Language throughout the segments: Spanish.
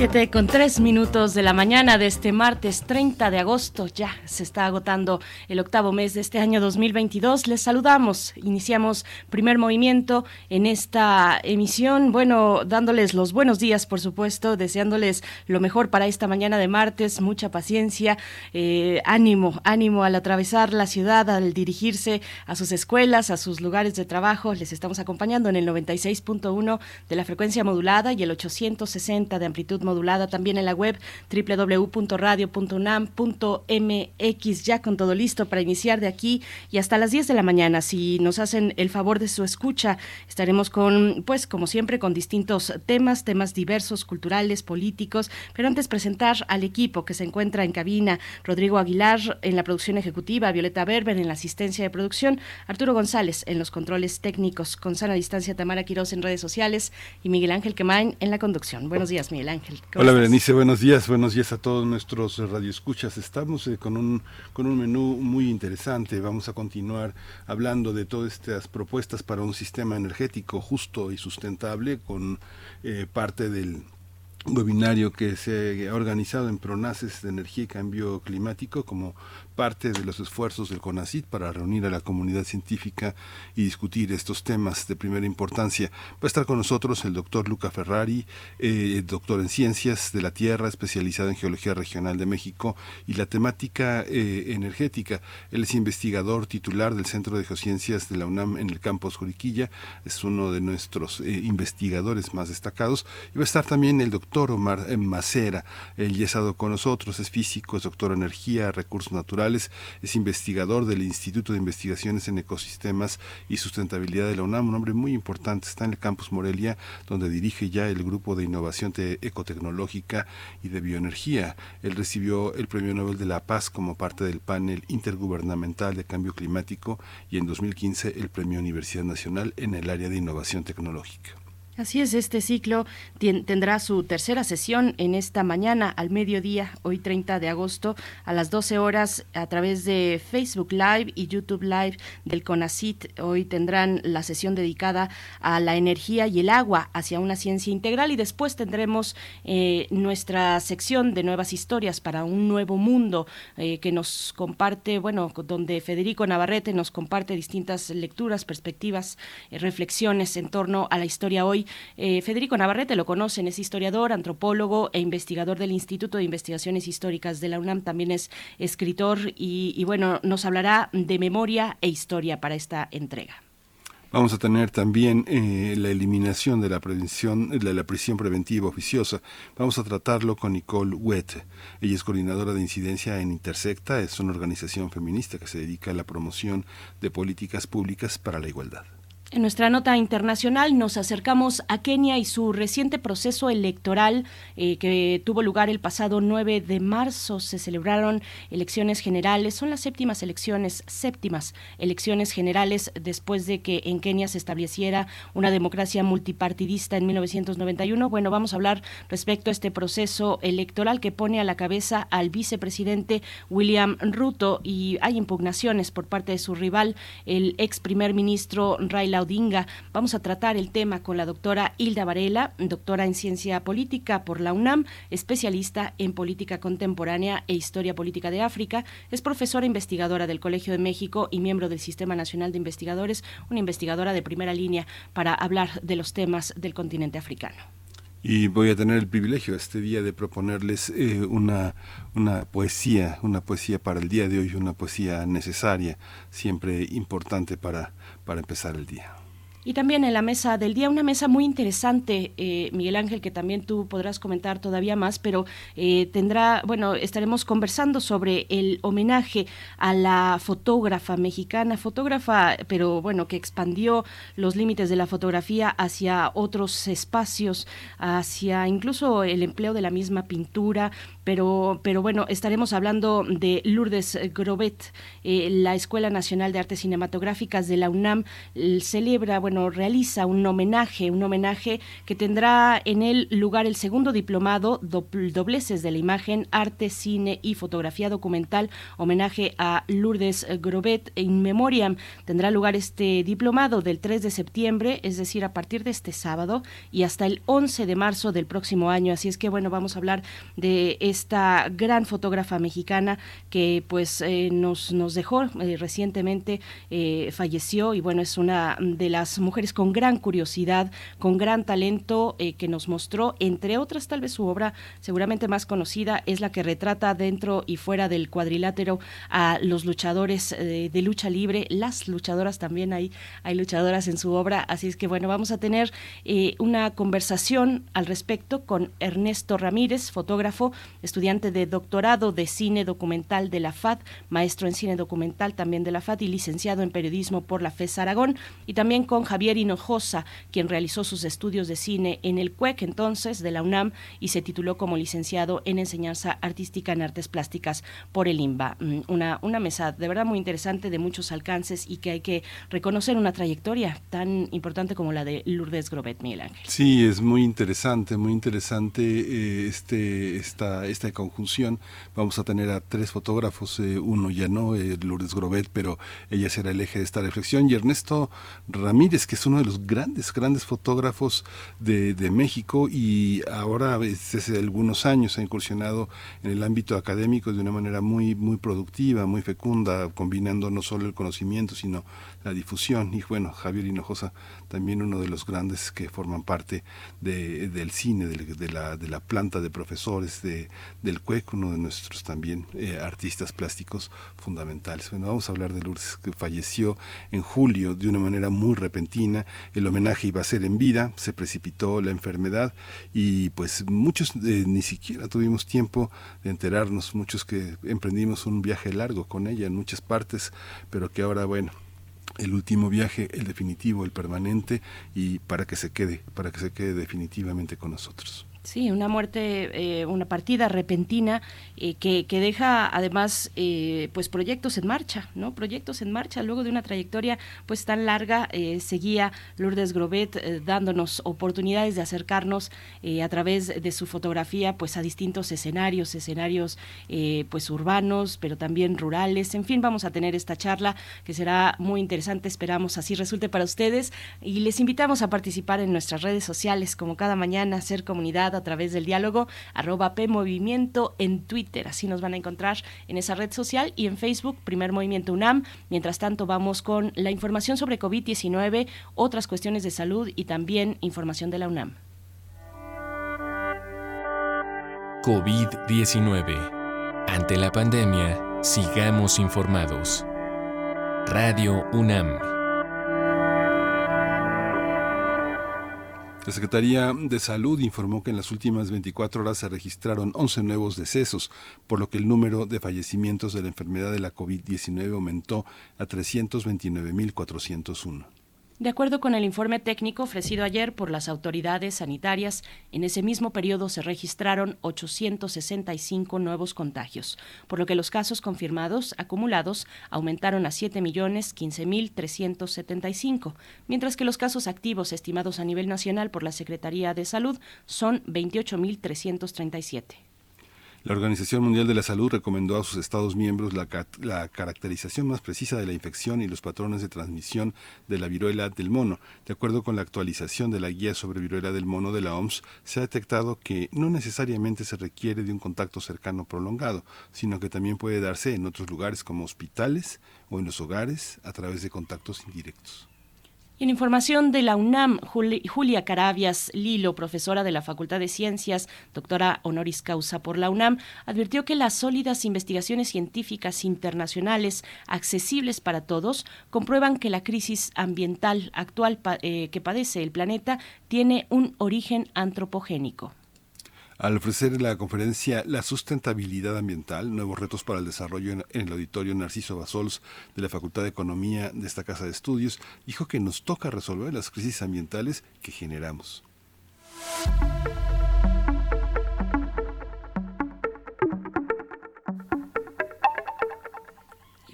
7 con 3 minutos de la mañana de este martes 30 de agosto. Ya se está agotando el octavo mes de este año 2022. Les saludamos. Iniciamos primer movimiento en esta emisión. Bueno, dándoles los buenos días, por supuesto, deseándoles lo mejor para esta mañana de martes. Mucha paciencia, eh, ánimo, ánimo al atravesar la ciudad, al dirigirse a sus escuelas, a sus lugares de trabajo. Les estamos acompañando en el 96.1 de la frecuencia modulada y el 860 de amplitud modulada modulada también en la web www.radio.unam.mx ya con todo listo para iniciar de aquí y hasta las 10 de la mañana. Si nos hacen el favor de su escucha, estaremos con, pues como siempre, con distintos temas, temas diversos, culturales, políticos, pero antes presentar al equipo que se encuentra en cabina, Rodrigo Aguilar en la producción ejecutiva, Violeta Berber en la asistencia de producción, Arturo González en los controles técnicos, con sana distancia Tamara Quiroz en redes sociales y Miguel Ángel Quemain en la conducción. Buenos días, Miguel Ángel. Hola Berenice, buenos días, buenos días a todos nuestros radioescuchas. Estamos eh, con, un, con un menú muy interesante. Vamos a continuar hablando de todas estas propuestas para un sistema energético justo y sustentable con eh, parte del webinario que se ha organizado en Pronaces de Energía y Cambio Climático como parte de los esfuerzos del CONACIT para reunir a la comunidad científica y discutir estos temas de primera importancia. Va a estar con nosotros el doctor Luca Ferrari, eh, doctor en Ciencias de la Tierra, especializado en Geología Regional de México y la temática eh, energética. Él es investigador titular del Centro de Geociencias de la UNAM en el campus Juriquilla, es uno de nuestros eh, investigadores más destacados. Y va a estar también el doctor Omar Macera, él ya ha estado con nosotros, es físico, es doctor en energía, recursos naturales, es investigador del Instituto de Investigaciones en Ecosistemas y Sustentabilidad de la UNAM, un hombre muy importante, está en el campus Morelia, donde dirige ya el grupo de innovación ecotecnológica y de bioenergía. Él recibió el Premio Nobel de la Paz como parte del panel intergubernamental de cambio climático y en 2015 el Premio Universidad Nacional en el área de innovación tecnológica. Así es, este ciclo tendrá su tercera sesión en esta mañana al mediodía, hoy 30 de agosto, a las 12 horas a través de Facebook Live y YouTube Live del CONACIT. Hoy tendrán la sesión dedicada a la energía y el agua hacia una ciencia integral y después tendremos eh, nuestra sección de nuevas historias para un nuevo mundo eh, que nos comparte, bueno, donde Federico Navarrete nos comparte distintas lecturas, perspectivas, eh, reflexiones en torno a la historia hoy eh, Federico Navarrete lo conocen, es historiador, antropólogo e investigador del Instituto de Investigaciones Históricas de la UNAM, también es escritor y, bueno, nos hablará de memoria e historia para esta entrega. Vamos a tener también eh, la eliminación de la prevención, de la prisión preventiva oficiosa. Vamos a tratarlo con Nicole Wett. Ella es coordinadora de incidencia en Intersecta, es una organización feminista que se dedica a la promoción de políticas públicas para la igualdad. En nuestra nota internacional nos acercamos a Kenia y su reciente proceso electoral eh, que tuvo lugar el pasado 9 de marzo. Se celebraron elecciones generales, son las séptimas elecciones, séptimas elecciones generales después de que en Kenia se estableciera una democracia multipartidista en 1991. Bueno, vamos a hablar respecto a este proceso electoral que pone a la cabeza al vicepresidente William Ruto y hay impugnaciones por parte de su rival, el ex primer ministro Raila Vamos a tratar el tema con la doctora Hilda Varela, doctora en ciencia política por la UNAM, especialista en política contemporánea e historia política de África. Es profesora investigadora del Colegio de México y miembro del Sistema Nacional de Investigadores, una investigadora de primera línea para hablar de los temas del continente africano. Y voy a tener el privilegio este día de proponerles eh, una, una poesía, una poesía para el día de hoy, una poesía necesaria, siempre importante para, para empezar el día. Y también en la mesa del día, una mesa muy interesante, eh, Miguel Ángel, que también tú podrás comentar todavía más, pero eh, tendrá, bueno, estaremos conversando sobre el homenaje a la fotógrafa mexicana, fotógrafa, pero bueno, que expandió los límites de la fotografía hacia otros espacios, hacia incluso el empleo de la misma pintura, pero, pero bueno, estaremos hablando de Lourdes Grobet, eh, la Escuela Nacional de Artes Cinematográficas de la UNAM celebra, bueno, realiza un homenaje, un homenaje que tendrá en el lugar el segundo diplomado Dobleces de la Imagen, Arte, Cine y Fotografía Documental, homenaje a Lourdes Grobet in Memoriam. Tendrá lugar este diplomado del 3 de septiembre, es decir, a partir de este sábado y hasta el 11 de marzo del próximo año. Así es que, bueno, vamos a hablar de esta gran fotógrafa mexicana que pues eh, nos, nos dejó eh, recientemente, eh, falleció y bueno, es una de las mujeres con gran curiosidad, con gran talento eh, que nos mostró, entre otras tal vez su obra seguramente más conocida es la que retrata dentro y fuera del cuadrilátero a los luchadores eh, de lucha libre, las luchadoras también hay, hay luchadoras en su obra, así es que bueno, vamos a tener eh, una conversación al respecto con Ernesto Ramírez, fotógrafo, estudiante de doctorado de cine documental de la FAD, maestro en cine documental también de la FAD y licenciado en periodismo por la FES Aragón, y también con Javier Hinojosa, quien realizó sus estudios de cine en el CUEC entonces de la UNAM y se tituló como licenciado en enseñanza artística en artes plásticas por el IMBA. Mm, una, una mesa de verdad muy interesante de muchos alcances y que hay que reconocer una trayectoria tan importante como la de Lourdes Grobet, Miguel Ángel. Sí, es muy interesante, muy interesante eh, este, esta, esta conjunción. Vamos a tener a tres fotógrafos, eh, uno ya no, eh, Lourdes Grobet, pero ella será el eje de esta reflexión, y Ernesto Ramírez, que es uno de los grandes, grandes fotógrafos de, de México y ahora desde algunos años ha incursionado en el ámbito académico de una manera muy, muy productiva, muy fecunda, combinando no solo el conocimiento, sino la difusión. Y bueno, Javier Hinojosa, también uno de los grandes que forman parte de, del cine, de, la, de la planta de profesores de, del CUEC, uno de nuestros también eh, artistas plásticos fundamentales. Bueno, vamos a hablar de Lourdes, que falleció en julio de una manera muy repentina. El homenaje iba a ser en vida, se precipitó la enfermedad y pues muchos eh, ni siquiera tuvimos tiempo de enterarnos, muchos que emprendimos un viaje largo con ella en muchas partes, pero que ahora, bueno, el último viaje, el definitivo, el permanente y para que se quede, para que se quede definitivamente con nosotros. Sí, una muerte, eh, una partida repentina eh, que, que, deja además eh, pues proyectos en marcha, ¿no? Proyectos en marcha luego de una trayectoria pues tan larga eh, seguía Lourdes Grobet eh, dándonos oportunidades de acercarnos a través de su fotografía pues a distintos escenarios, escenarios pues urbanos, pero también rurales. En fin, vamos a tener esta charla que será muy interesante, esperamos así resulte para ustedes y les invitamos a participar en nuestras redes sociales como cada mañana, hacer a través del diálogo, arroba PMovimiento en Twitter. Así nos van a encontrar en esa red social y en Facebook, Primer Movimiento UNAM. Mientras tanto, vamos con la información sobre COVID-19, otras cuestiones de salud y también información de la UNAM. COVID-19. Ante la pandemia, sigamos informados. Radio UNAM. La Secretaría de Salud informó que en las últimas 24 horas se registraron 11 nuevos decesos, por lo que el número de fallecimientos de la enfermedad de la COVID-19 aumentó a 329.401. De acuerdo con el informe técnico ofrecido ayer por las autoridades sanitarias, en ese mismo periodo se registraron 865 nuevos contagios, por lo que los casos confirmados acumulados aumentaron a 7.015.375, mientras que los casos activos estimados a nivel nacional por la Secretaría de Salud son 28.337. La Organización Mundial de la Salud recomendó a sus Estados miembros la, la, caracterización más precisa de la infección y los patrones de transmisión de la viruela del mono. De acuerdo con la actualización de la guía sobre viruela del mono de la OMS, se ha detectado que no necesariamente se requiere de un contacto cercano prolongado, sino que también puede darse en otros lugares como hospitales o en los hogares a través de contactos indirectos. En información de la UNAM, Julia Carabias Lilo, profesora de la Facultad de Ciencias, doctora honoris causa por la UNAM, advirtió que las sólidas investigaciones científicas internacionales accesibles para todos comprueban que la crisis ambiental actual eh, que padece el planeta tiene un origen antropogénico al ofrecer la conferencia La sustentabilidad ambiental, nuevos retos para el desarrollo en, el auditorio Narciso Basols de la Facultad de Economía de esta casa de estudios, dijo que nos toca resolver las crisis ambientales que generamos.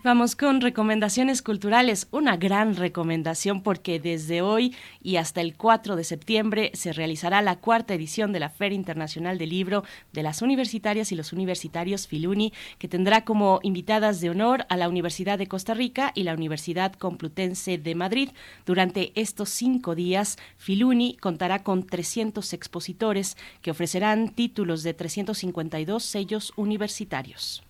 Vamos con recomendaciones culturales. Una gran recomendación porque desde hoy y hasta el 4 de septiembre se realizará la cuarta edición de la Feria Internacional del Libro de las Universitarias y los Universitarios Filuni, que tendrá como invitadas de honor a la Universidad de Costa Rica y la Universidad Complutense de Madrid. Durante estos cinco días, Filuni contará con 300 expositores que ofrecerán títulos de 352 sellos universitarios.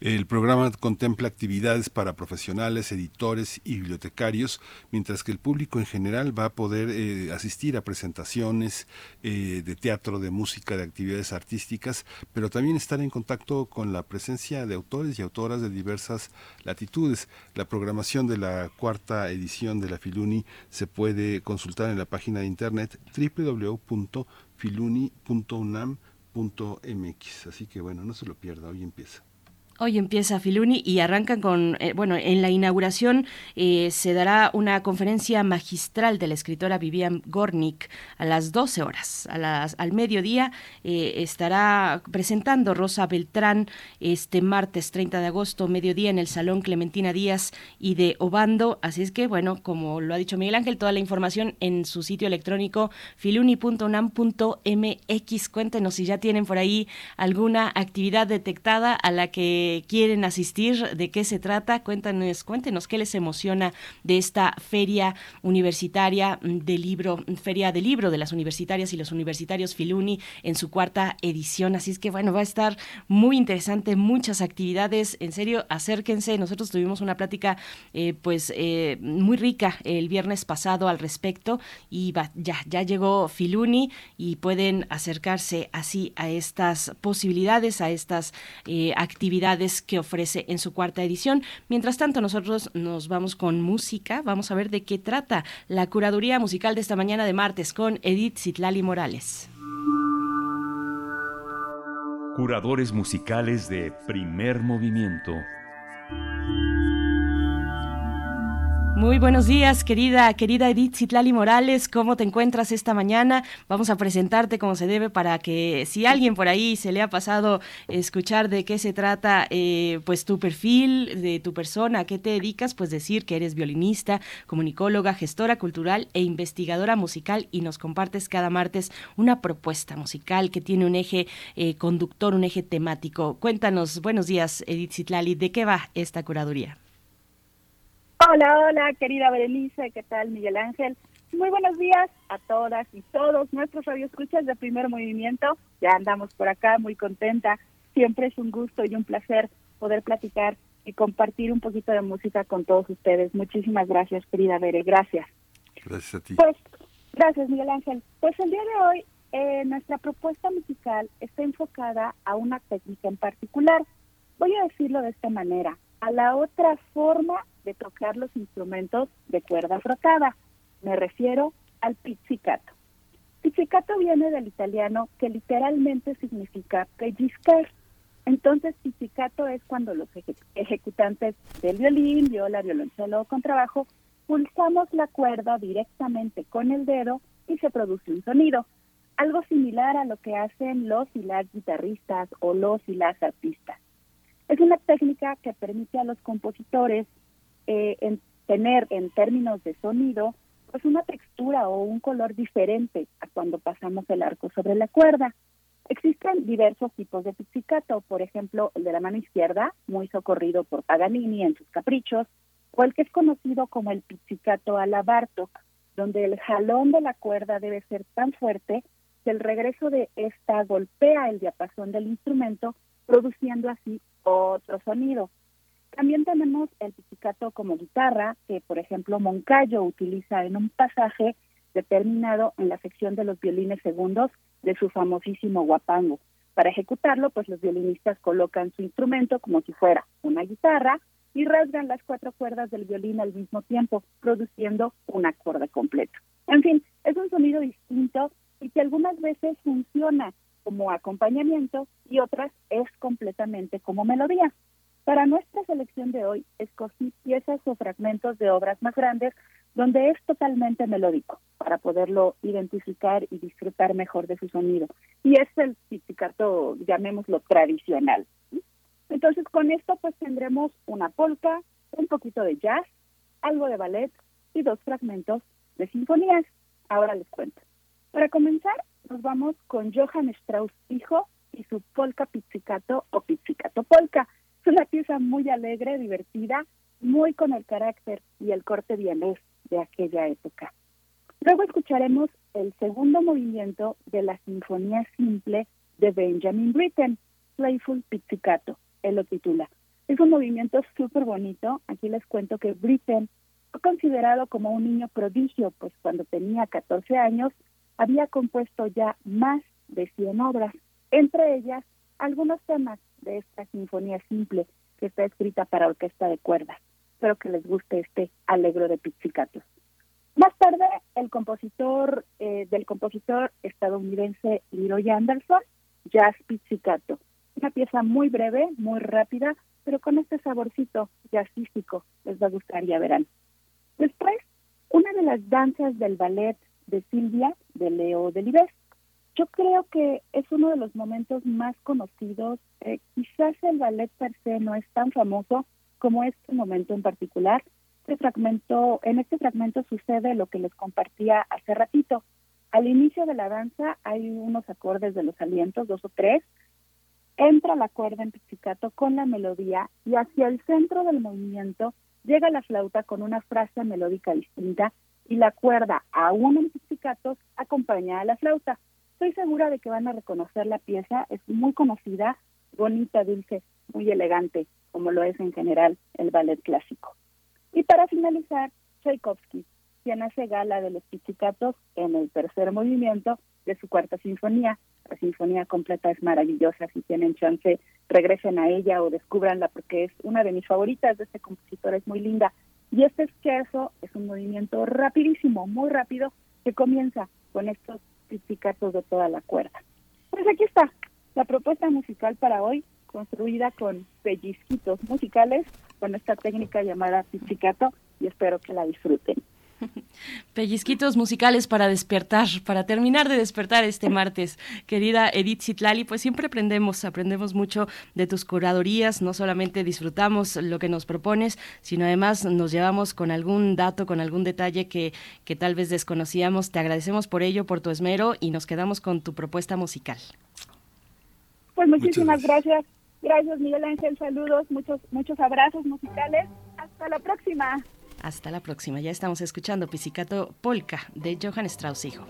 El programa contempla actividades para profesionales, editores y bibliotecarios, mientras que el público en general va a poder eh, asistir a presentaciones eh, de teatro, de música, de actividades artísticas, pero también estar en contacto con la presencia de autores y autoras de diversas latitudes. La programación de la cuarta edición de la Filuni se puede consultar en la página de internet www.filuni.unam.mx. Así que bueno, no se lo pierda, hoy empieza. Hoy empieza Filuni y arrancan con, eh, bueno, en la inauguración eh, se dará una conferencia magistral de la escritora Vivian Gornick a las 12 horas. A las, al mediodía eh, estará presentando Rosa Beltrán este martes 30 de agosto, mediodía en el Salón Clementina Díaz y de Obando. Así es que, bueno, como lo ha dicho Miguel Ángel, toda la información en su sitio electrónico filuni.unam.mx. Cuéntenos si ya tienen por ahí alguna actividad detectada a la que quieren asistir, de qué se trata. Cuéntanos, cuéntenos qué les emociona de esta feria universitaria de libro, feria de libro de las universitarias y los universitarios Filuni en su cuarta edición. Así es que bueno, va a estar muy interesante, muchas actividades. En serio, acérquense. Nosotros tuvimos una plática eh, pues eh, muy rica el viernes pasado al respecto y ya, ya llegó Filuni y pueden acercarse así a estas posibilidades, a estas eh, actividades que ofrece en su cuarta edición. Mientras tanto, nosotros nos vamos con música. Vamos a ver de qué trata la curaduría musical de esta mañana de martes con Edith Zitlali Morales. Curadores musicales de primer movimiento. Muy buenos días, querida, querida Edith Citlali Morales. ¿Cómo te encuentras esta mañana? Vamos a presentarte como se debe para que si alguien por ahí se le ha pasado escuchar de qué se trata, eh, pues tu perfil, de tu persona, a qué te dedicas, pues decir que eres violinista, comunicóloga, gestora cultural e investigadora musical y nos compartes cada martes una propuesta musical que tiene un eje eh, conductor, un eje temático. Cuéntanos, buenos días, Edith Citlali, ¿de qué va esta curaduría? Hola, hola, querida Berenice, ¿qué tal, Miguel Ángel? Muy buenos días a todas y todos nuestros radioescuchas de Primer Movimiento. Ya andamos por acá, muy contenta. Siempre es un gusto y un placer poder platicar y compartir un poquito de música con todos ustedes. Muchísimas gracias, querida Bere, gracias. Gracias a ti. Pues, gracias, Miguel Ángel. Pues el día de hoy eh, nuestra propuesta musical está enfocada a una técnica en particular. Voy a decirlo de esta manera a la otra forma de tocar los instrumentos de cuerda frotada. Me refiero al pizzicato. Pizzicato viene del italiano que literalmente significa pellizcar. Entonces, pizzicato es cuando los ejecutantes del violín, viola, violonchelo o contrabajo pulsamos la cuerda directamente con el dedo y se produce un sonido. Algo similar a lo que hacen los y las guitarristas o los y las artistas. Es una técnica que permite a los compositores eh, tener en términos de sonido pues una textura o un color diferente a cuando pasamos el arco sobre la cuerda. Existen diversos tipos de pizzicato, por ejemplo, el de la mano izquierda, muy socorrido por Paganini en sus caprichos, o el que es conocido como el pizzicato a la Bartok, donde el jalón de la cuerda debe ser tan fuerte que el regreso de esta golpea el diapasón del instrumento, produciendo así otro sonido. También tenemos el pizzicato como guitarra, que por ejemplo Moncayo utiliza en un pasaje determinado en la sección de los violines segundos de su famosísimo guapango. Para ejecutarlo, pues los violinistas colocan su instrumento como si fuera una guitarra y rasgan las cuatro cuerdas del violín al mismo tiempo, produciendo un acorde completo. En fin, es un sonido distinto y que algunas veces funciona como acompañamiento y otras es completamente como melodía. Para nuestra selección de hoy, escogí piezas o fragmentos de obras más grandes donde es totalmente melódico para poderlo identificar y disfrutar mejor de su sonido. Y es el pizzicato, llamémoslo tradicional. Entonces, con esto pues tendremos una polka, un poquito de jazz, algo de ballet y dos fragmentos de sinfonías. Ahora les cuento. Para comenzar, nos vamos con Johann Strauss hijo y su polka pizzicato o pizzicato polka. Es una pieza muy alegre, divertida, muy con el carácter y el corte vienés de aquella época. Luego escucharemos el segundo movimiento de la Sinfonía Simple de Benjamin Britten, Playful Pizzicato, él lo titula. Es un movimiento súper bonito. Aquí les cuento que Britten fue considerado como un niño prodigio, pues cuando tenía 14 años había compuesto ya más de 100 obras, entre ellas algunos temas de esta sinfonía simple que está escrita para orquesta de cuerdas. Espero que les guste este alegro de pizzicatos. Más tarde, el compositor eh, del compositor estadounidense Leroy Anderson, Jazz Pizzicato. Una pieza muy breve, muy rápida, pero con este saborcito jazzístico. Les va a gustar, ya verán. Después, una de las danzas del ballet de Silvia, de Leo Delibes. Yo creo que es uno de los momentos más conocidos. Eh, quizás el ballet per se no es tan famoso como este momento en particular. Este fragmento, en este fragmento sucede lo que les compartía hace ratito. Al inicio de la danza hay unos acordes de los alientos, dos o tres. Entra la cuerda en pizzicato con la melodía y hacia el centro del movimiento llega la flauta con una frase melódica distinta y la cuerda, aún en pizzicatos, acompaña a la flauta. Estoy segura de que van a reconocer la pieza, es muy conocida, bonita, dulce, muy elegante, como lo es en general el ballet clásico. Y para finalizar, Tchaikovsky, quien hace gala de los pizzicatos en el tercer movimiento de su cuarta sinfonía. La sinfonía completa es maravillosa, si tienen chance, regresen a ella o descubranla porque es una de mis favoritas de este compositor, es muy linda. Y este esquerzo es un movimiento rapidísimo, muy rápido, que comienza con estos pizzicatos de toda la cuerda. Pues aquí está la propuesta musical para hoy, construida con pellizquitos musicales, con esta técnica llamada pizzicato, y espero que la disfruten. Pellizquitos musicales para despertar, para terminar de despertar este martes. Querida Edith Zitlali, pues siempre aprendemos, aprendemos mucho de tus curadorías, no solamente disfrutamos lo que nos propones, sino además nos llevamos con algún dato, con algún detalle que, que tal vez desconocíamos. Te agradecemos por ello, por tu esmero y nos quedamos con tu propuesta musical. Pues muchísimas gracias. Gracias Miguel Ángel, saludos, muchos, muchos abrazos musicales. Hasta la próxima. Hasta la próxima. Ya estamos escuchando Pisicato Polka de Johann Strauss hijo.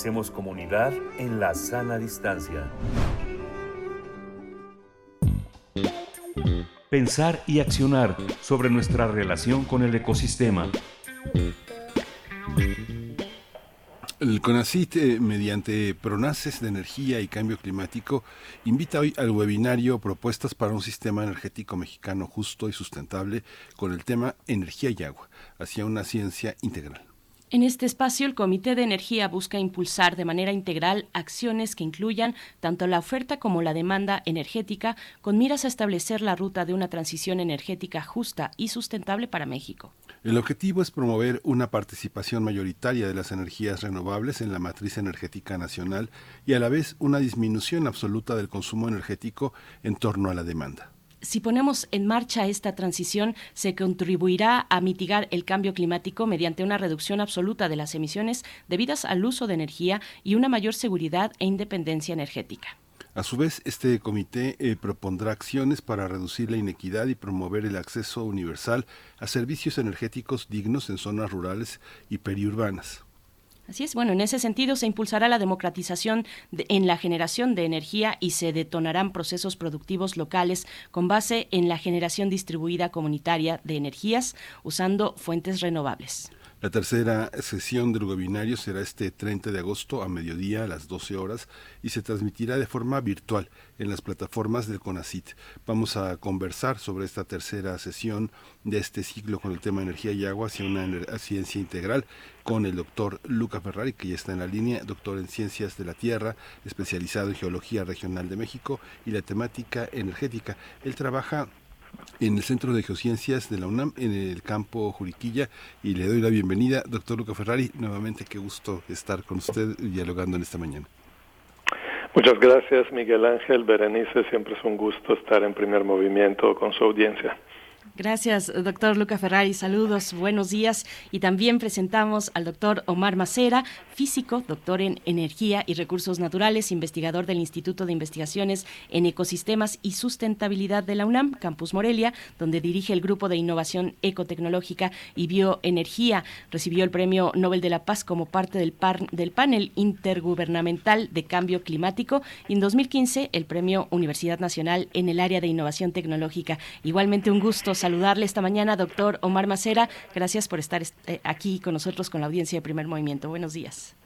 Hacemos comunidad en la sana distancia. Pensar y accionar sobre nuestra relación con el ecosistema. El CONACIT, eh, mediante Pronaces de Energía y Cambio Climático, invita hoy al webinario Propuestas para un Sistema Energético Mexicano Justo y Sustentable con el tema Energía y Agua, hacia una ciencia integral. En este espacio, el Comité de Energía busca impulsar de manera integral acciones que incluyan tanto la oferta como la demanda energética, con miras a establecer la ruta de una transición energética justa y sustentable para México. El objetivo es promover una participación mayoritaria de las energías renovables en la matriz energética nacional y a la vez una disminución absoluta del consumo energético en torno a la demanda si ponemos en marcha esta transición, se contribuirá a mitigar el cambio climático mediante una reducción absoluta de las emisiones debidas al uso de energía y una mayor seguridad e independencia energética. A su vez, este comité eh, propondrá acciones para reducir la inequidad y promover el acceso universal a servicios energéticos dignos en zonas rurales y periurbanas. Así es, bueno, en ese sentido se impulsará la democratización en la generación de energía y se detonarán procesos productivos locales con base en la generación distribuida comunitaria de energías usando fuentes renovables. La tercera sesión del webinario será este 30 de agosto a mediodía a las 12 horas y se transmitirá de forma virtual en las plataformas del CONACIT. Vamos a conversar sobre esta tercera sesión de este ciclo con el tema energía y agua hacia una ciencia integral con el doctor Luca Ferrari, que ya está en la línea, doctor en ciencias de la tierra, especializado en geología regional de México y la temática energética. Él trabaja en el Centro de Geociencias de la UNAM, en el campo Juriquilla, y le doy la bienvenida, doctor Luca Ferrari. Nuevamente, qué gusto estar con usted dialogando en esta mañana. Muchas gracias, Miguel Ángel. Berenice, siempre es un gusto estar en primer movimiento con su audiencia. Gracias, doctor Luca Ferrari. Saludos, buenos días. Y también presentamos al doctor Omar Macera, físico, doctor en energía y recursos naturales, investigador del Instituto de Investigaciones en Ecosistemas y Sustentabilidad de la UNAM, Campus Morelia, donde dirige el Grupo de Innovación Ecotecnológica y Bioenergía. Recibió el Premio Nobel de la Paz como parte del, del panel intergubernamental de cambio climático y en 2015 el Premio Universidad Nacional en el área de innovación tecnológica. Igualmente un gusto saludarle esta mañana, doctor Omar Macera. Gracias por estar eh, aquí con nosotros, con la audiencia de Primer Movimiento. Buenos días.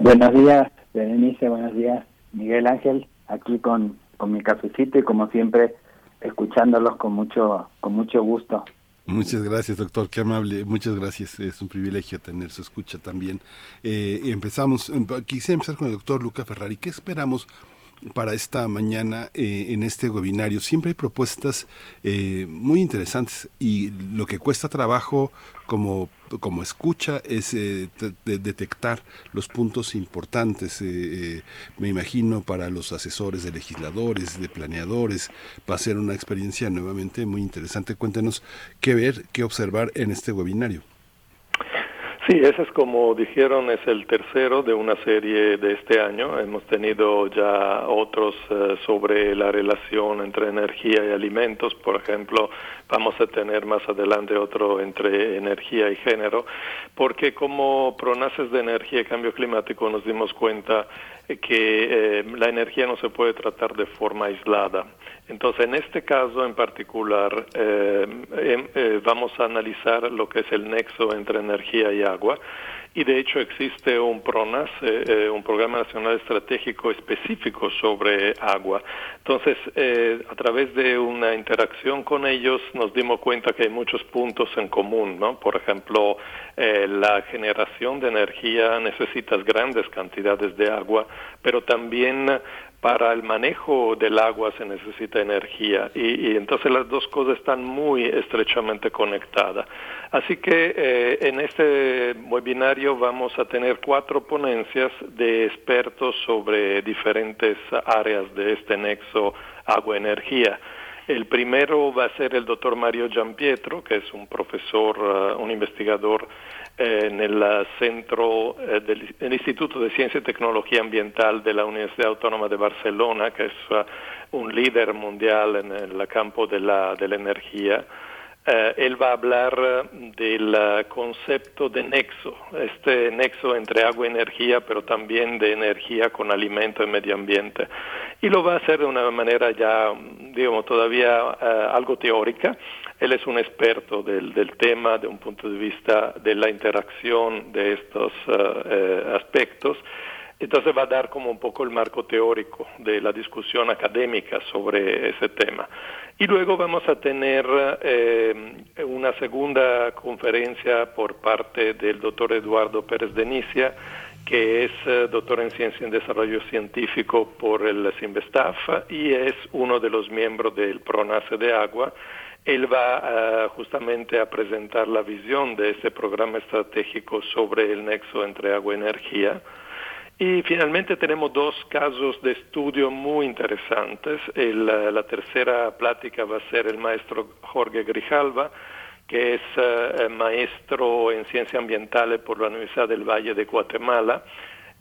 Buenos días, Berenice. Buenos días, Miguel Ángel. Aquí con, con mi cafecito y como siempre escuchándolos con mucho, con mucho gusto. Muchas gracias, doctor. Qué amable. Muchas gracias. Es un privilegio tener su escucha también. Eh, empezamos. Em, quisiera empezar con el doctor Luca Ferrari. ¿Qué esperamos para esta mañana eh, en este webinario. Siempre hay propuestas eh, muy interesantes y lo que cuesta trabajo como, como escucha es eh, detectar los puntos importantes, me imagino, para los asesores de legisladores, de planeadores. Va a ser una experiencia nuevamente muy interesante. Cuéntenos qué ver, qué observar en este webinario. Sí, ese es como dijeron, es el tercero de una serie de este año. Hemos tenido ya otros eh, sobre la relación entre energía y alimentos, por ejemplo, vamos a tener más adelante otro entre energía y género, porque como pronaces de energía y cambio climático nos dimos cuenta que eh, la energía no se puede tratar de forma aislada. Entonces, en este caso en particular, eh, em, eh, vamos a analizar lo que es el nexo entre energía y agua. Y de hecho existe un PRONAS, eh, un Programa Nacional Estratégico específico sobre agua. Entonces, a través de una interacción con ellos nos dimos cuenta que hay muchos puntos en común, ¿no? Por ejemplo, la generación de energía necesitas grandes cantidades de agua, pero también para el manejo del agua se necesita energía y, entonces las dos cosas están muy estrechamente conectadas. Así que eh, en este webinario vamos a tener cuatro ponencias de expertos sobre diferentes áreas de este nexo agua-energía. El primero va a ser el doctor Mario Giampietro, que es un profesor, uh, un investigador en el centro eh, del Instituto de Ciencia y Tecnología Ambiental de la Universidad Autónoma de Barcelona, que es uh, un líder mundial en el campo de la, de la energía. Eh, él va a hablar del concepto de nexo, este nexo entre agua y energía, pero también de energía con alimento y medio ambiente. Y lo va a hacer de una manera ya, digamos, todavía algo teórica. Él es un experto del, tema de un punto de vista de la interacción de estos aspectos entonces va a dar como un poco el marco teórico de la discusión académica sobre ese tema. Y luego vamos a tener eh, una segunda conferencia por parte del doctor Eduardo Pérez Denicia, que es eh, doctor en Ciencia y Desarrollo Científico por el CIMBESTAF y es uno de los miembros del PRONACE de Agua. Él va eh, justamente a presentar la visión de ese programa estratégico sobre el nexo entre agua y energía y finalmente tenemos dos casos de estudio muy interesantes. la tercera plática va a ser el maestro Jorge Grijalva, que es eh, maestro en ciencias ambientales por la Universidad del Valle de Guatemala.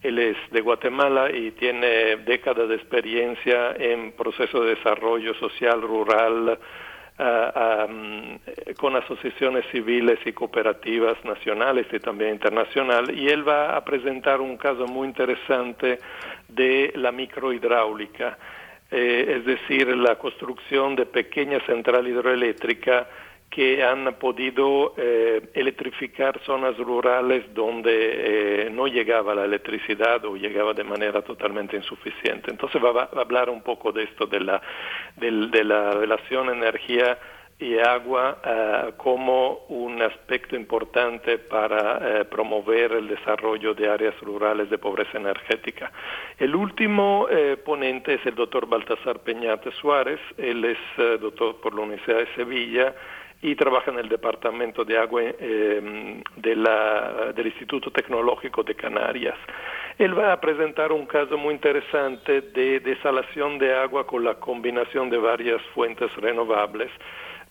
Él es de Guatemala y tiene décadas de experiencia en procesos de desarrollo social rural, con asociaciones civiles y cooperativas nacionales y también internacionales y él va a presentar un caso muy interesante de la microhidráulica, eh, es decir, la construcción de pequeñas centrales hidroeléctricas que han podido eh, electrificar zonas rurales donde eh, no llegaba la electricidad o llegaba de manera totalmente insuficiente. Entonces va, a hablar un poco de esto, de la, de, la relación energía y agua eh, como un aspecto importante para promover el desarrollo de áreas rurales de pobreza energética. El último ponente es el doctor Baltasar Peñate Suárez, él es doctor por la Universidad de Sevilla, y trabaja en el Departamento de Agua eh, del Instituto Tecnológico de Canarias. Él va a presentar un caso muy interesante de desalación de agua con la combinación de varias fuentes renovables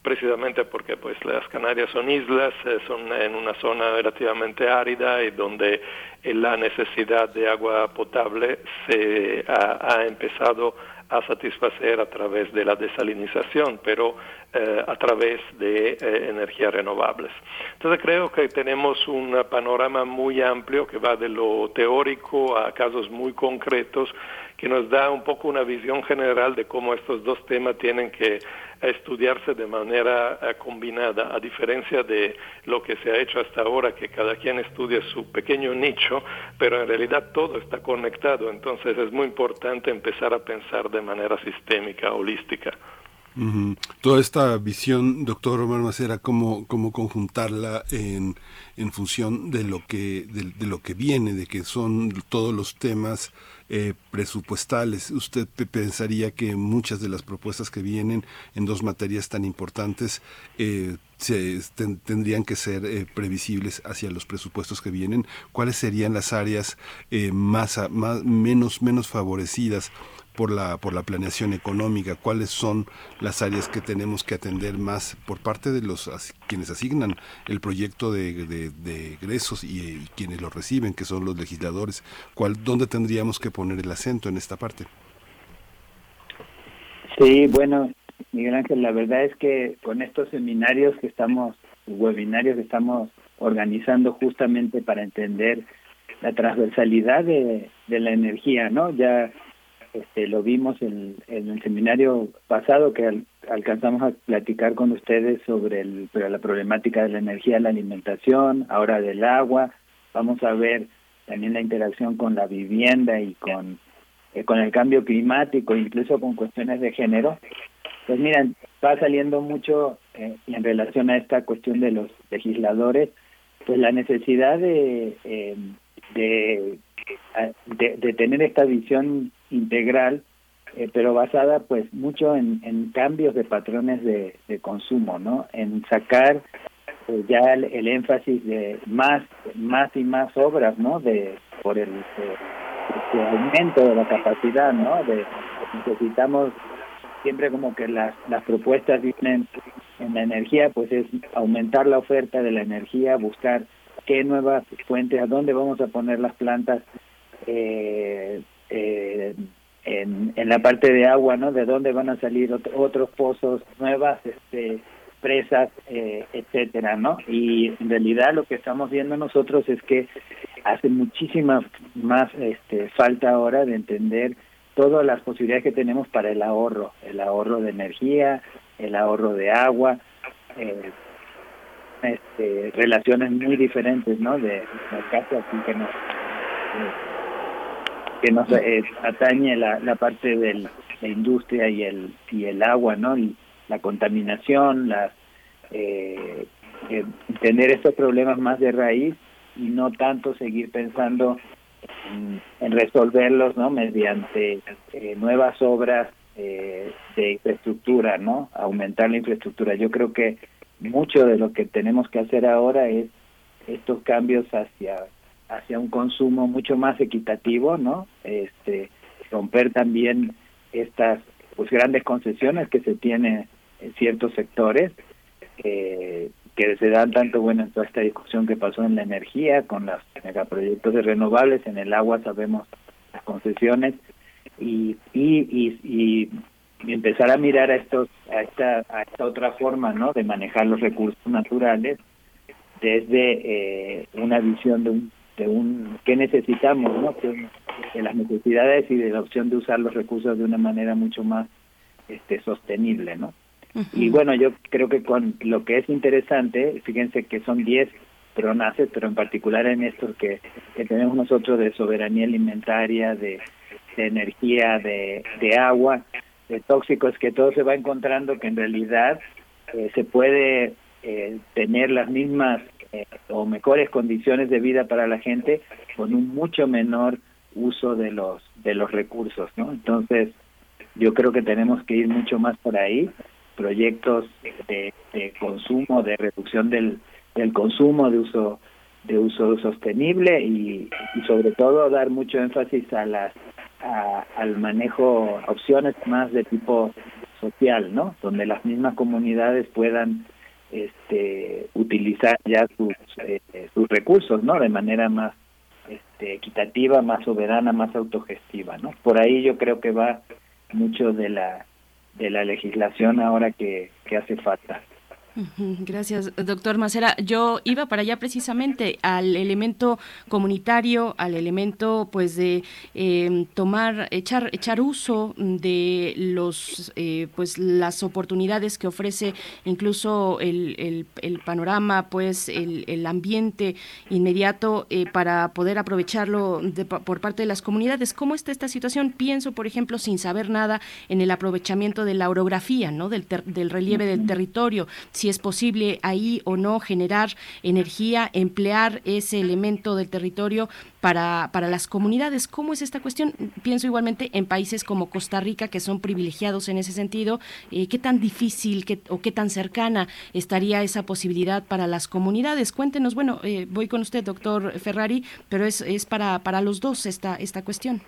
precisamente porque pues las Canarias son islas, eh, son en una zona relativamente árida y donde la necesidad de agua potable se ha, ha empezado a satisfacer a través de la desalinización, pero eh, a través de eh, energías renovables. Entonces creo que tenemos un panorama muy amplio que va de lo teórico a casos muy concretos que nos da un poco una visión general de cómo estos dos temas tienen que estudiarse de manera eh, combinada, a diferencia de lo que se ha hecho hasta ahora, que cada quien estudia su pequeño nicho, pero en realidad todo está conectado, entonces es muy importante empezar a pensar de manera sistémica, holística. Toda esta visión, doctor Romero Macera, cómo, cómo conjuntarla en, en función de lo que de, lo que viene, de que son todos los temas eh, presupuestales. ¿Usted pensaría que muchas de las propuestas que vienen en dos materias tan importantes eh, tendrían que ser eh, previsibles hacia los presupuestos que vienen? ¿Cuáles serían las áreas más, más menos menos favorecidas? Por la, por la planeación económica, cuáles son las áreas que tenemos que atender más por parte de los quienes asignan el proyecto de, de, egresos y, quienes lo reciben, que son los legisladores, cuál, dónde tendríamos que poner el acento en esta parte. Sí, bueno, Miguel Ángel, la verdad es que con estos seminarios que estamos, webinarios que estamos organizando justamente para entender la transversalidad de, de la energía, ¿no? Ya este, lo vimos en, el seminario pasado que alcanzamos a platicar con ustedes sobre el, la problemática de la energía, la alimentación, ahora del agua. Vamos a ver también la interacción con la vivienda y con, eh, con el cambio climático, incluso con cuestiones de género. Pues miren, va saliendo mucho eh, en relación a esta cuestión de los legisladores, pues la necesidad de, eh, de tener esta visión integral, eh, pero basada pues mucho en, cambios de patrones de, de, consumo, ¿no? En sacar pues, ya el, énfasis de más, más y más obras, ¿no? De por el, aumento de la capacidad, ¿no? De necesitamos siempre como que las las propuestas vienen en la energía, pues es aumentar la oferta de la energía, buscar qué nuevas fuentes, a dónde vamos a poner las plantas eh, eh, en, la parte de agua, ¿no? De dónde van a salir otros pozos nuevas, este, presas, eh, etcétera, ¿no? Y en realidad lo que estamos viendo nosotros es que hace muchísima más este, falta ahora de entender todas las posibilidades que tenemos para el ahorro, el ahorro de energía, el ahorro de agua, eh, este, relaciones muy diferentes, ¿no? De, la caso aquí que nos que nos eh, atañe la, la parte de la industria y el y el agua, ¿no? Y la contaminación, las eh, eh, tener estos problemas más de raíz y no tanto seguir pensando en, resolverlos, ¿no? Mediante eh, nuevas obras eh, de infraestructura, ¿no? Aumentar la infraestructura. Yo creo que mucho de lo que tenemos que hacer ahora es estos cambios hacia hacia un consumo mucho más equitativo, ¿no? Este romper también estas pues grandes concesiones que se tienen en ciertos sectores eh, que se dan tanto bueno en toda esta discusión que pasó en la energía con los megaproyectos de renovables en el agua sabemos las concesiones y y, y, empezar a mirar a estos a esta a esta otra forma no de manejar los recursos naturales desde eh, una visión de un de un qué necesitamos no de las necesidades y de la opción de usar los recursos de una manera mucho más este sostenible no y bueno yo creo que con lo que es interesante fíjense que son 10 pronaces pero en particular en estos que, que tenemos nosotros de soberanía alimentaria de, de energía de, de agua de tóxicos que todo se va encontrando que en realidad eh, se puede eh, tener las mismas eh, o mejores condiciones de vida para la gente con un mucho menor uso de los de los recursos no entonces yo creo que tenemos que ir mucho más por ahí. Proyectos de, consumo de reducción del, del consumo de uso de uso sostenible y, sobre todo dar mucho énfasis a las al manejo opciones más de tipo social no donde las mismas comunidades puedan este, utilizar ya sus, eh, sus recursos, ¿no? De manera más este, equitativa, más soberana, más autogestiva, ¿no? Por ahí yo creo que va mucho de la de la legislación ahora que, que hace falta. Gracias, doctor Macera. Yo iba para allá precisamente al elemento comunitario, al elemento pues de em, tomar, echar, echar uso de los eh, pues las oportunidades que ofrece incluso el, el, panorama, pues el, el, ambiente inmediato eh, para poder aprovecharlo por parte de las comunidades. ¿Cómo está esta situación? Pienso, por ejemplo, sin saber nada en el aprovechamiento de la orografía, ¿no? Del, del relieve del territorio si es posible ahí o no generar energía, emplear ese elemento del territorio para, para las comunidades. ¿Cómo es esta cuestión? Pienso igualmente en países como Costa Rica, que son privilegiados en ese sentido. Eh, ¿Qué tan difícil o qué tan cercana estaría esa posibilidad para las comunidades? Cuéntenos, bueno, eh, voy con usted, doctor Ferrari, pero es, es para, para los dos esta, esta cuestión.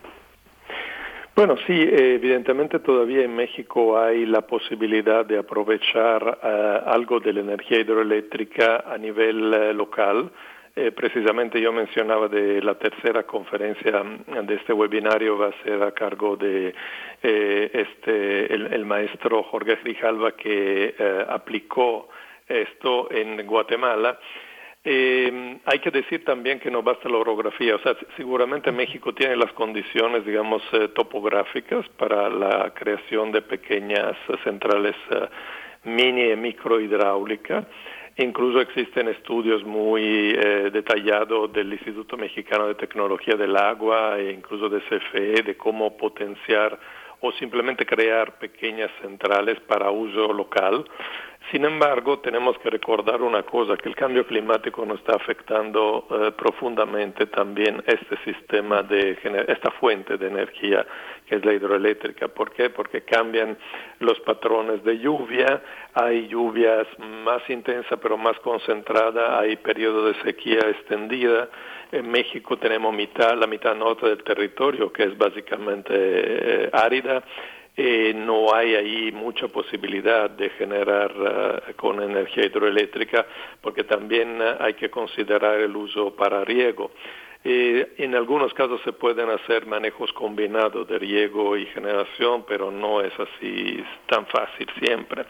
Bueno, sí, evidentemente todavía en México hay la posibilidad de aprovechar eh, algo de la energía hidroeléctrica a nivel eh, local. Eh, precisamente yo mencionaba de la tercera conferencia de este webinario va a ser a cargo de este el, maestro Jorge Grijalva que aplicó esto en Guatemala eh, hay que decir también que no basta la orografía, o sea, seguramente México tiene las condiciones, digamos, eh, topográficas para la creación de pequeñas centrales eh, mini y micro hidráulica. Incluso existen estudios muy eh, detallados del Instituto Mexicano de Tecnología del Agua e incluso de CFE de cómo potenciar o simplemente crear pequeñas centrales para uso local. Sin embargo, tenemos que recordar una cosa, que el cambio climático nos está afectando eh, profundamente también este sistema de esta fuente de energía que es la hidroeléctrica. ¿Por qué? Porque cambian los patrones de lluvia, hay lluvias más intensas pero más concentradas, hay periodos de sequía extendida. En México tenemos mitad, la mitad norte del territorio que es básicamente eh, árida eh, no hay ahí mucha posibilidad de generar eh, con energía hidroeléctrica porque también hay que considerar el uso para riego. Eh, en algunos casos se pueden hacer manejos combinados de riego y generación, pero no es así tan fácil siempre.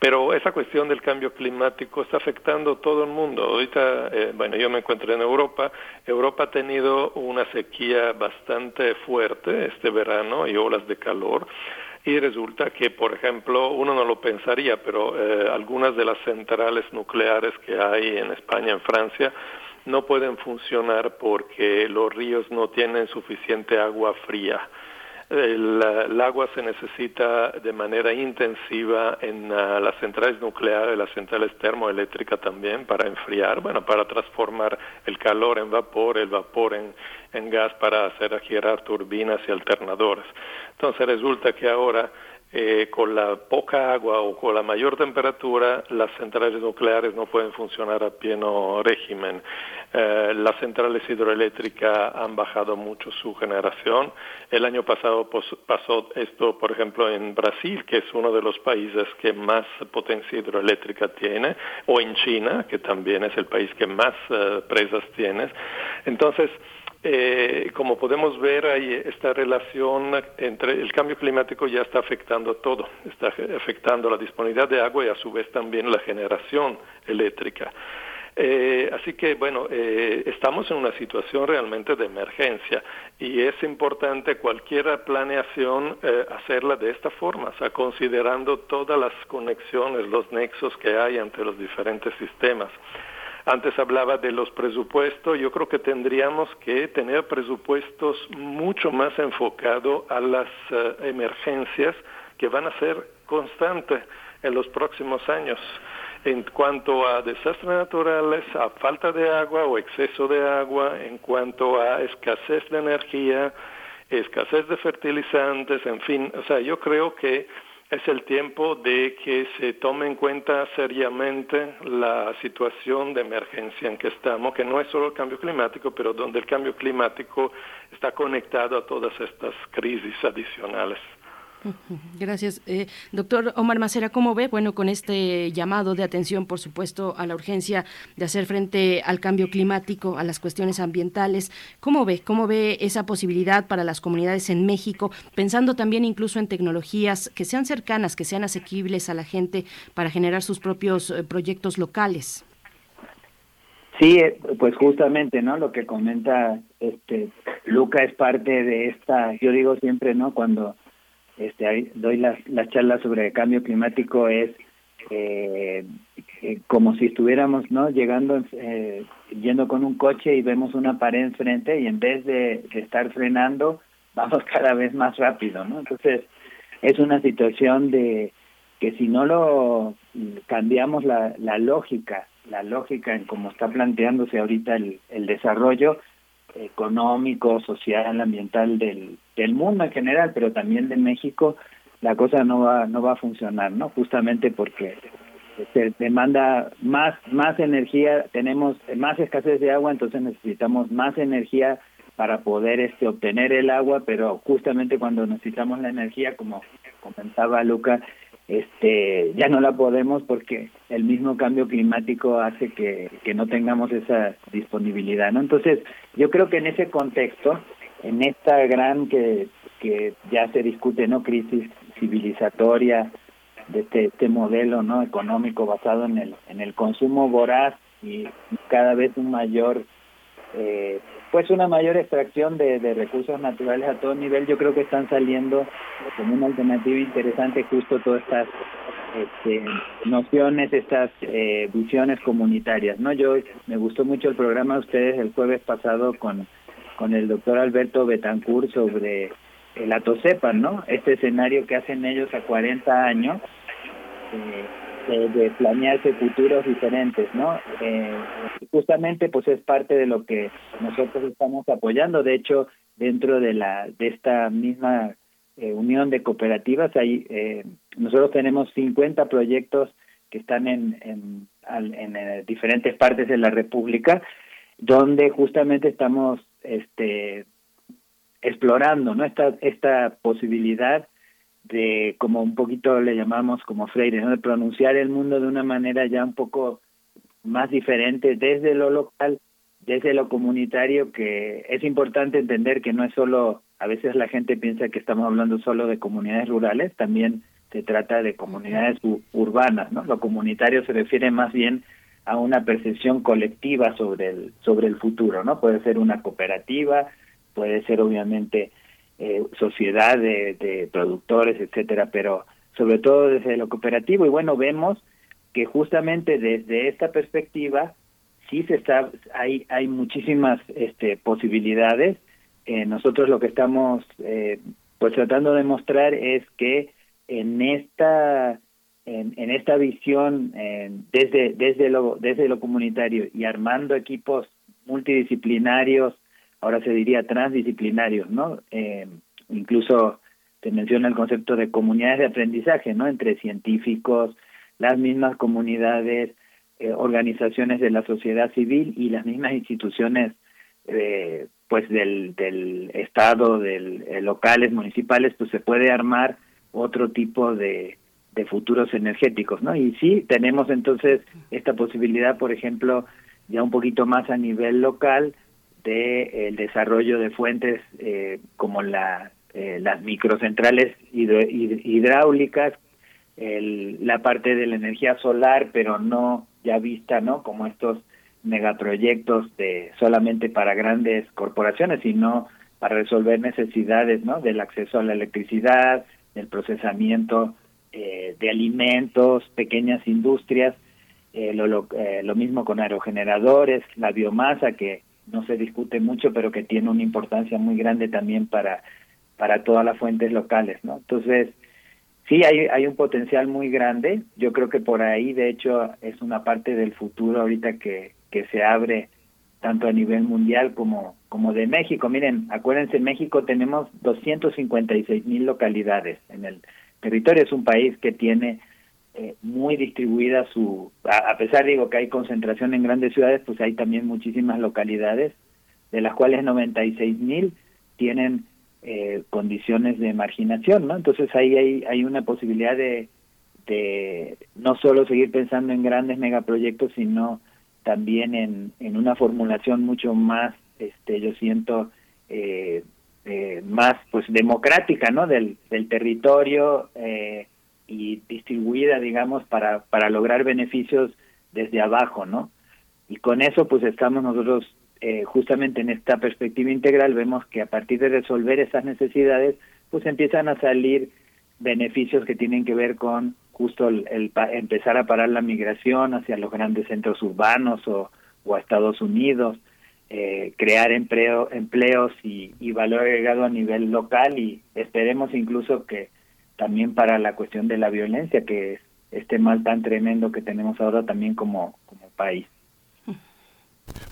Pero esa cuestión del cambio climático está afectando a todo el mundo. Ahorita, eh, bueno, yo me encuentro en Europa. Europa ha tenido una sequía bastante fuerte este verano y olas de calor y resulta que, por ejemplo, uno no lo pensaría, pero eh, algunas de las centrales nucleares que hay en España, en Francia, no pueden funcionar porque los ríos no tienen suficiente agua fría. El, agua se necesita de manera intensiva en uh, las centrales nucleares, las centrales termoeléctricas también para enfriar, bueno, para transformar el calor en vapor, el vapor en, en gas para hacer girar turbinas y alternadores. Entonces resulta que ahora eh, con la poca agua o con la mayor temperatura, las centrales nucleares no pueden funcionar a pleno régimen. Eh, las centrales hidroeléctricas han bajado mucho su generación. El año pasado pasó esto, por ejemplo, en Brasil, que es uno de los países que más potencia hidroeléctrica tiene, o en China, que también es el país que más eh, presas tiene. Entonces, eh, como podemos ver, hay esta relación entre el cambio climático ya está afectando todo, está afectando la disponibilidad de agua y a su vez también la generación eléctrica. Eh, así que, bueno, eh, estamos en una situación realmente de emergencia y es importante cualquier planeación eh, hacerla de esta forma, o sea, considerando todas las conexiones, los nexos que hay entre los diferentes sistemas. Antes hablaba de los presupuestos, yo creo que tendríamos que tener presupuestos mucho más enfocados a las eh, emergencias que van a ser constantes en los próximos años. En cuanto a desastres naturales, a falta de agua o exceso de agua, en cuanto a escasez de energía, escasez de fertilizantes, en fin, o sea, yo creo que es el tiempo de que se tome en cuenta seriamente la situación de emergencia en que estamos, que no es solo el cambio climático, pero donde el cambio climático está conectado a todas estas crisis adicionales. Gracias. Eh, doctor Omar Macera, ¿cómo ve? Bueno, con este llamado de atención, por supuesto, a la urgencia de hacer frente al cambio climático, a las cuestiones ambientales, ¿cómo ve? ¿Cómo ve esa posibilidad para las comunidades en México, pensando también incluso en tecnologías que sean cercanas, que sean asequibles a la gente para generar sus propios eh, proyectos locales? Sí, eh, pues justamente, ¿no? Lo que comenta este Luca es parte de esta, yo digo siempre, ¿no? Cuando este, doy las, las charlas sobre cambio climático es eh, como si estuviéramos no llegando eh, yendo con un coche y vemos una pared enfrente y en vez de, estar frenando vamos cada vez más rápido no entonces es una situación de que si no lo cambiamos la, la lógica la lógica en cómo está planteándose ahorita el, el desarrollo económico, social, ambiental del, del mundo en general, pero también de México, la cosa no va no va a funcionar, ¿no? Justamente porque se demanda más más energía, tenemos más escasez de agua, entonces necesitamos más energía para poder este obtener el agua, pero justamente cuando necesitamos la energía, como comentaba Luca, este ya no la podemos porque el mismo cambio climático hace que, que no tengamos esa disponibilidad no entonces yo creo que en ese contexto en esta gran que que ya se discute no crisis civilizatoria de este, este modelo no económico basado en el en el consumo voraz y cada vez un mayor eh, pues una mayor extracción de, de, recursos naturales a todo nivel, yo creo que están saliendo como una alternativa interesante justo todas estas este, nociones, estas eh, visiones comunitarias. no Yo me gustó mucho el programa de ustedes el jueves pasado con, con el doctor Alberto Betancourt sobre el Atosepan, ¿no? Este escenario que hacen ellos a 40 años. Eh, de, planearse futuros diferentes, ¿no? Eh, justamente, pues es parte de lo que nosotros estamos apoyando. De hecho, dentro de la de esta misma eh, unión de cooperativas, hay eh, nosotros tenemos 50 proyectos que están en, en, en, en diferentes partes de la República, donde justamente estamos este explorando, ¿no? Esta esta posibilidad de como un poquito le llamamos como Freire, de pronunciar el mundo de una manera ya un poco más diferente desde lo local, desde lo comunitario que es importante entender que no es solo, a veces la gente piensa que estamos hablando solo de comunidades rurales, también se trata de comunidades urbanas, ¿no? Lo comunitario se refiere más bien a una percepción colectiva sobre el sobre el futuro, ¿no? Puede ser una cooperativa, puede ser obviamente eh, sociedad de, de productores, etcétera, pero sobre todo desde lo cooperativo. Y bueno vemos que justamente desde esta perspectiva sí se está hay hay muchísimas este posibilidades. Eh, nosotros lo que estamos eh, pues tratando de mostrar es que en esta en, en esta visión desde desde lo desde lo comunitario y armando equipos multidisciplinarios ahora se diría transdisciplinarios no eh, incluso se menciona el concepto de comunidades de aprendizaje no entre científicos las mismas comunidades eh, organizaciones de la sociedad civil y las mismas instituciones eh, pues del, estado del locales municipales pues se puede armar otro tipo de, de futuros energéticos, ¿no? Y sí, tenemos entonces esta posibilidad, por ejemplo, ya un poquito más a nivel local de el desarrollo de fuentes eh, como la eh, las microcentrales hidráulicas, la parte de la energía solar, pero no ya vista, ¿no? Como estos megaproyectos de solamente para grandes corporaciones, sino para resolver necesidades, ¿no? Del acceso a la electricidad, del procesamiento eh, de alimentos, pequeñas industrias, eh, lo, eh, lo mismo con aerogeneradores, la biomasa que no se discute mucho, pero que tiene una importancia muy grande también para para todas las fuentes locales, ¿no? Entonces, sí hay hay un potencial muy grande. Yo creo que por ahí, de hecho, es una parte del futuro ahorita que que se abre tanto a nivel mundial como como de México. Miren, acuérdense, en México tenemos 256 mil localidades en el territorio. Es un país que tiene eh, muy distribuida su, a, pesar digo que hay concentración en grandes ciudades, pues hay también muchísimas localidades, de las cuales 96 mil tienen eh, condiciones de marginación, ¿no? Entonces ahí hay, hay una posibilidad de, no solo seguir pensando en grandes megaproyectos, sino también en, en una formulación mucho más este yo siento eh, eh, más pues democrática no del, del territorio eh, y distribuida digamos para para lograr beneficios desde abajo no y con eso pues estamos nosotros eh, justamente en esta perspectiva integral vemos que a partir de resolver esas necesidades pues empiezan a salir beneficios que tienen que ver con justo el, el empezar a parar la migración hacia los grandes centros urbanos o, o a Estados Unidos eh, crear empleo, empleos y, y, valor agregado a nivel local y esperemos incluso que también para la cuestión de la violencia, que es este mal tan tremendo que tenemos ahora también como, como país.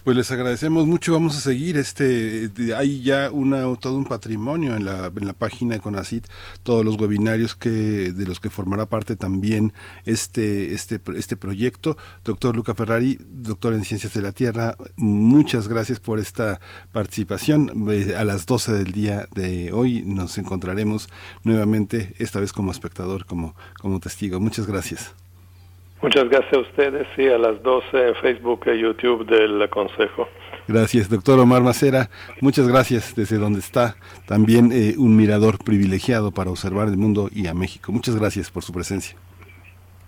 Pues les agradecemos mucho, vamos a seguir este hay ya una todo un patrimonio en la, en la página de CONACIT, todos los webinarios que de los que formará parte también este este este proyecto. Doctor Luca Ferrari, doctor en Ciencias de la Tierra, muchas gracias por esta participación. Eh, a las 12 del día de hoy nos encontraremos nuevamente esta vez como espectador, como como testigo. Muchas gracias. Muchas gracias a ustedes y a las 12 en Facebook y YouTube del Consejo. Gracias, doctor Omar Macera. Muchas gracias desde donde está. También eh, un mirador privilegiado para observar el mundo y a México. Muchas gracias por su presencia.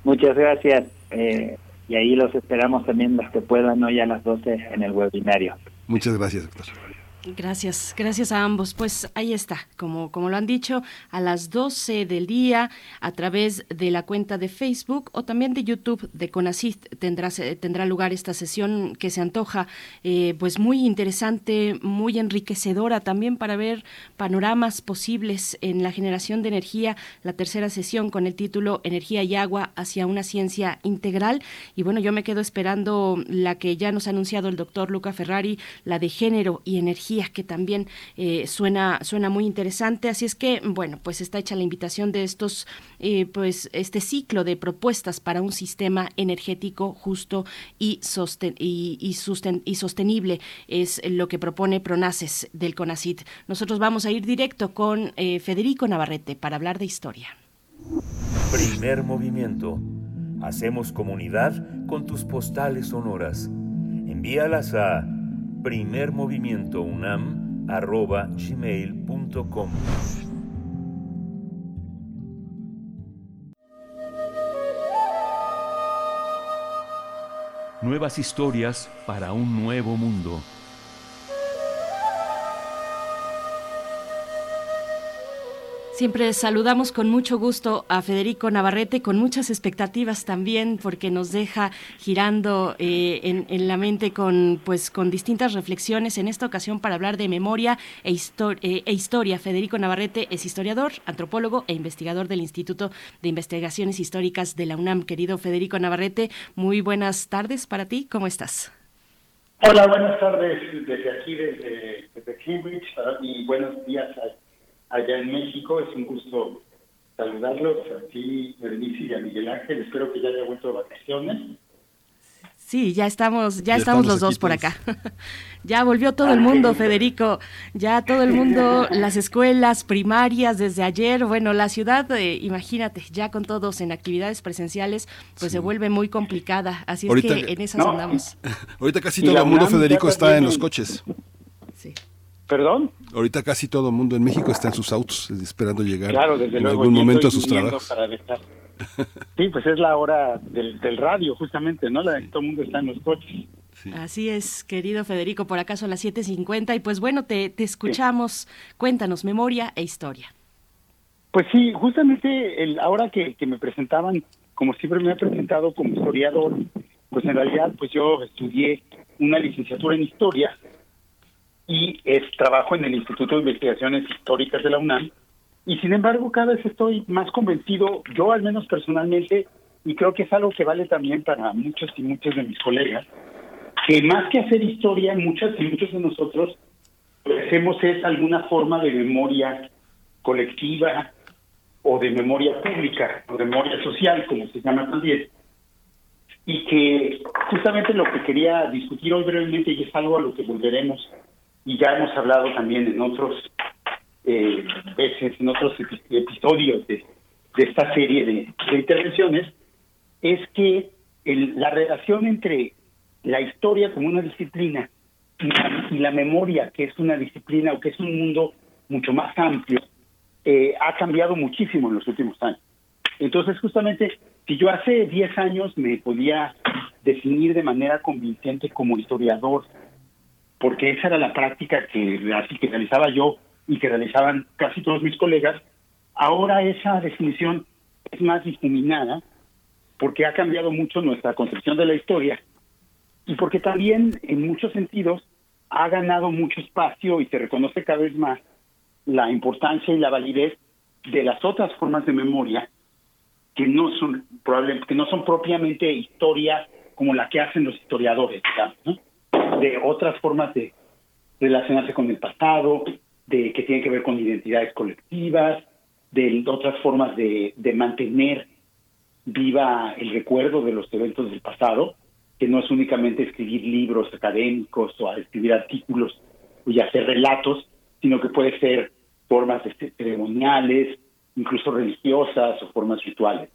Muchas gracias. Eh, y ahí los esperamos también los que puedan hoy a las 12 en el webinario. Muchas gracias, doctor. Gracias, gracias a ambos. Pues ahí está, como, como lo han dicho, a las 12 del día a través de la cuenta de Facebook o también de YouTube de Conacist tendrá, tendrá lugar esta sesión que se antoja eh, pues muy interesante, muy enriquecedora también para ver panoramas posibles en la generación de energía, la tercera sesión con el título Energía y agua hacia una ciencia integral. Y bueno, yo me quedo esperando la que ya nos ha anunciado el doctor Luca Ferrari, la de género y energía que también eh, suena, suena muy interesante. Así es que, bueno, pues está hecha la invitación de estos, eh, pues este ciclo de propuestas para un sistema energético justo y, sosten y, y, y sostenible es lo que propone Pronaces del CONACIT. Nosotros vamos a ir directo con eh, Federico Navarrete para hablar de historia. Primer movimiento. Hacemos comunidad con tus postales sonoras. Envíalas a primermovimientounam.gmail.com Nuevas historias para un nuevo mundo. Siempre saludamos con mucho gusto a Federico Navarrete, con muchas expectativas también, porque nos deja girando eh, en, la mente con, pues, con distintas reflexiones en esta ocasión para hablar de memoria e, eh, e historia. Federico Navarrete es historiador, antropólogo e investigador del Instituto de Investigaciones Históricas de la UNAM. Querido Federico Navarrete, muy buenas tardes para ti. ¿Cómo estás? Hola, buenas tardes desde aquí, desde, Cambridge, y buenos días a allá en México. Es un gusto saludarlos a ti, Berenice, y a Miguel Ángel. Espero que ya haya vuelto de vacaciones. Sí, ya estamos, ya, estamos, los dos por acá. ya volvió todo el ah, mundo, Federico. Ya todo el mundo, las escuelas primarias desde ayer. Bueno, la ciudad, eh, imagínate, ya con todos en actividades presenciales, pues se vuelve muy complicada. Así es que en esas andamos. Ahorita casi todo el mundo, Federico, está en los coches. ¿Perdón? Ahorita casi todo el mundo en México está en sus autos esperando llegar en algún momento a sus trabajos. sí, pues es la hora del, radio, justamente, ¿no? La, todo el mundo está en los coches. Así es, querido Federico, por acaso a las 7.50 y pues bueno, te, te escuchamos. Cuéntanos, memoria e historia. Pues sí, justamente el, ahora que, que me presentaban, como siempre me he presentado como historiador, pues en realidad pues yo estudié una licenciatura en historia y es trabajo en el Instituto de Investigaciones Históricas de la UNAM. Y sin embargo, cada vez estoy más convencido, yo al menos personalmente, y creo que es algo que vale también para muchos y muchos de mis colegas, que más que hacer historia, muchas y muchos de nosotros hacemos es alguna forma de memoria colectiva o de memoria pública o de memoria social, como se llama también, y que justamente lo que quería discutir hoy brevemente, y es algo a lo que volveremos y ya hemos hablado también en otros eh, veces, en otros episodios de, esta serie de, intervenciones, es que la relación entre la historia como una disciplina y la, memoria, que es una disciplina o que es un mundo mucho más amplio, eh, ha cambiado muchísimo en los últimos años. Entonces, justamente, si yo hace 10 años me podía definir de manera convincente como historiador porque esa era la práctica que así que realizaba yo y que realizaban casi todos mis colegas. Ahora esa definición es más difuminada porque ha cambiado mucho nuestra concepción de la historia y porque también en muchos sentidos ha ganado mucho espacio y se reconoce cada vez más la importancia y la validez de las otras formas de memoria que no son probablemente que no son propiamente historia como la que hacen los historiadores, digamos, ¿no? De otras formas de relacionarse con el pasado, de que tienen que ver con identidades colectivas, de otras formas de, mantener viva el recuerdo de los eventos del pasado, que no es únicamente escribir libros académicos o escribir artículos y hacer relatos, sino que puede ser formas ceremoniales, incluso religiosas o formas rituales.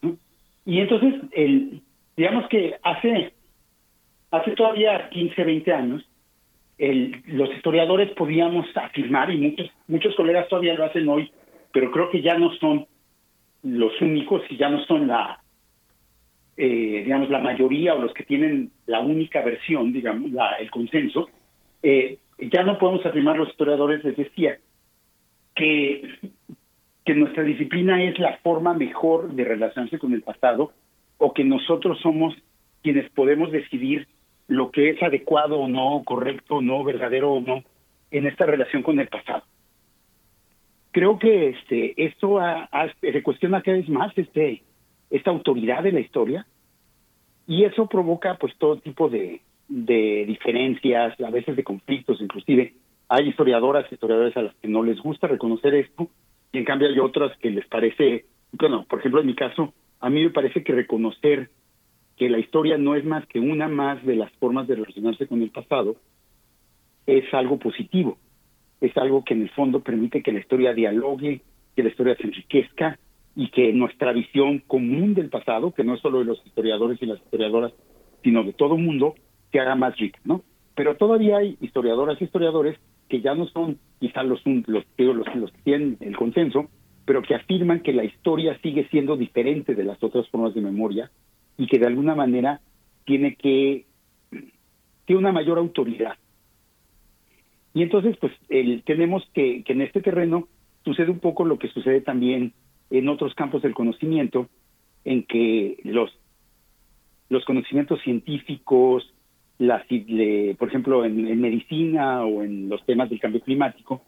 Y entonces, el, digamos que hace Hace todavía 15, 20 años, el, los historiadores podíamos afirmar, y muchos, muchos colegas todavía lo hacen hoy, pero creo que ya no son los únicos y ya no son la, eh, digamos, la mayoría o los que tienen la única versión, digamos, la, el consenso, eh, ya no podemos afirmar los historiadores, les decía, que, que nuestra disciplina es la forma mejor de relacionarse con el pasado o que nosotros somos quienes podemos decidir lo que es adecuado o no, correcto o no, verdadero o no, en esta relación con el pasado. Creo que este esto se cuestiona cada vez más este esta autoridad de la historia y eso provoca pues todo tipo de, de diferencias, a veces de conflictos, inclusive hay historiadoras, historiadores a las que no les gusta reconocer esto y en cambio hay otras que les parece, bueno, por ejemplo en mi caso, a mí me parece que reconocer que la historia no es más que una más de las formas de relacionarse con el pasado, es algo positivo, es algo que en el fondo permite que la historia dialogue, que la historia se enriquezca y que nuestra visión común del pasado, que no es solo de los historiadores y las historiadoras, sino de todo mundo, se haga más rica, ¿no? pero todavía hay historiadoras y historiadores que ya no son quizá los, los, los, los que tienen el consenso, pero que afirman que la historia sigue siendo diferente de las otras formas de memoria y que de alguna manera tiene que tiene una mayor autoridad. Y entonces, pues, el, tenemos que, que en este terreno sucede un poco lo que sucede también en otros campos del conocimiento, en que los, los conocimientos científicos, las, por ejemplo, en, medicina o en los temas del cambio climático,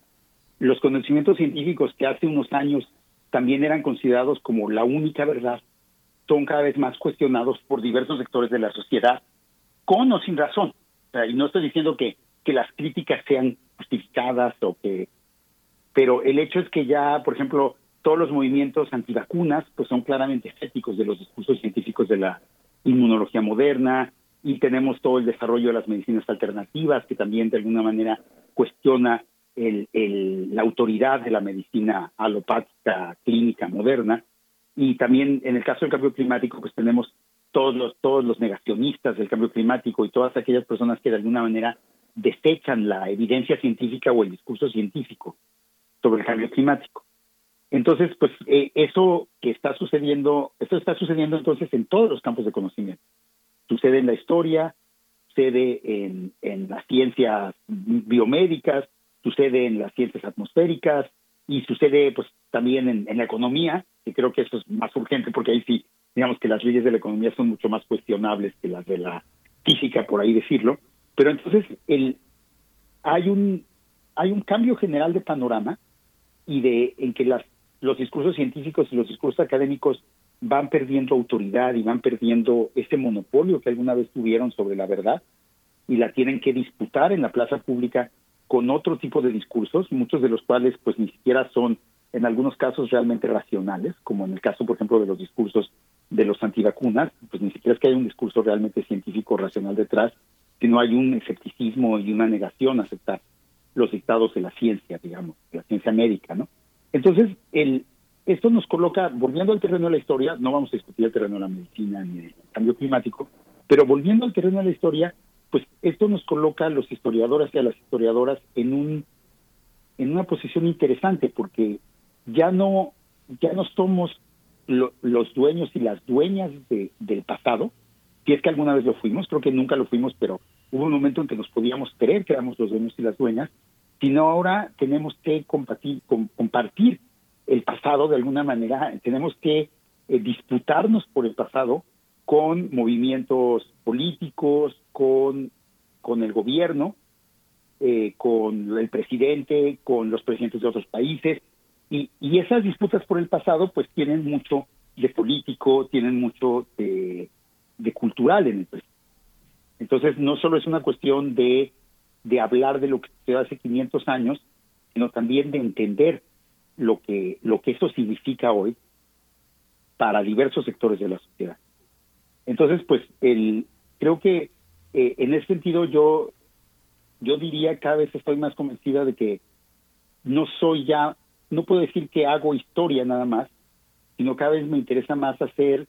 los conocimientos científicos que hace unos años también eran considerados como la única verdad, son cada vez más cuestionados por diversos sectores de la sociedad, con o sin razón. y no estoy diciendo que, que las críticas sean justificadas o que... Pero el hecho es que ya, por ejemplo, todos los movimientos antivacunas pues son claramente escépticos de los discursos científicos de la inmunología moderna, y tenemos todo el desarrollo de las medicinas alternativas que también de alguna manera cuestiona el, el, la autoridad de la medicina alopática clínica moderna y también en el caso del cambio climático pues tenemos todos los todos los negacionistas del cambio climático y todas aquellas personas que de alguna manera desechan la evidencia científica o el discurso científico sobre el cambio climático. Entonces, pues eh, eso que está sucediendo, eso está sucediendo entonces en todos los campos de conocimiento sucede en la historia, sucede en, en las ciencias biomédicas, sucede en las ciencias atmosféricas y sucede pues también en, la economía, que creo que eso es más urgente porque ahí sí, digamos que las leyes de la economía son mucho más cuestionables que las de la física, por ahí decirlo. Pero entonces el, hay un hay un cambio general de panorama y de en que las los discursos científicos y los discursos académicos van perdiendo autoridad y van perdiendo ese monopolio que alguna vez tuvieron sobre la verdad y la tienen que disputar en la plaza pública con otro tipo de discursos, muchos de los cuales pues ni siquiera son en algunos casos realmente racionales, como en el caso por ejemplo de los discursos de los antivacunas, pues ni siquiera es que haya un discurso realmente científico racional detrás, sino hay un escepticismo y una negación a aceptar los dictados de la ciencia, digamos, de la ciencia médica, ¿no? Entonces, el, esto nos coloca, volviendo al terreno de la historia, no vamos a discutir el terreno de la medicina ni el cambio climático, pero volviendo al terreno de la historia, pues esto nos coloca a los historiadores y a las historiadoras en un en una posición interesante porque ya no ya no somos los dueños y las dueñas de, del pasado, si es que alguna vez lo fuimos, creo que nunca lo fuimos, pero hubo un momento en que nos podíamos creer que éramos los dueños y las dueñas, sino ahora tenemos que compartir, compartir el pasado de alguna manera, tenemos que eh, disputarnos por el pasado con movimientos políticos, con, con el gobierno, eh, con el presidente, con los presidentes de otros países, y, y esas disputas por el pasado pues tienen mucho de político, tienen mucho de, cultural en el presente. Entonces no solo es una cuestión de, de hablar de lo que se hace 500 años, sino también de entender lo que, lo que eso significa hoy para diversos sectores de la sociedad. Entonces, pues, el, creo que eh, en ese sentido yo, yo diría cada vez estoy más convencida de que no soy ya, no puedo decir que hago historia nada más, sino cada vez me interesa más hacer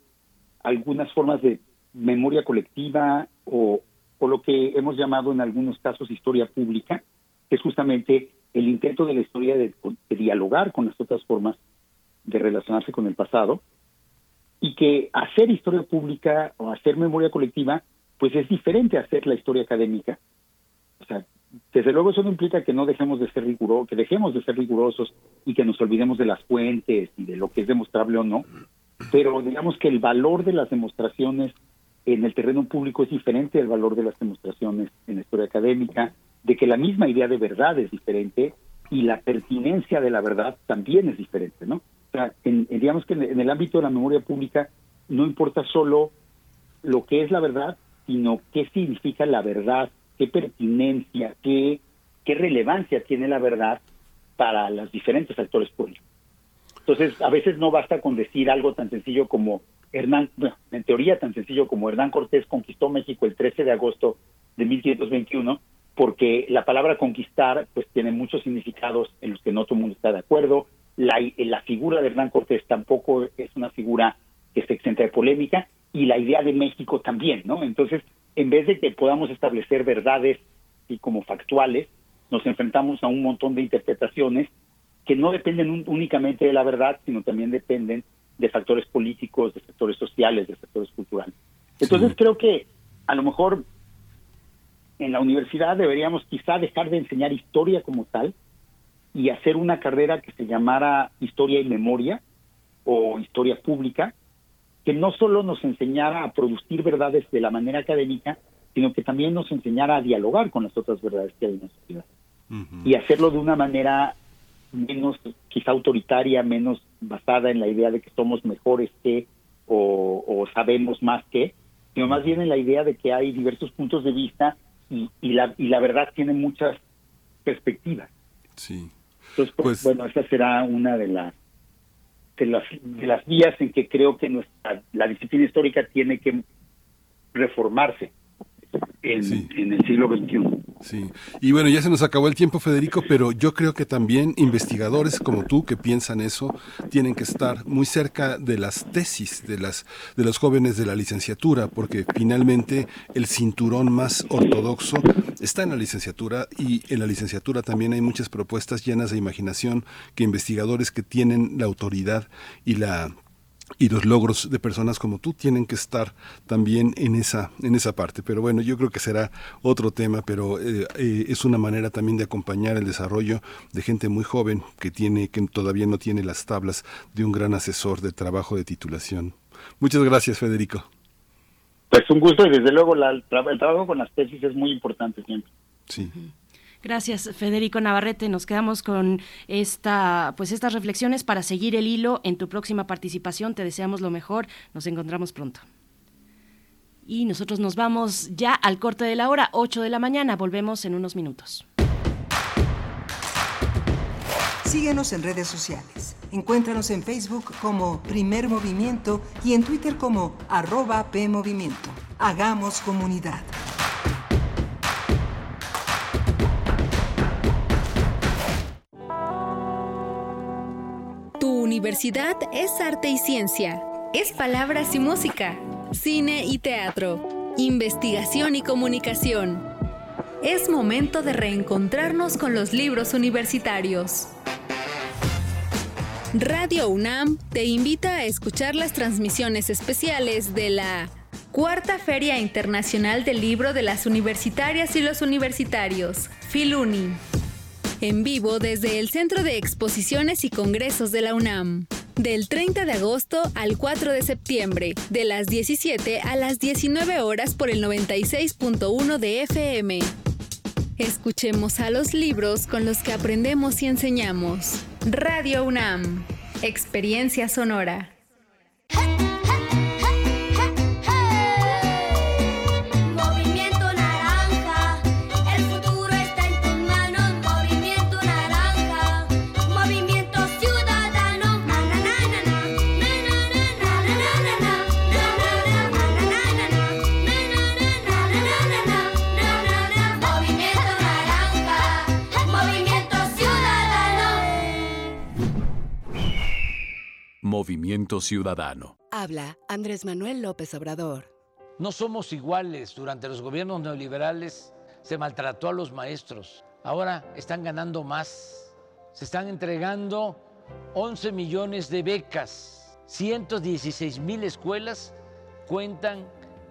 algunas formas de memoria colectiva o, lo que hemos llamado en algunos casos historia pública, que es justamente el intento de la historia de, dialogar con las otras formas de relacionarse con el pasado y que hacer historia pública o hacer memoria colectiva pues es diferente a hacer la historia académica. Desde luego eso no implica que no dejemos de ser rigurosos, que dejemos de ser rigurosos y que nos olvidemos de las fuentes y de lo que es demostrable o no, pero digamos que el valor de las demostraciones en el terreno público es diferente al valor de las demostraciones en la historia académica, de que la misma idea de verdad es diferente y la pertinencia de la verdad también es diferente, ¿no? O sea, en, digamos que en, el ámbito de la memoria pública no importa solo lo que es la verdad, sino qué significa la verdad, qué pertinencia, qué, relevancia tiene la verdad para los diferentes actores públicos. Entonces, a veces no basta con decir algo tan sencillo como Hernán, en teoría tan sencillo como Hernán Cortés conquistó México el 13 de agosto de 1521, porque la palabra conquistar pues tiene muchos significados en los que no todo el mundo está de acuerdo. La, la figura de Hernán Cortés tampoco es una figura que se exenta de polémica y la idea de México también, ¿no? Entonces, en vez de que podamos establecer verdades así como factuales, nos enfrentamos a un montón de interpretaciones que no dependen únicamente de la verdad, sino también dependen de factores políticos, de factores sociales, de factores culturales. Entonces creo que a lo mejor en la universidad deberíamos quizá dejar de enseñar historia como tal y hacer una carrera que se llamara historia y memoria o historia pública, que no solo nos enseñara a producir verdades de la manera académica, sino que también nos enseñara a dialogar con las otras verdades que hay en la sociedad. Y hacerlo de una manera menos quizá autoritaria, menos basada en la idea de que somos mejores que o, sabemos más que, sino más bien en la idea de que hay diversos puntos de vista y, la, y la verdad tiene muchas perspectivas. Sí. Entonces, pues, pues, bueno, esa será una de las, de las de las vías en que creo que nuestra la disciplina histórica tiene que reformarse en, el siglo XXI. Sí, y bueno, ya se nos acabó el tiempo, Federico, pero yo creo que también investigadores como tú que piensan eso tienen que estar muy cerca de las tesis de las de los jóvenes de la licenciatura, porque finalmente el cinturón más ortodoxo está en la licenciatura y en la licenciatura también hay muchas propuestas llenas de imaginación que investigadores que tienen la autoridad y la y los logros de personas como tú tienen que estar también en esa en esa parte. Pero bueno yo creo que será otro tema pero eh, eh, es una manera también de acompañar el desarrollo de gente muy joven que tiene que todavía no tiene las tablas de un gran asesor de trabajo de titulación. Muchas gracias Federico. Pues un gusto y desde luego el trabajo con las tesis es muy importante siempre. Sí Gracias, Federico Navarrete. Nos quedamos con esta, pues estas reflexiones para seguir el hilo en tu próxima participación. Te deseamos lo mejor. Nos encontramos pronto. Y nosotros nos vamos ya al corte de la hora, 8 de la mañana. Volvemos en unos minutos. Síguenos en redes sociales. Encuéntranos en Facebook como Primer Movimiento y en Twitter como arroba PMovimiento. Hagamos comunidad. Universidad es arte y ciencia, es palabras y música, cine y teatro, investigación y comunicación. Es momento de reencontrarnos con los libros universitarios. Radio UNAM te invita a escuchar las transmisiones especiales de la Cuarta Feria Internacional del Libro de las Universitarias y los Universitarios, Filuni en vivo desde el Centro de Exposiciones y Congresos de la UNAM. Del 30 de agosto al 4 de septiembre, de las 17 a las 19 horas por el 96.1 de FM. Escuchemos a los libros con los que aprendemos y enseñamos. Radio UNAM. Experiencia sonora. Movimiento Ciudadano. Habla Andrés Manuel López Obrador. No somos iguales. Durante los gobiernos neoliberales se maltrató a los maestros. Ahora están ganando más. Se están entregando 11 millones de becas. 116 mil escuelas cuentan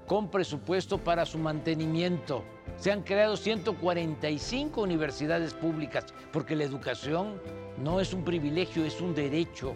con presupuesto para su mantenimiento. Se han creado 145 universidades públicas porque la educación no es un privilegio, es un derecho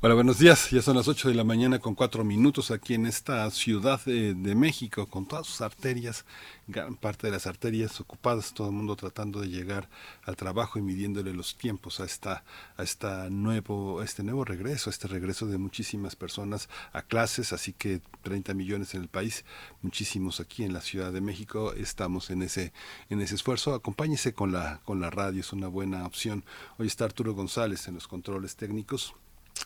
Hola, buenos días. Ya son las 8 de la mañana con 4 minutos aquí en esta ciudad de, de, México, con todas sus arterias, gran parte de las arterias ocupadas, todo el mundo tratando de llegar al trabajo y midiéndole los tiempos a esta, a esta nuevo, a este nuevo regreso, a este regreso de muchísimas personas a clases, así que 30 millones en el país, muchísimos aquí en la Ciudad de México, estamos en ese, en ese esfuerzo. Acompáñese con la, con la radio, es una buena opción. Hoy está Arturo González en los controles técnicos.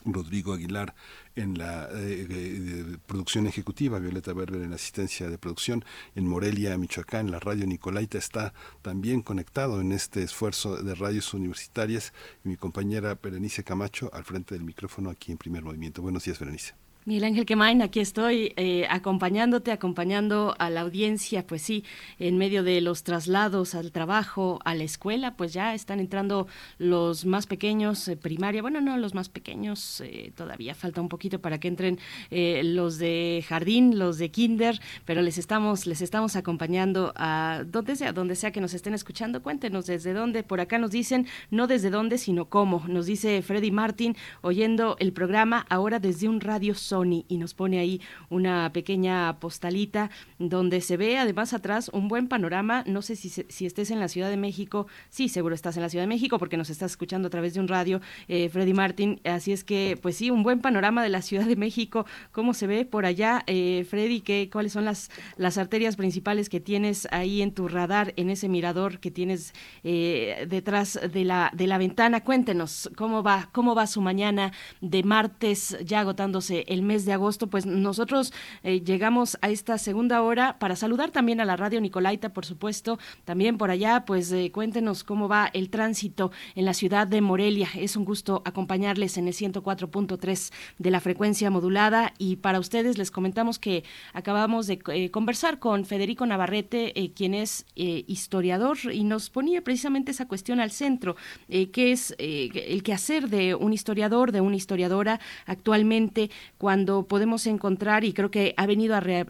Rodrigo Aguilar en la eh, eh, producción ejecutiva, Violeta Berber en la asistencia de producción, en Morelia, Michoacán, la radio Nicolaita está también conectado en este esfuerzo de radios universitarias y mi compañera Berenice Camacho al frente del micrófono aquí en Primer Movimiento. Buenos días, Berenice. Miguel Ángel Quemain, aquí estoy eh, acompañándote, acompañando a la audiencia, pues sí, en medio de los traslados al trabajo, a la escuela, pues ya están entrando los más pequeños, eh, primaria, bueno, no, los más pequeños, eh, todavía falta un poquito para que entren eh, los de jardín, los de kinder, pero les estamos, les estamos acompañando a donde sea, donde sea que nos estén escuchando, cuéntenos desde dónde, por acá nos dicen, no desde dónde, sino cómo, nos dice Freddy Martin, oyendo el programa ahora desde un radio Sony y nos pone ahí una pequeña postalita donde se ve además atrás un buen panorama. No sé si, si estés en la Ciudad de México. Sí, seguro estás en la Ciudad de México porque nos estás escuchando a través de un radio, eh, Freddy Martin. Así es que, pues sí, un buen panorama de la Ciudad de México. ¿Cómo se ve por allá, eh, Freddy? ¿qué, ¿Cuáles son las, las arterias principales que tienes ahí en tu radar, en ese mirador que tienes eh, detrás de la, de la ventana? Cuéntenos cómo va, cómo va su mañana de martes, ya agotándose el mes de agosto, pues nosotros eh, llegamos a esta segunda hora para saludar también a la radio Nicolaita, por supuesto, también por allá, pues eh, cuéntenos cómo va el tránsito en la ciudad de Morelia. Es un gusto acompañarles en el 104.3 de la frecuencia modulada y para ustedes les comentamos que acabamos de eh, conversar con Federico Navarrete, quien es historiador y nos ponía precisamente esa cuestión al centro, que es el quehacer de un historiador, de una historiadora actualmente cuando podemos encontrar, y creo que ha venido a re,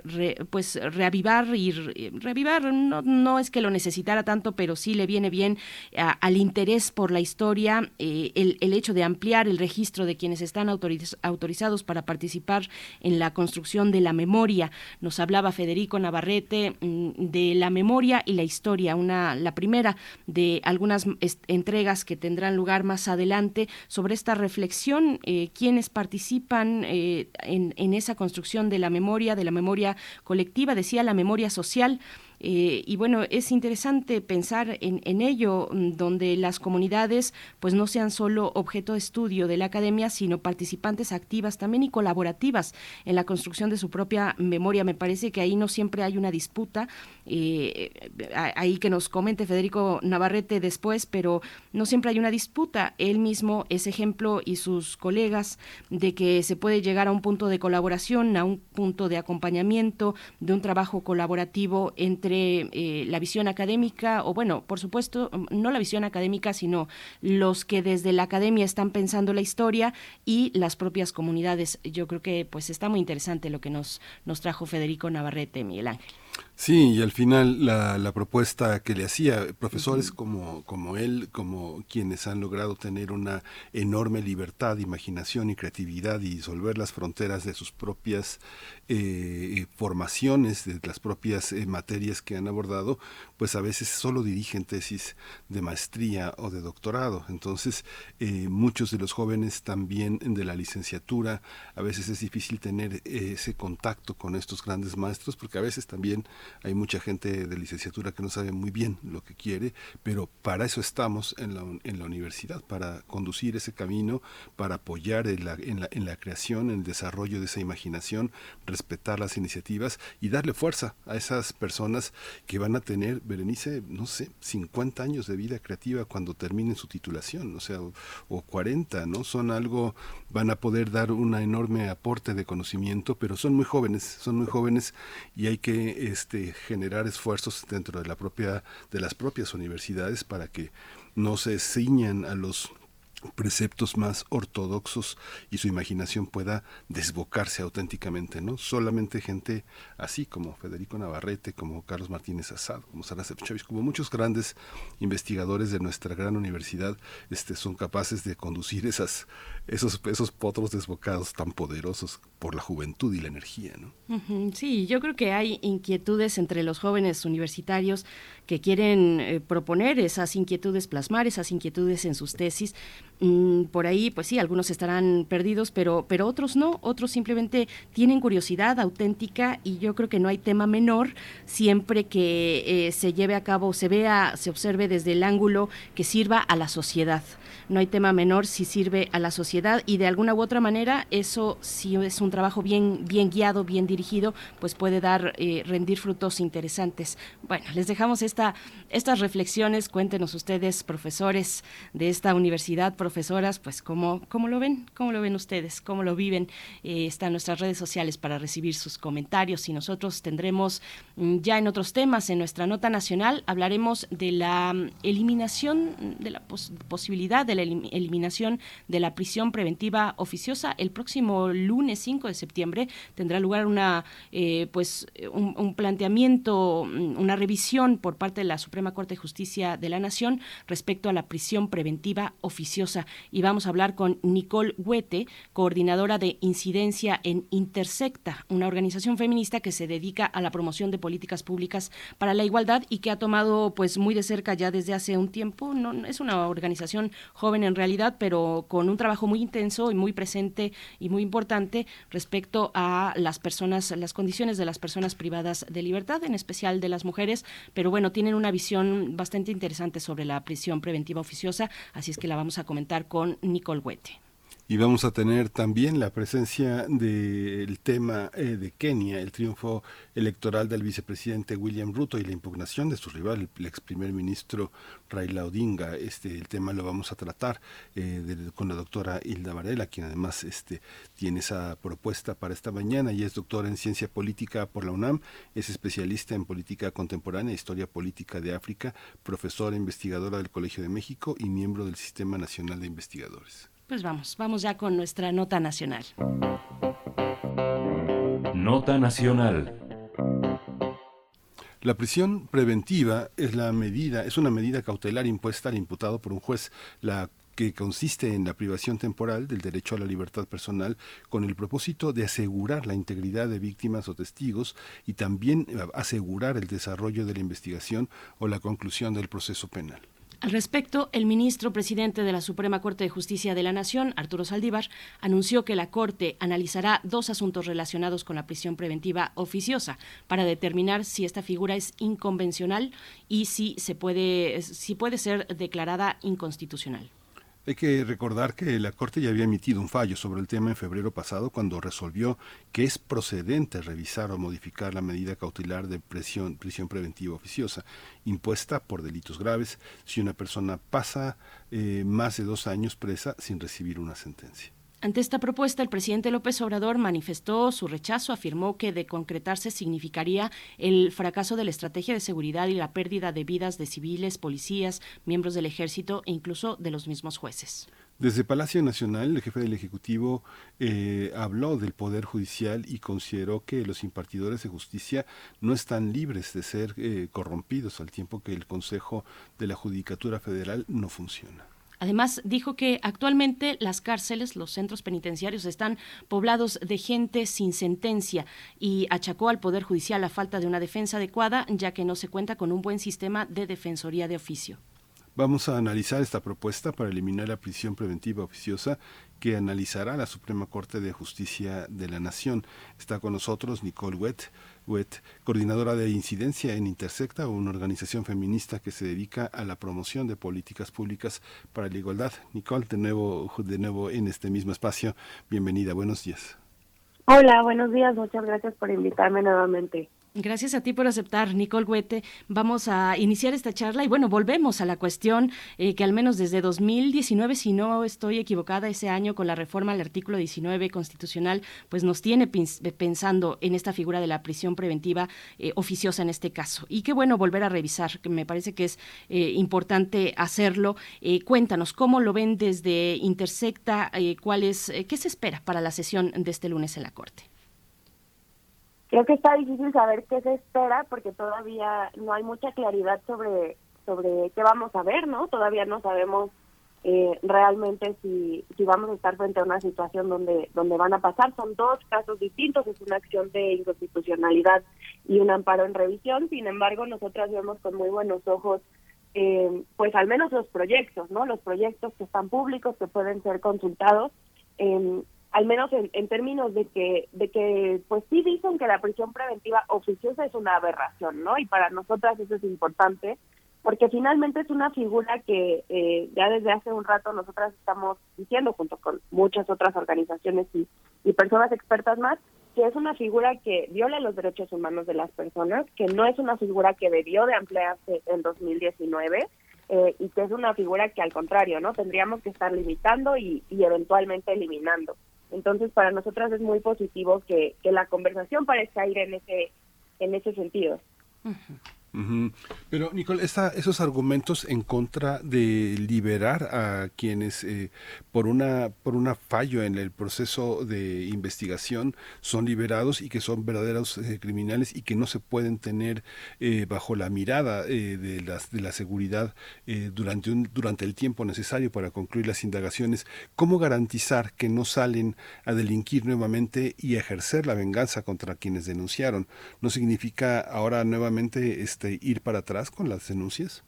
pues reavivar y re, reavivar, no, no, es que lo necesitara tanto, pero sí le viene bien al interés por la historia, eh, el, el, hecho de ampliar el registro de quienes están autoriz autorizados para participar en la construcción de la memoria. Nos hablaba Federico Navarrete mm, de la memoria y la historia, una, la primera de algunas entregas que tendrán lugar más adelante sobre esta reflexión, eh, quienes participan eh, en, en, esa construcción de la memoria, de la memoria colectiva, decía la memoria social. Eh, y bueno, es interesante pensar en, ello, donde las comunidades pues no sean solo objeto de estudio de la academia, sino participantes activas también y colaborativas en la construcción de su propia memoria. Me parece que ahí no siempre hay una disputa, eh, ahí que nos comente Federico Navarrete después, pero no siempre hay una disputa. Él mismo es ejemplo y sus colegas de que se puede llegar a un punto de colaboración, a un punto de acompañamiento, de un trabajo colaborativo entre eh, la visión académica, o bueno, por supuesto, no la visión académica, sino los que desde la academia están pensando la historia y las propias comunidades. Yo creo que pues está muy interesante lo que nos, nos trajo Federico Navarrete, Miguel Ángel. Sí, y al final la, la propuesta que le hacía, profesores uh -huh. como, como él, como quienes han logrado tener una enorme libertad, imaginación y creatividad y disolver las fronteras de sus propias eh, formaciones, de las propias eh, materias que han abordado, pues a veces solo dirigen tesis de maestría o de doctorado. Entonces, eh, muchos de los jóvenes también de la licenciatura, a veces es difícil tener ese contacto con estos grandes maestros porque a veces también hay mucha gente de licenciatura que no sabe muy bien lo que quiere, pero para eso estamos en la, en la universidad, para conducir ese camino, para apoyar en la, en la, en la creación, en el desarrollo de esa imaginación, respetar las iniciativas y darle fuerza a esas personas que van a tener, Berenice, no sé, 50 años de vida creativa cuando terminen su titulación, o sea, o, 40, ¿no? Son algo, van a poder dar un enorme aporte de conocimiento, pero son muy jóvenes, son muy jóvenes y hay que este, generar esfuerzos dentro de la propia, de las propias universidades para que no se ciñan a los preceptos más ortodoxos y su imaginación pueda desbocarse auténticamente, ¿no? Solamente gente así como Federico Navarrete, como Carlos Martínez Asado, como Sara Sefcovic, como muchos grandes investigadores de nuestra gran universidad, este, son capaces de conducir esas esos, esos potros desbocados tan poderosos por la juventud y la energía. ¿no? Sí, yo creo que hay inquietudes entre los jóvenes universitarios que quieren eh, proponer esas inquietudes, plasmar esas inquietudes en sus tesis. Mm, por ahí, pues sí, algunos estarán perdidos, pero, pero otros no, otros simplemente tienen curiosidad auténtica y yo creo que no hay tema menor siempre que eh, se lleve a cabo, se vea, se observe desde el ángulo que sirva a la sociedad no hay tema menor si sirve a la sociedad y de alguna u otra manera eso si es un trabajo bien bien guiado, bien dirigido, pues puede dar eh, rendir frutos interesantes. Bueno, les dejamos esta estas reflexiones, cuéntenos ustedes profesores de esta universidad, profesoras, pues cómo cómo lo ven, cómo lo ven ustedes, cómo lo viven. Eh, están nuestras redes sociales para recibir sus comentarios y nosotros tendremos mm, ya en otros temas en nuestra nota nacional hablaremos de la mm, eliminación de la posibilidad de la eliminación de la prisión preventiva oficiosa. El próximo lunes 5 de septiembre tendrá lugar una, eh, pues, un, planteamiento, mm, una revisión por parte de la Suprema Corte de Justicia de la Nación respecto a la prisión preventiva oficiosa. Y vamos a hablar con Nicole Huete, coordinadora de incidencia en Intersecta, una organización feminista que se dedica a la promoción de políticas públicas para la igualdad y que ha tomado pues muy de cerca ya desde hace un tiempo. No, es una organización joven en realidad, pero con un trabajo muy intenso y muy presente y muy importante respecto a las personas, las condiciones de las personas privadas de libertad, en especial de las mujeres, pero bueno, tienen una visión bastante interesante sobre la prisión preventiva oficiosa, así es que la vamos a comentar con Nicole Huete. Y vamos a tener también la presencia del tema eh, de Kenia, el triunfo electoral del vicepresidente William Ruto y la impugnación de su rival, el ex primer ministro Raila Odinga. Este, el tema lo vamos a tratar eh, con la doctora Hilda Varela, quien además este, tiene esa propuesta para esta mañana y es doctora en ciencia política por la UNAM, es especialista en política contemporánea, historia política de África, profesora investigadora del Colegio de México y miembro del Sistema Nacional de Investigadores. Pues vamos, vamos ya con nuestra nota nacional. Nota nacional. La prisión preventiva es la medida, es una medida cautelar impuesta al imputado por un juez, la que consiste en la privación temporal del derecho a la libertad personal con el propósito de asegurar la integridad de víctimas o testigos y también asegurar el desarrollo de la investigación o la conclusión del proceso penal. Al respecto, el ministro presidente de la Suprema Corte de Justicia de la Nación, Arturo Saldívar, anunció que la Corte analizará dos asuntos relacionados con la prisión preventiva oficiosa para determinar si esta figura es inconvencional y si se puede si puede ser declarada inconstitucional. Hay que recordar que la Corte ya había emitido un fallo sobre el tema en febrero pasado cuando resolvió que es procedente revisar o modificar la medida cautelar de prisión, prisión preventiva oficiosa impuesta por delitos graves si una persona pasa eh, más de dos años presa sin recibir una sentencia. Ante esta propuesta, el presidente López Obrador manifestó su rechazo, afirmó que de concretarse significaría el fracaso de la estrategia de seguridad y la pérdida de vidas de civiles, policías, miembros del ejército e incluso de los mismos jueces. Desde Palacio Nacional, el jefe del Ejecutivo eh, habló del Poder Judicial y consideró que los impartidores de justicia no están libres de ser eh, corrompidos al tiempo que el Consejo de la Judicatura Federal no funciona. Además, dijo que actualmente las cárceles, los centros penitenciarios están poblados de gente sin sentencia y achacó al Poder Judicial la falta de una defensa adecuada, ya que no se cuenta con un buen sistema de defensoría de oficio. Vamos a analizar esta propuesta para eliminar la prisión preventiva oficiosa que analizará la Suprema Corte de Justicia de la Nación. Está con nosotros Nicole Wett, Wett, coordinadora de incidencia en Intersecta, una organización feminista que se dedica a la promoción de políticas públicas para la igualdad. Nicole, de nuevo, de nuevo en este mismo espacio. Bienvenida, buenos días. Hola, buenos días, muchas gracias por invitarme nuevamente. Gracias a ti por aceptar, Nicole Huete. Vamos a iniciar esta charla y bueno, volvemos a la cuestión eh, que al menos desde 2019, si no estoy equivocada, ese año con la reforma al artículo 19 constitucional, pues nos tiene pensando en esta figura de la prisión preventiva eh, oficiosa en este caso. Y qué bueno volver a revisar, que me parece que es eh, importante hacerlo. cuéntanos, ¿cómo lo ven desde Intersecta? ¿cuál es, ¿Qué se espera para la sesión de este lunes en la Corte? Creo que está difícil saber qué se espera porque todavía no hay mucha claridad sobre sobre qué vamos a ver, ¿no? Todavía no sabemos eh, realmente si, si vamos a estar frente a una situación donde donde van a pasar. Son dos casos distintos, es una acción de inconstitucionalidad y un amparo en revisión. Sin embargo, nosotras vemos con muy buenos ojos eh, pues al menos los proyectos, ¿no? Los proyectos que están públicos, que pueden ser consultados. Eh, al menos en, términos de que, de que, pues sí dicen que la prisión preventiva oficiosa es una aberración, ¿no? Y para nosotras eso es importante, porque finalmente es una figura que eh, ya desde hace un rato nosotras estamos diciendo, junto con muchas otras organizaciones y, y personas expertas más, que es una figura que viola los derechos humanos de las personas, que no es una figura que debió de ampliarse en 2019, eh, y que es una figura que al contrario, ¿no? Tendríamos que estar limitando y, y eventualmente eliminando. Entonces, para nosotras es muy positivo que, que la conversación parezca ir en ese, en ese sentido. Pero, Nicole, esos argumentos en contra de liberar a quienes eh, por una por una fallo en el proceso de investigación son liberados y que son verdaderos eh, criminales y que no se pueden tener eh, bajo la mirada de, las, de la seguridad durante, un, durante el tiempo necesario para concluir las indagaciones, ¿cómo garantizar que no salen a delinquir nuevamente y ejercer la venganza contra quienes denunciaron? ¿No significa ahora nuevamente... Este, este, ir para atrás con las denuncias?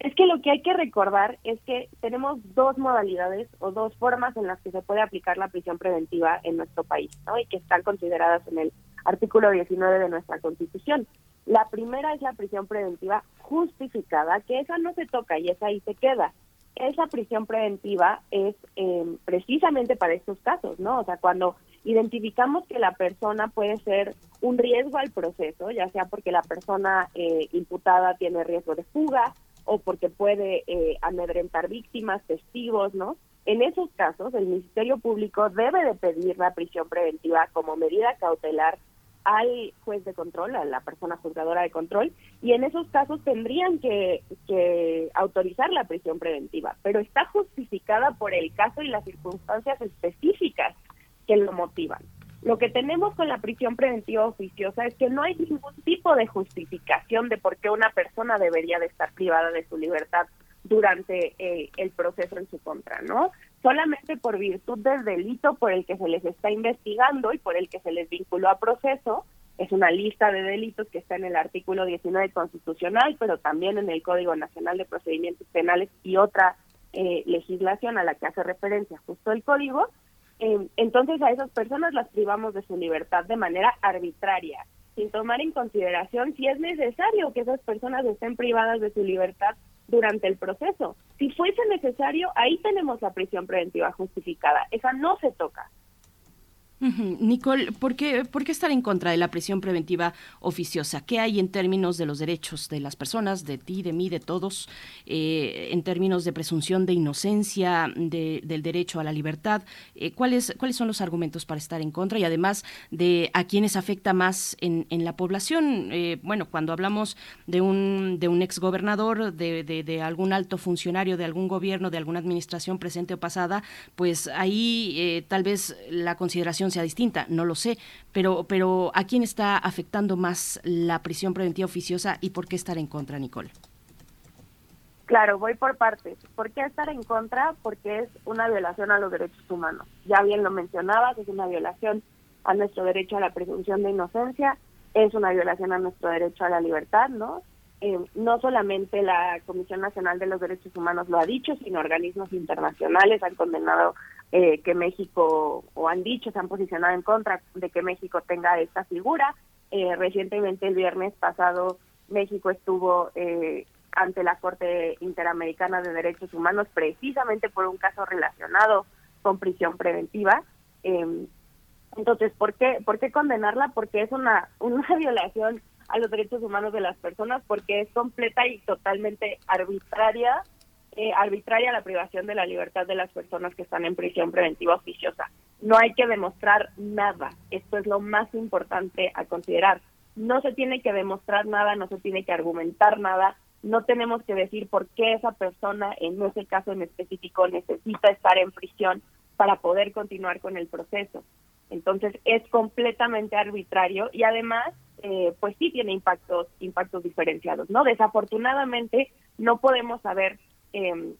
Es que lo que hay que recordar es que tenemos dos modalidades o dos formas en las que se puede aplicar la prisión preventiva en nuestro país, ¿no? Y que están consideradas en el artículo 19 de nuestra Constitución. La primera es la prisión preventiva justificada, que esa no se toca y esa ahí se queda. Esa prisión preventiva es eh, precisamente para estos casos, ¿no? O sea, cuando identificamos que la persona puede ser un riesgo al proceso, ya sea porque la persona eh, imputada tiene riesgo de fuga o porque puede eh, amedrentar víctimas, testigos, ¿no? En esos casos, el Ministerio Público debe de pedir la prisión preventiva como medida cautelar al juez de control, a la persona juzgadora de control, y en esos casos tendrían que, que, autorizar la prisión preventiva, pero está justificada por el caso y las circunstancias específicas que lo motivan. Lo que tenemos con la prisión preventiva oficiosa es que no hay ningún tipo de justificación de por qué una persona debería de estar privada de su libertad durante eh, el proceso en su contra, ¿no? Solamente por virtud del delito por el que se les está investigando y por el que se les vinculó a proceso, es una lista de delitos que está en el artículo 19 constitucional, pero también en el Código Nacional de Procedimientos Penales y otra eh, legislación a la que hace referencia justo el código, Em, entonces a esas personas las privamos de su libertad de manera arbitraria, sin tomar en consideración si es necesario que esas personas estén privadas de su libertad durante el proceso. Si fuese necesario, ahí tenemos la prisión preventiva justificada. Esa no se toca. Nicole, ¿por qué, ¿por qué estar en contra de la prisión preventiva oficiosa? ¿Qué hay en términos de los derechos de las personas, de ti, de mí, de todos, eh, en términos de presunción de inocencia, del derecho a la libertad? Eh, ¿cuáles, ¿Cuáles son los argumentos para estar en contra? Y además de a quiénes afecta más en, en la población. Eh, bueno, cuando hablamos de un, de un exgobernador, de, de, de algún alto funcionario, de algún gobierno, de alguna administración presente o pasada, pues ahí tal vez la consideración sea distinta, no lo sé, pero, pero ¿a quién está afectando más la prisión preventiva oficiosa y por qué estar en contra, Nicole? Claro, voy por partes. ¿Por qué estar en contra? Porque es una violación a los derechos humanos. Ya bien lo mencionabas, es una violación a nuestro derecho a la presunción de inocencia, es una violación a nuestro derecho a la libertad, ¿no? Eh, no solamente la Comisión Nacional de los Derechos Humanos lo ha dicho, sino organismos internacionales han condenado eh, que México, o han dicho, se han posicionado en contra de que México tenga esta figura. Eh, recientemente, el viernes pasado, México estuvo ante la Corte Interamericana de Derechos Humanos precisamente por un caso relacionado con prisión preventiva. entonces, ¿por qué, ¿por qué condenarla? Porque es una, una violación a los derechos humanos de las personas porque es completa y totalmente arbitraria eh, arbitraria la privación de la libertad de las personas que están en prisión preventiva oficiosa. No hay que demostrar nada. Esto es lo más importante a considerar. No se tiene que demostrar nada, no se tiene que argumentar nada, no tenemos que decir por qué esa persona, en ese caso en específico, necesita estar en prisión para poder continuar con el proceso. Entonces es completamente arbitrario y además eh, pues sí tiene impactos, impactos diferenciados, ¿no? Desafortunadamente no podemos saber eh,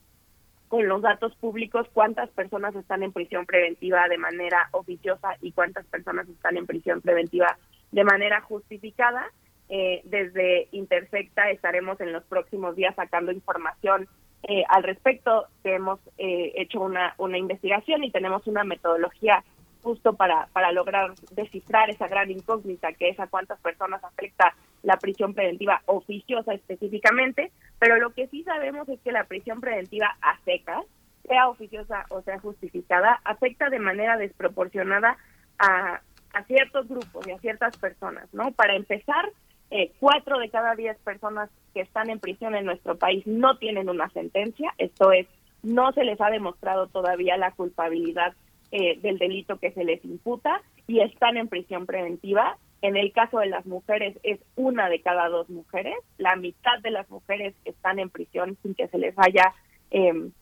con los datos públicos cuántas personas están en prisión preventiva de manera oficiosa y cuántas personas están en prisión preventiva de manera justificada. Eh, desde Intersecta estaremos en los próximos días sacando información eh, al respecto. Hemos eh, hecho una, una investigación y tenemos una metodología justo para, para lograr descifrar esa gran incógnita que es a cuántas personas afecta la prisión preventiva oficiosa específicamente, pero lo que sí sabemos es que la prisión preventiva a secas, sea oficiosa o sea justificada, afecta de manera desproporcionada a, a ciertos grupos y a ciertas personas, ¿no? Para empezar, eh, cuatro de cada diez personas que están en prisión en nuestro país no tienen una sentencia, esto es, no se les ha demostrado todavía la culpabilidad eh, del delito que se les imputa y están en prisión preventiva. En el caso de las mujeres es una de cada dos mujeres. La mitad de las mujeres están en prisión sin que se les haya em,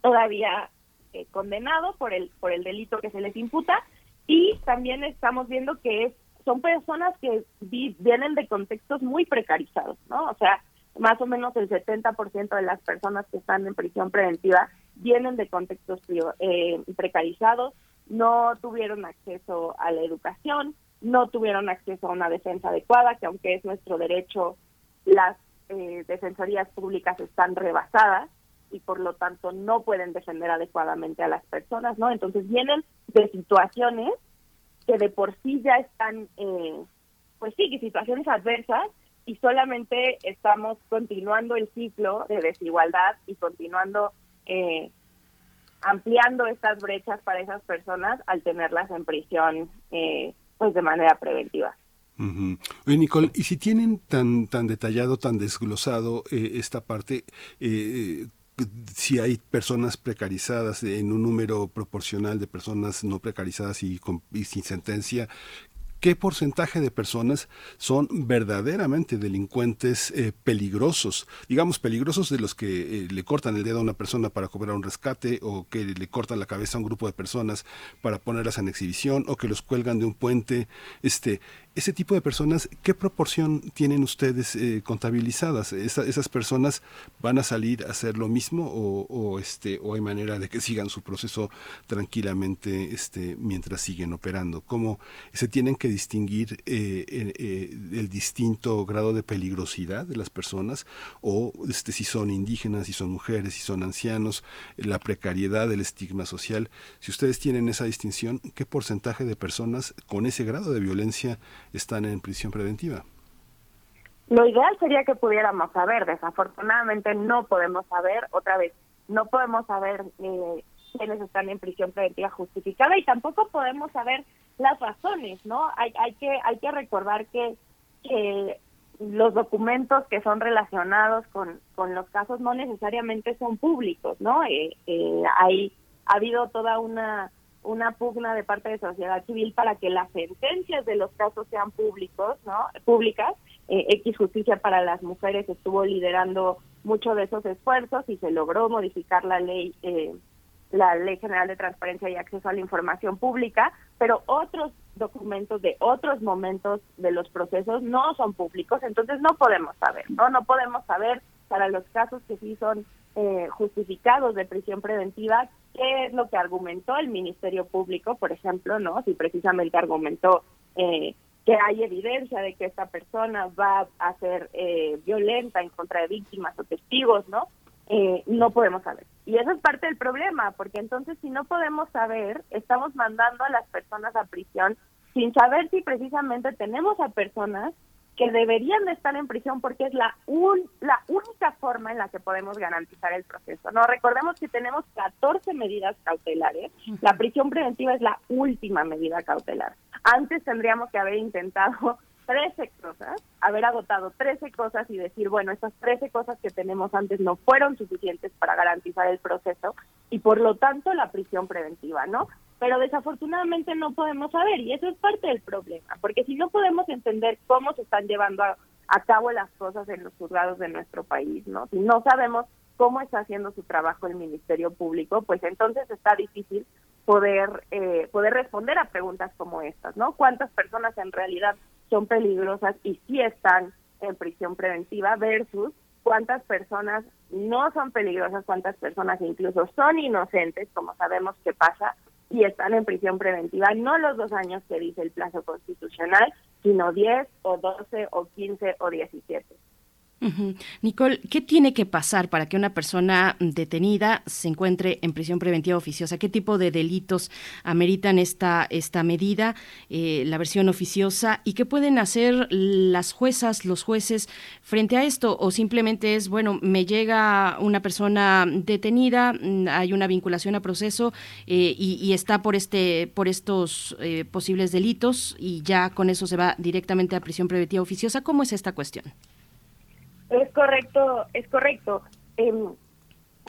todavía eh, condenado por el por el delito que se les imputa. Y también estamos viendo que es, son personas que vienen de contextos muy precarizados, ¿no? O sea, más o menos el 70% de las personas que están en prisión preventiva vienen de contextos eh, precarizados, no tuvieron acceso a la educación, no tuvieron acceso a una defensa adecuada, que aunque es nuestro derecho, las eh, defensorías públicas están rebasadas y por lo tanto no pueden defender adecuadamente a las personas, ¿no? Entonces vienen de situaciones que de por sí ya están, eh, pues sí, situaciones adversas y solamente estamos continuando el ciclo de desigualdad y continuando eh, ampliando estas brechas para esas personas al tenerlas en prisión eh, pues de manera preventiva. Oye, Nicole, y si tienen tan tan detallado, tan desglosado eh, esta parte, eh, si hay personas precarizadas en un número proporcional de personas no precarizadas y, y sin sentencia, qué porcentaje de personas son verdaderamente delincuentes eh, peligrosos, digamos peligrosos de los que eh, le cortan el dedo a una persona para cobrar un rescate o que le cortan la cabeza a un grupo de personas para ponerlas en exhibición o que los cuelgan de un puente, este, ese tipo de personas, ¿qué proporción tienen ustedes eh, contabilizadas? ¿Esas personas van a salir a hacer lo mismo o, este, o hay manera de que sigan su proceso tranquilamente este, mientras siguen operando? ¿Cómo se tienen que distinguir eh, eh, el distinto grado de peligrosidad de las personas o este, si son indígenas, si son mujeres, si son ancianos, la precariedad, el estigma social? Si ustedes tienen esa distinción, ¿qué porcentaje de personas con ese grado de violencia están en prisión preventiva. Lo ideal sería que pudiéramos saber, desafortunadamente no podemos saber, otra vez, no podemos saber eh, quiénes están en prisión preventiva justificada y tampoco podemos saber las razones, ¿no? Hay, hay que hay que recordar que, que los documentos que son relacionados con, con los casos no necesariamente son públicos, ¿no? Eh, eh, hay ha habido toda una una pugna de parte de sociedad civil para que las sentencias de los casos sean públicos, ¿no? Públicas. Eh, X Justicia para las Mujeres estuvo liderando muchos de esos esfuerzos y se logró modificar la ley, eh, la Ley General de Transparencia y Acceso a la Información Pública, pero otros documentos de otros momentos de los procesos no son públicos, entonces no podemos saber, ¿no? No podemos saber para los casos que sí son eh, justificados de prisión preventiva, qué es lo que argumentó el Ministerio Público, por ejemplo, ¿no? Si precisamente argumentó eh, que hay evidencia de que esta persona va a ser eh, violenta en contra de víctimas o testigos, ¿no? Eh, no podemos saber. Y eso es parte del problema, porque entonces si no podemos saber, estamos mandando a las personas a prisión sin saber si precisamente tenemos a personas que deberían de estar en prisión porque es la un, la única forma en la que podemos garantizar el proceso. No recordemos que tenemos 14 medidas cautelares. La prisión preventiva es la última medida cautelar. Antes tendríamos que haber intentado 13 cosas, haber agotado 13 cosas y decir, bueno, esas 13 cosas que tenemos antes no fueron suficientes para garantizar el proceso y por lo tanto la prisión preventiva, ¿no? Pero desafortunadamente no podemos saber y eso es parte del problema, porque si no podemos entender cómo se están llevando a, cabo las cosas en los juzgados de nuestro país, ¿no? Si no sabemos cómo está haciendo su trabajo el Ministerio Público, pues entonces está difícil poder eh, poder responder a preguntas como estas, ¿no? ¿Cuántas personas en realidad son peligrosas y sí están en prisión preventiva versus cuántas personas no son peligrosas, cuántas personas incluso son inocentes, como sabemos que pasa, y están en prisión preventiva, no los dos años que dice el plazo constitucional, sino 10 o 12 o 15 o 17. Nicole, ¿qué tiene que pasar para que una persona detenida se encuentre en prisión preventiva oficiosa? ¿Qué tipo de delitos ameritan esta, esta medida, eh, la versión oficiosa? ¿Y qué pueden hacer las juezas, los jueces frente a esto? ¿O simplemente es, bueno, me llega una persona detenida, mm, hay una vinculación a proceso eh, y, está por, este, por estos eh, posibles delitos y ya con eso se va directamente a prisión preventiva oficiosa? ¿Cómo es esta cuestión? Es correcto, es correcto. Em,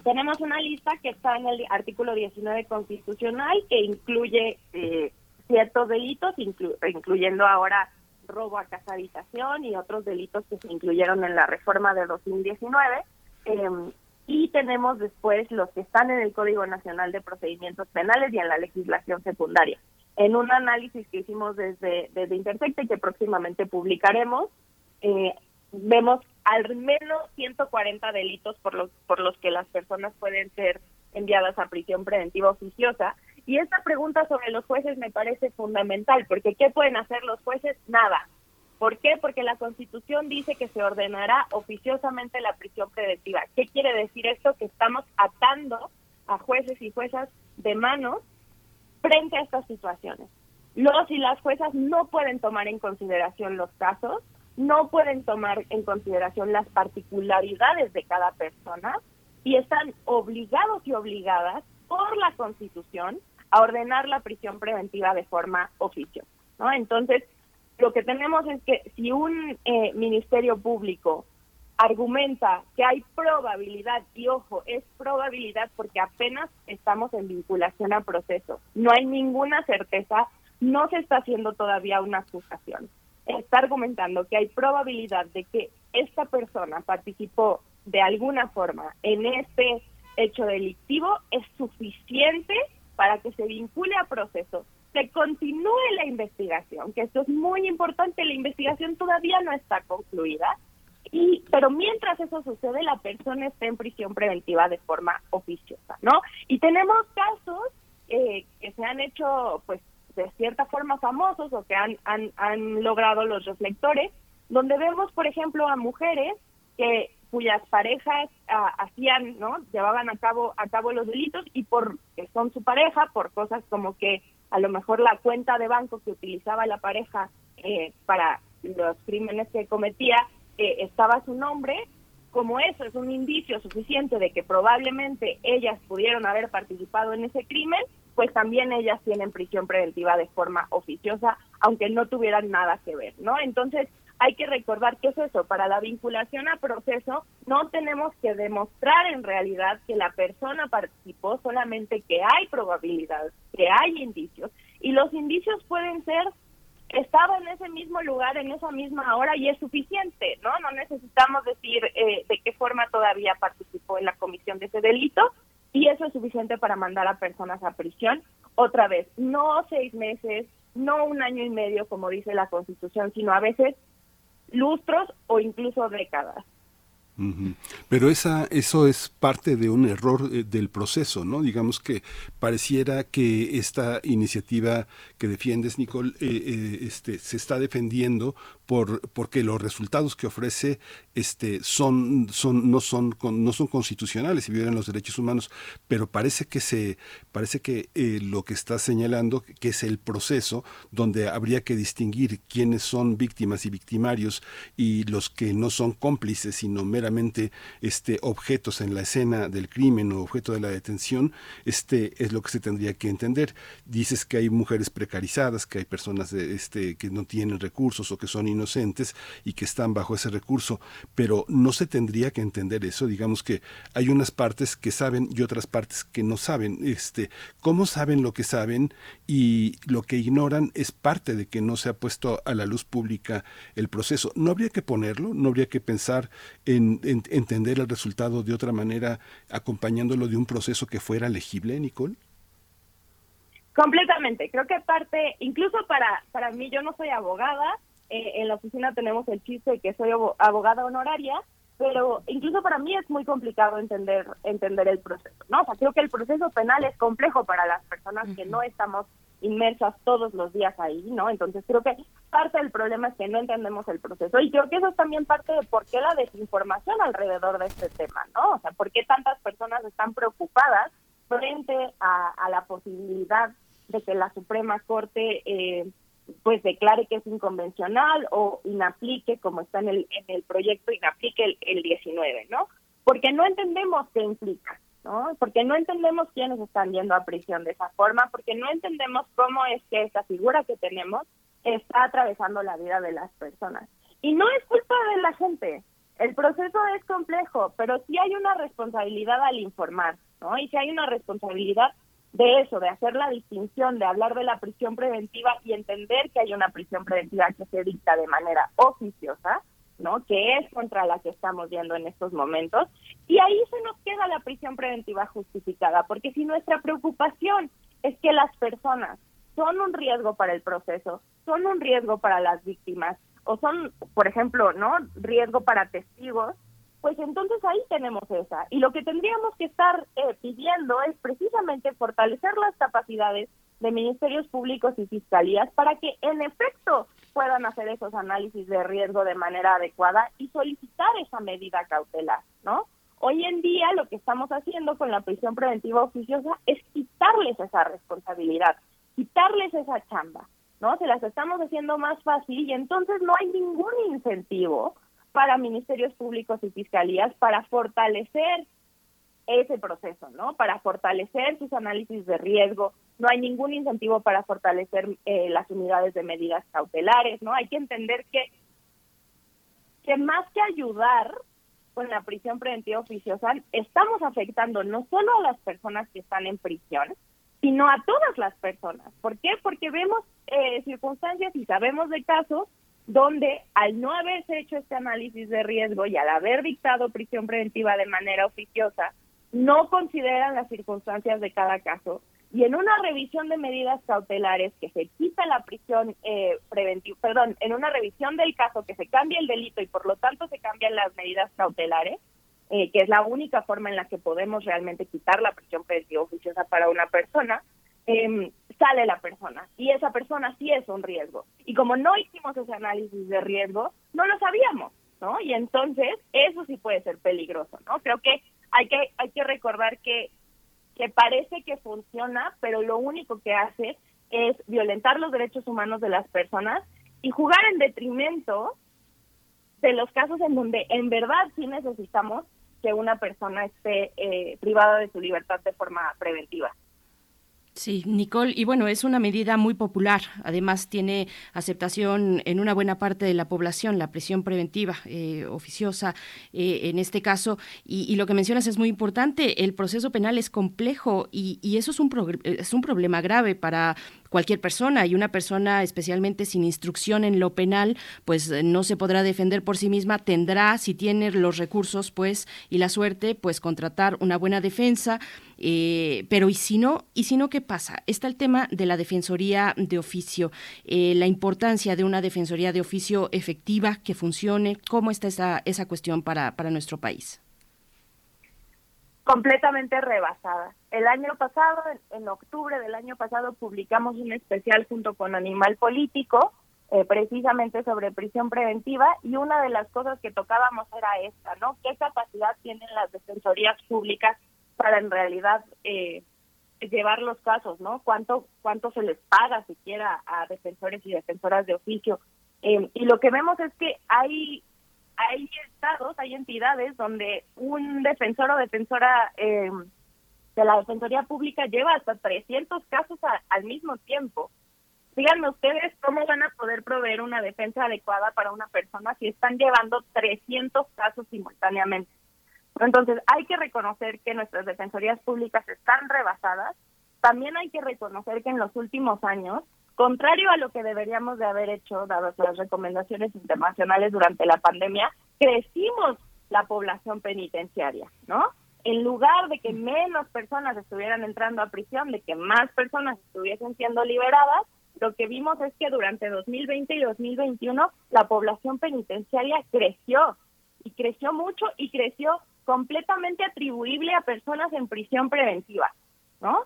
tenemos una lista que está en el artículo 19 constitucional que incluye eh, ciertos delitos, incluyendo ahora robo a casa habitación y otros delitos que se incluyeron en la reforma de 2019. Em, y tenemos después los que están en el Código Nacional de Procedimientos Penales y en la legislación secundaria. En un análisis que hicimos desde, desde y que próximamente publicaremos, eh, vemos al menos 140 delitos por los, por los que las personas pueden ser enviadas a prisión preventiva oficiosa. Y esta pregunta sobre los jueces me parece fundamental, porque ¿qué pueden hacer los jueces? Nada. ¿Por qué? Porque la Constitución dice que se ordenará oficiosamente la prisión preventiva. ¿Qué quiere decir esto? Que estamos atando a jueces y juezas de manos frente a estas situaciones. Los y las juezas no pueden tomar en consideración los casos, no pueden tomar en consideración las particularidades de cada persona y están obligados y obligadas por la Constitución a ordenar la prisión preventiva de forma oficiosa. ¿no? Entonces, lo que tenemos es que si un eh, ministerio público argumenta que hay probabilidad, y ojo, es probabilidad porque apenas estamos en vinculación a proceso, no hay ninguna certeza, no se está haciendo todavía una acusación está argumentando que hay probabilidad de que esta persona participó de alguna forma en este hecho delictivo es suficiente para que se vincule a proceso, se continúe la investigación, que esto es muy importante, la investigación todavía no está concluida, y pero mientras eso sucede la persona está en prisión preventiva de forma oficiosa, ¿no? Y tenemos casos eh, que se han hecho pues de cierta forma famosos o que han, han, han logrado los reflectores, donde vemos, por ejemplo, a mujeres que cuyas parejas ah, hacían, ¿no? Llevaban a cabo a cabo los delitos y por que son su pareja, por cosas como que a lo mejor la cuenta de banco que utilizaba la pareja eh, para los crímenes que cometía eh, estaba su nombre, como eso es un indicio suficiente de que probablemente ellas pudieron haber participado en ese crimen, pues también ellas tienen prisión preventiva de forma oficiosa, aunque no tuvieran nada que ver, ¿no? Entonces, hay que recordar que es eso, para la vinculación a proceso no tenemos que demostrar en realidad que la persona participó, solamente que hay probabilidad, que hay indicios, y los indicios pueden ser estaba en ese mismo lugar en esa misma hora y es suficiente, ¿no? No necesitamos decir eh, de qué forma todavía participó en la comisión de ese delito, y eso es suficiente para mandar a personas a prisión. Otra vez, no seis meses, no un año y medio, como dice la Constitución, sino a veces lustros o incluso décadas. Pero esa, eso es parte de un error eh, del proceso, ¿no? Digamos que pareciera que esta iniciativa que defiendes, Nicole, eh, eh, este, se está defendiendo por, porque los resultados que ofrece este, son, son, no, son, no son constitucionales y violan los derechos humanos, pero parece que, se, parece que lo que está señalando, que es el proceso donde habría que distinguir quiénes son víctimas y victimarios y los que no son cómplices, sino meramente este, objetos en la escena del crimen o objeto de la detención, este, es lo que se tendría que entender. Dices que hay mujeres precarizadas, que hay personas de, este, que no tienen recursos o que son inocentes y que están bajo ese recurso, pero no se tendría que entender eso. Digamos que hay unas partes que saben y otras partes que no saben. Este, ¿Cómo saben lo que saben y lo que ignoran es parte de que no se ha puesto a la luz pública el proceso? No habría que ponerlo, no habría que pensar en entender el resultado de otra manera, acompañándolo de un proceso que fuera legible, Nicole? Completamente. Creo que parte, incluso para, para mí, yo no soy abogada, eh, en la oficina tenemos el chiste de que soy abogada honoraria, pero incluso para mí es muy complicado entender entender el proceso, ¿no? O sea, creo que el proceso penal es complejo para las personas que no estamos inmersas todos los días ahí, ¿no? Entonces creo que parte del problema es que no entendemos el proceso y creo que eso es también parte de por qué la desinformación alrededor de este tema, ¿no? O sea, por qué tantas personas están preocupadas frente a, la posibilidad de que la Suprema Corte eh, pues declare que es inconvencional o inaplique, como está en el, en el proyecto, inaplique el, el 19, ¿no? Porque no entendemos qué implica. Porque no entendemos quiénes están yendo a prisión de esa forma, porque no entendemos cómo es que esa figura que tenemos está atravesando la vida de las personas. Y no es culpa de la gente. El proceso es complejo, pero sí hay una responsabilidad al informar, ¿no? Y sí hay una responsabilidad de eso, de hacer la distinción, de hablar de la prisión preventiva y entender que hay una prisión preventiva que se dicta de manera oficiosa, ¿no? Que es contra la que estamos viendo en estos momentos. Y ahí se nos queda la prisión preventiva justificada, porque si nuestra preocupación es que las personas son un riesgo para el proceso, son un riesgo para las víctimas, o son, por ejemplo, ¿no? Riesgo para testigos, pues entonces ahí tenemos esa. Y lo que tendríamos que estar eh, pidiendo es precisamente fortalecer las capacidades de ministerios públicos y fiscalías para que en efecto puedan hacer esos análisis de riesgo de manera adecuada y solicitar esa medida cautelar, ¿no? Hoy en día lo que estamos haciendo con la prisión preventiva oficiosa es quitarles esa responsabilidad, quitarles esa chamba, ¿no? Se las estamos haciendo más fácil y entonces no hay ningún incentivo para ministerios públicos y fiscalías para fortalecer ese proceso, ¿no? Para fortalecer sus análisis de riesgo. No hay ningún incentivo para fortalecer eh, las unidades de medidas cautelares, ¿no? Hay que entender que, que más que ayudar con la prisión preventiva oficiosa, estamos afectando no solo a las personas que están en prisión, sino a todas las personas. ¿Por qué? Porque vemos eh, circunstancias y sabemos de casos donde al no haberse hecho este análisis de riesgo y al haber dictado prisión preventiva de manera oficiosa, no consideran las circunstancias de cada caso. Y en una revisión de medidas cautelares que se quita la prisión eh, preventiva, perdón, en una revisión del caso que se cambia el delito y por lo tanto se cambian las medidas cautelares, eh, que es la única forma en la que podemos realmente quitar la prisión preventiva oficiosa para una persona, eh, sale la persona y esa persona sí es un riesgo. Y como no hicimos ese análisis de riesgo, no lo sabíamos, ¿no? Y entonces eso sí puede ser peligroso, ¿no? Creo que hay que, hay que recordar que, que parece que funciona, pero lo único que hace es violentar los derechos humanos de las personas y jugar en detrimento de los casos en donde en verdad sí necesitamos que una persona esté eh, privada de su libertad de forma preventiva. Sí, Nicole, y bueno, es una medida muy popular. Además, tiene aceptación en una buena parte de la población, la prisión preventiva eh, oficiosa eh, en este caso. Y, lo que mencionas es muy importante. El proceso penal es complejo y, eso es un, es un problema grave para cualquier persona y una persona especialmente sin instrucción en lo penal, pues no se podrá defender por sí misma, tendrá, si tiene los recursos, pues, y la suerte, pues contratar una buena defensa, eh, pero ¿y si no? ¿Y si no qué pasa? Está el tema de la defensoría de oficio, eh, la importancia de una defensoría de oficio efectiva que funcione. ¿Cómo está esa, esa cuestión para, para nuestro país? Completamente rebasada. El año pasado, en, octubre del año pasado, publicamos un especial junto con Animal Político, eh, precisamente sobre prisión preventiva, y una de las cosas que tocábamos era esta, ¿no? ¿Qué capacidad tienen las defensorías públicas para en realidad eh, llevar los casos, ¿no? ¿Cuánto, cuánto se les paga siquiera a defensores y defensoras de oficio? Eh, y lo que vemos es que hay hay estados, hay entidades donde un defensor o defensora eh, de la Defensoría Pública lleva hasta 300 casos al mismo tiempo. Díganme ustedes cómo van a poder proveer una defensa adecuada para una persona si están llevando 300 casos simultáneamente. Entonces, hay que reconocer que nuestras defensorías públicas están rebasadas. También hay que reconocer que en los últimos años Contrario a lo que deberíamos de haber hecho, dadas las recomendaciones internacionales durante la pandemia, crecimos la población penitenciaria, ¿no? En lugar de que menos personas estuvieran entrando a prisión, de que más personas estuviesen siendo liberadas, lo que vimos es que durante 2020 y 2021 la población penitenciaria creció y creció mucho y creció completamente atribuible a personas en prisión preventiva, ¿no?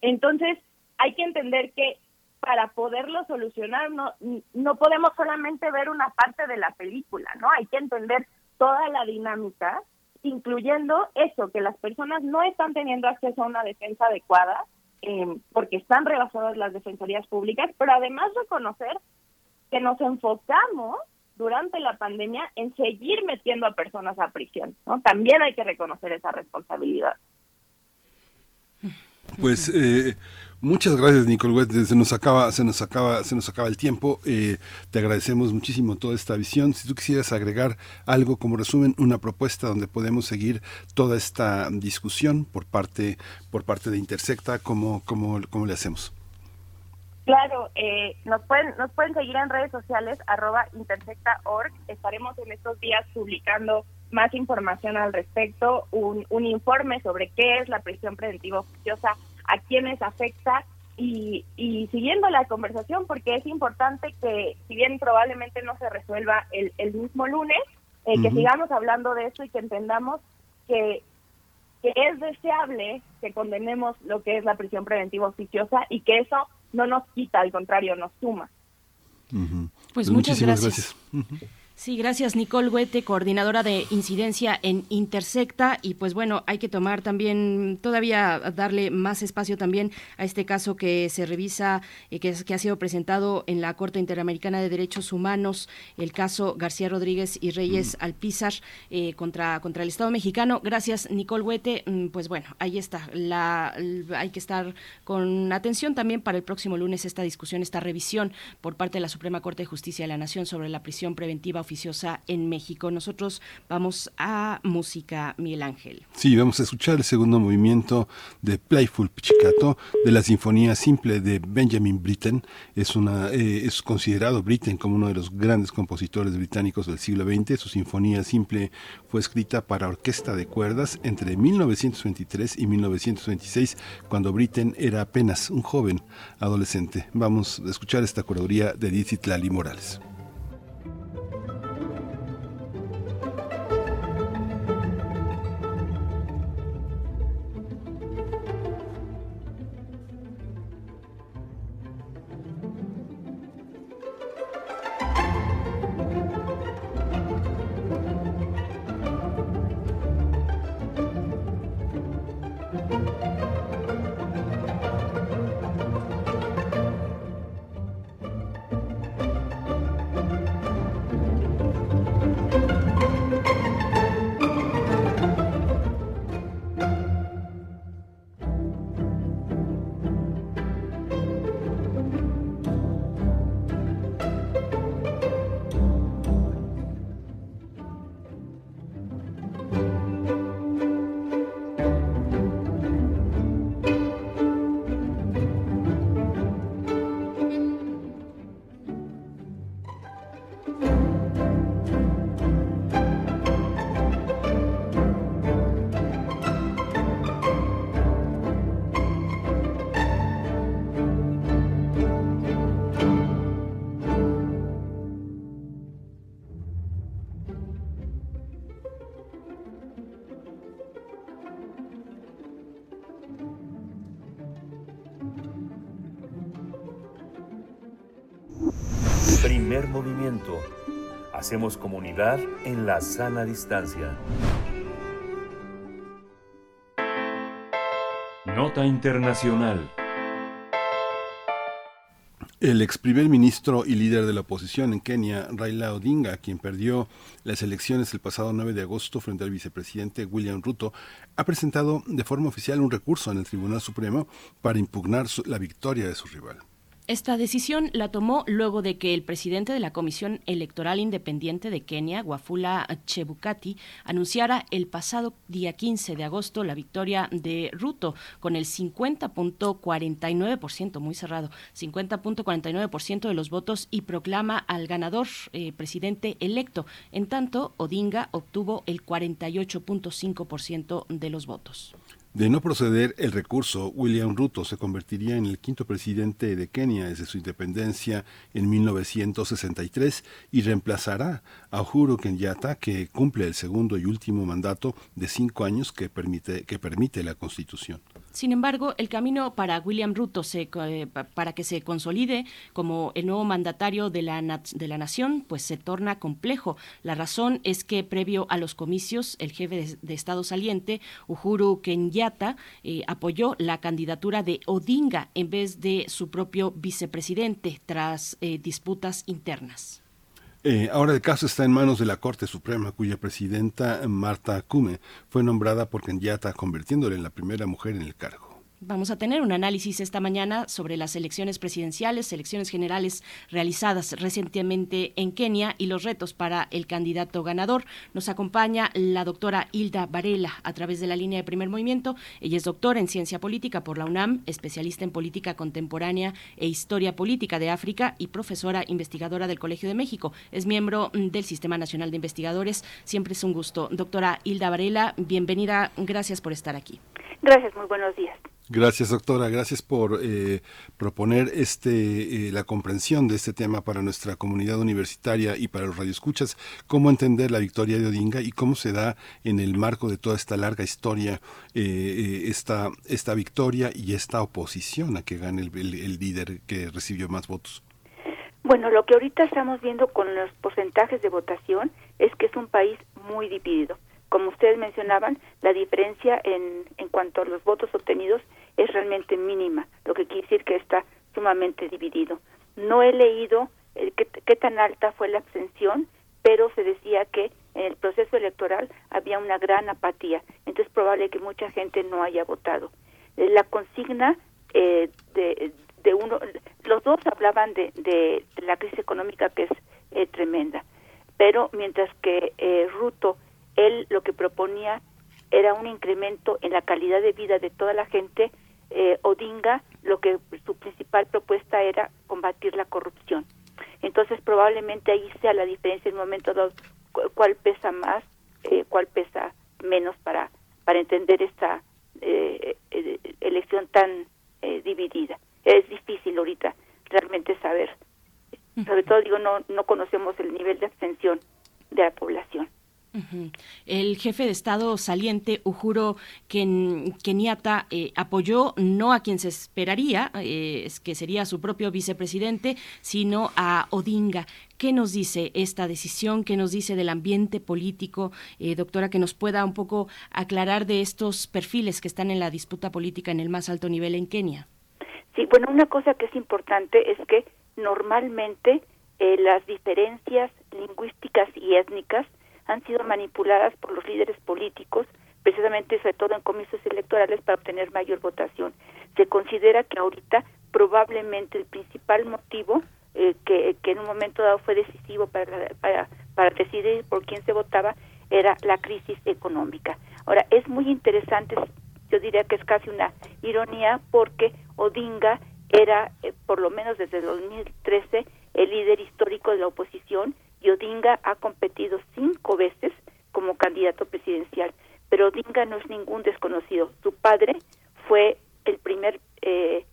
Entonces, hay que entender que para poderlo solucionar no, no podemos solamente ver una parte de la película, ¿no? Hay que entender toda la dinámica, incluyendo eso, que las personas no están teniendo acceso a una defensa adecuada, eh, porque están rebasadas las defensorías públicas, pero además reconocer que nos enfocamos durante la pandemia en seguir metiendo a personas a prisión, ¿no? También hay que reconocer esa responsabilidad. Pues eh, Muchas gracias, Nicole Se nos acaba, se nos acaba, se nos acaba el tiempo. Eh, te agradecemos muchísimo toda esta visión. Si tú quisieras agregar algo como resumen, una propuesta donde podemos seguir toda esta discusión por parte, por parte de Intersecta, ¿cómo, cómo, cómo le hacemos? Claro, eh, nos pueden nos pueden seguir en redes sociales arroba intersecta.org. Estaremos en estos días publicando más información al respecto, un, un informe sobre qué es la prisión preventiva oficiosa a quienes afecta. Y, y siguiendo la conversación porque es importante que si bien probablemente no se resuelva el, el mismo lunes, eh, que sigamos hablando de esto y que entendamos que, que es deseable que condenemos lo que es la prisión preventiva oficiosa y que eso no nos quita, al contrario, nos suma. Pues, muchas gracias. Sí, gracias Nicole Huete, coordinadora de incidencia en Intersecta. Y pues bueno, hay que tomar también, todavía darle más espacio también a este caso que se revisa, y eh, que, que ha sido presentado en la Corte Interamericana de Derechos Humanos, el caso García Rodríguez y Reyes mm. Alpizar eh, contra, contra el Estado mexicano. Gracias Nicole Huete. Mm, pues bueno, ahí está. La, hay que estar con atención también para el próximo lunes esta discusión, esta revisión por parte de la Suprema Corte de Justicia de la Nación sobre la prisión preventiva oficiosa en México. Nosotros vamos a música, Miguel Ángel. Sí, vamos a escuchar el segundo movimiento de Playful Pichicato de la Sinfonía Simple de Benjamin Britten. Es, una, eh, es considerado Britten como uno de los grandes compositores británicos del siglo XX. Su Sinfonía Simple fue escrita para orquesta de cuerdas entre 1923 y 1926, cuando Britten era apenas un joven adolescente. Vamos a escuchar esta curaduría de Edith Lali Morales. Hacemos comunidad en la sana distancia. Nota Internacional. El ex primer ministro y líder de la oposición en Kenia, Raila Odinga, quien perdió las elecciones el pasado 9 de agosto frente al vicepresidente William Ruto, ha presentado de forma oficial un recurso en el Tribunal Supremo para impugnar la victoria de su rival. Esta decisión la tomó luego de que el presidente de la Comisión Electoral Independiente de Kenia, Wafula Chebukati, anunciara el pasado día 15 de agosto la victoria de Ruto con el 50.49%, muy cerrado, 50.49% de los votos y proclama al ganador eh, presidente electo. En tanto, Odinga obtuvo el 48.5% de los votos. De no proceder el recurso, William Ruto se convertiría en el quinto presidente de Kenia desde su independencia en 1963 y reemplazará a Uhuru Kenyatta, que cumple el segundo y último mandato de cinco años que permite, que permite la Constitución. Sin embargo, el camino para William Ruto se, eh, para que se consolide como el nuevo mandatario de la, de la nación, pues se torna complejo. La razón es que previo a los comicios, el jefe de, Estado saliente, Uhuru Kenyatta, eh, apoyó la candidatura de Odinga en vez de su propio vicepresidente tras eh, disputas internas. Ahora el caso está en manos de la Corte Suprema, cuya presidenta Marta Kume fue nombrada por Kenyatta, convirtiéndole en la primera mujer en el cargo. Vamos a tener un análisis esta mañana sobre las elecciones presidenciales, elecciones generales realizadas recientemente en Kenia y los retos para el candidato ganador. Nos acompaña la doctora Hilda Varela a través de la línea de primer movimiento. Ella es doctora en ciencia política por la UNAM, especialista en política contemporánea e historia política de África y profesora investigadora del Colegio de México. Es miembro del Sistema Nacional de Investigadores. Siempre es un gusto. Doctora Hilda Varela, bienvenida. Gracias por estar aquí. Gracias, muy buenos días. Gracias, doctora. Gracias por eh, proponer este eh, la comprensión de este tema para nuestra comunidad universitaria y para los radioescuchas. Cómo entender la victoria de Odinga y cómo se da en el marco de toda esta larga historia eh, esta esta victoria y esta oposición a que gane el, el líder que recibió más votos. Bueno, lo que ahorita estamos viendo con los porcentajes de votación es que es un país muy dividido como ustedes mencionaban, la diferencia en, en cuanto a los votos obtenidos es realmente mínima, lo que quiere decir que está sumamente dividido. No he leído eh, qué, tan alta fue la abstención, pero se decía que en el proceso electoral había una gran apatía, entonces es probable que mucha gente no haya votado. Eh, la consigna eh, de, de, uno, los dos hablaban de, de, la crisis económica que es tremenda, pero mientras que Ruto él lo que proponía era un incremento en la calidad de vida de toda la gente. Eh, Odinga, lo que su principal propuesta era combatir la corrupción. Entonces, probablemente ahí sea la diferencia en un momento dado, cuál pesa más, eh, cuál pesa menos para, para entender esta eh, elección tan dividida. Es difícil ahorita realmente saber. Sobre todo, digo, no, no conocemos el nivel de abstención de la población. El jefe de Estado saliente, Uhuru Kenyatta, eh, apoyó no a quien se esperaría, eh, que sería su propio vicepresidente, sino a Odinga. ¿Qué nos dice esta decisión? ¿Qué nos dice del ambiente político? Eh, doctora, que nos pueda un poco aclarar de estos perfiles que están en la disputa política en el más alto nivel en Kenia. Sí, bueno, una cosa que es importante es que normalmente las diferencias lingüísticas y étnicas han sido manipuladas por los líderes políticos, precisamente sobre todo en comicios electorales para obtener mayor votación. Se considera que ahorita probablemente el principal motivo eh, que, en un momento dado fue decisivo para, para, para decidir por quién se votaba era la crisis económica. Ahora, es muy interesante, yo diría que es casi una ironía, porque Odinga era, eh, por lo menos desde 2013, el líder histórico de la oposición y Odinga ha competido cinco veces como candidato presidencial, pero Odinga no es ningún desconocido. Su padre fue el primer eh,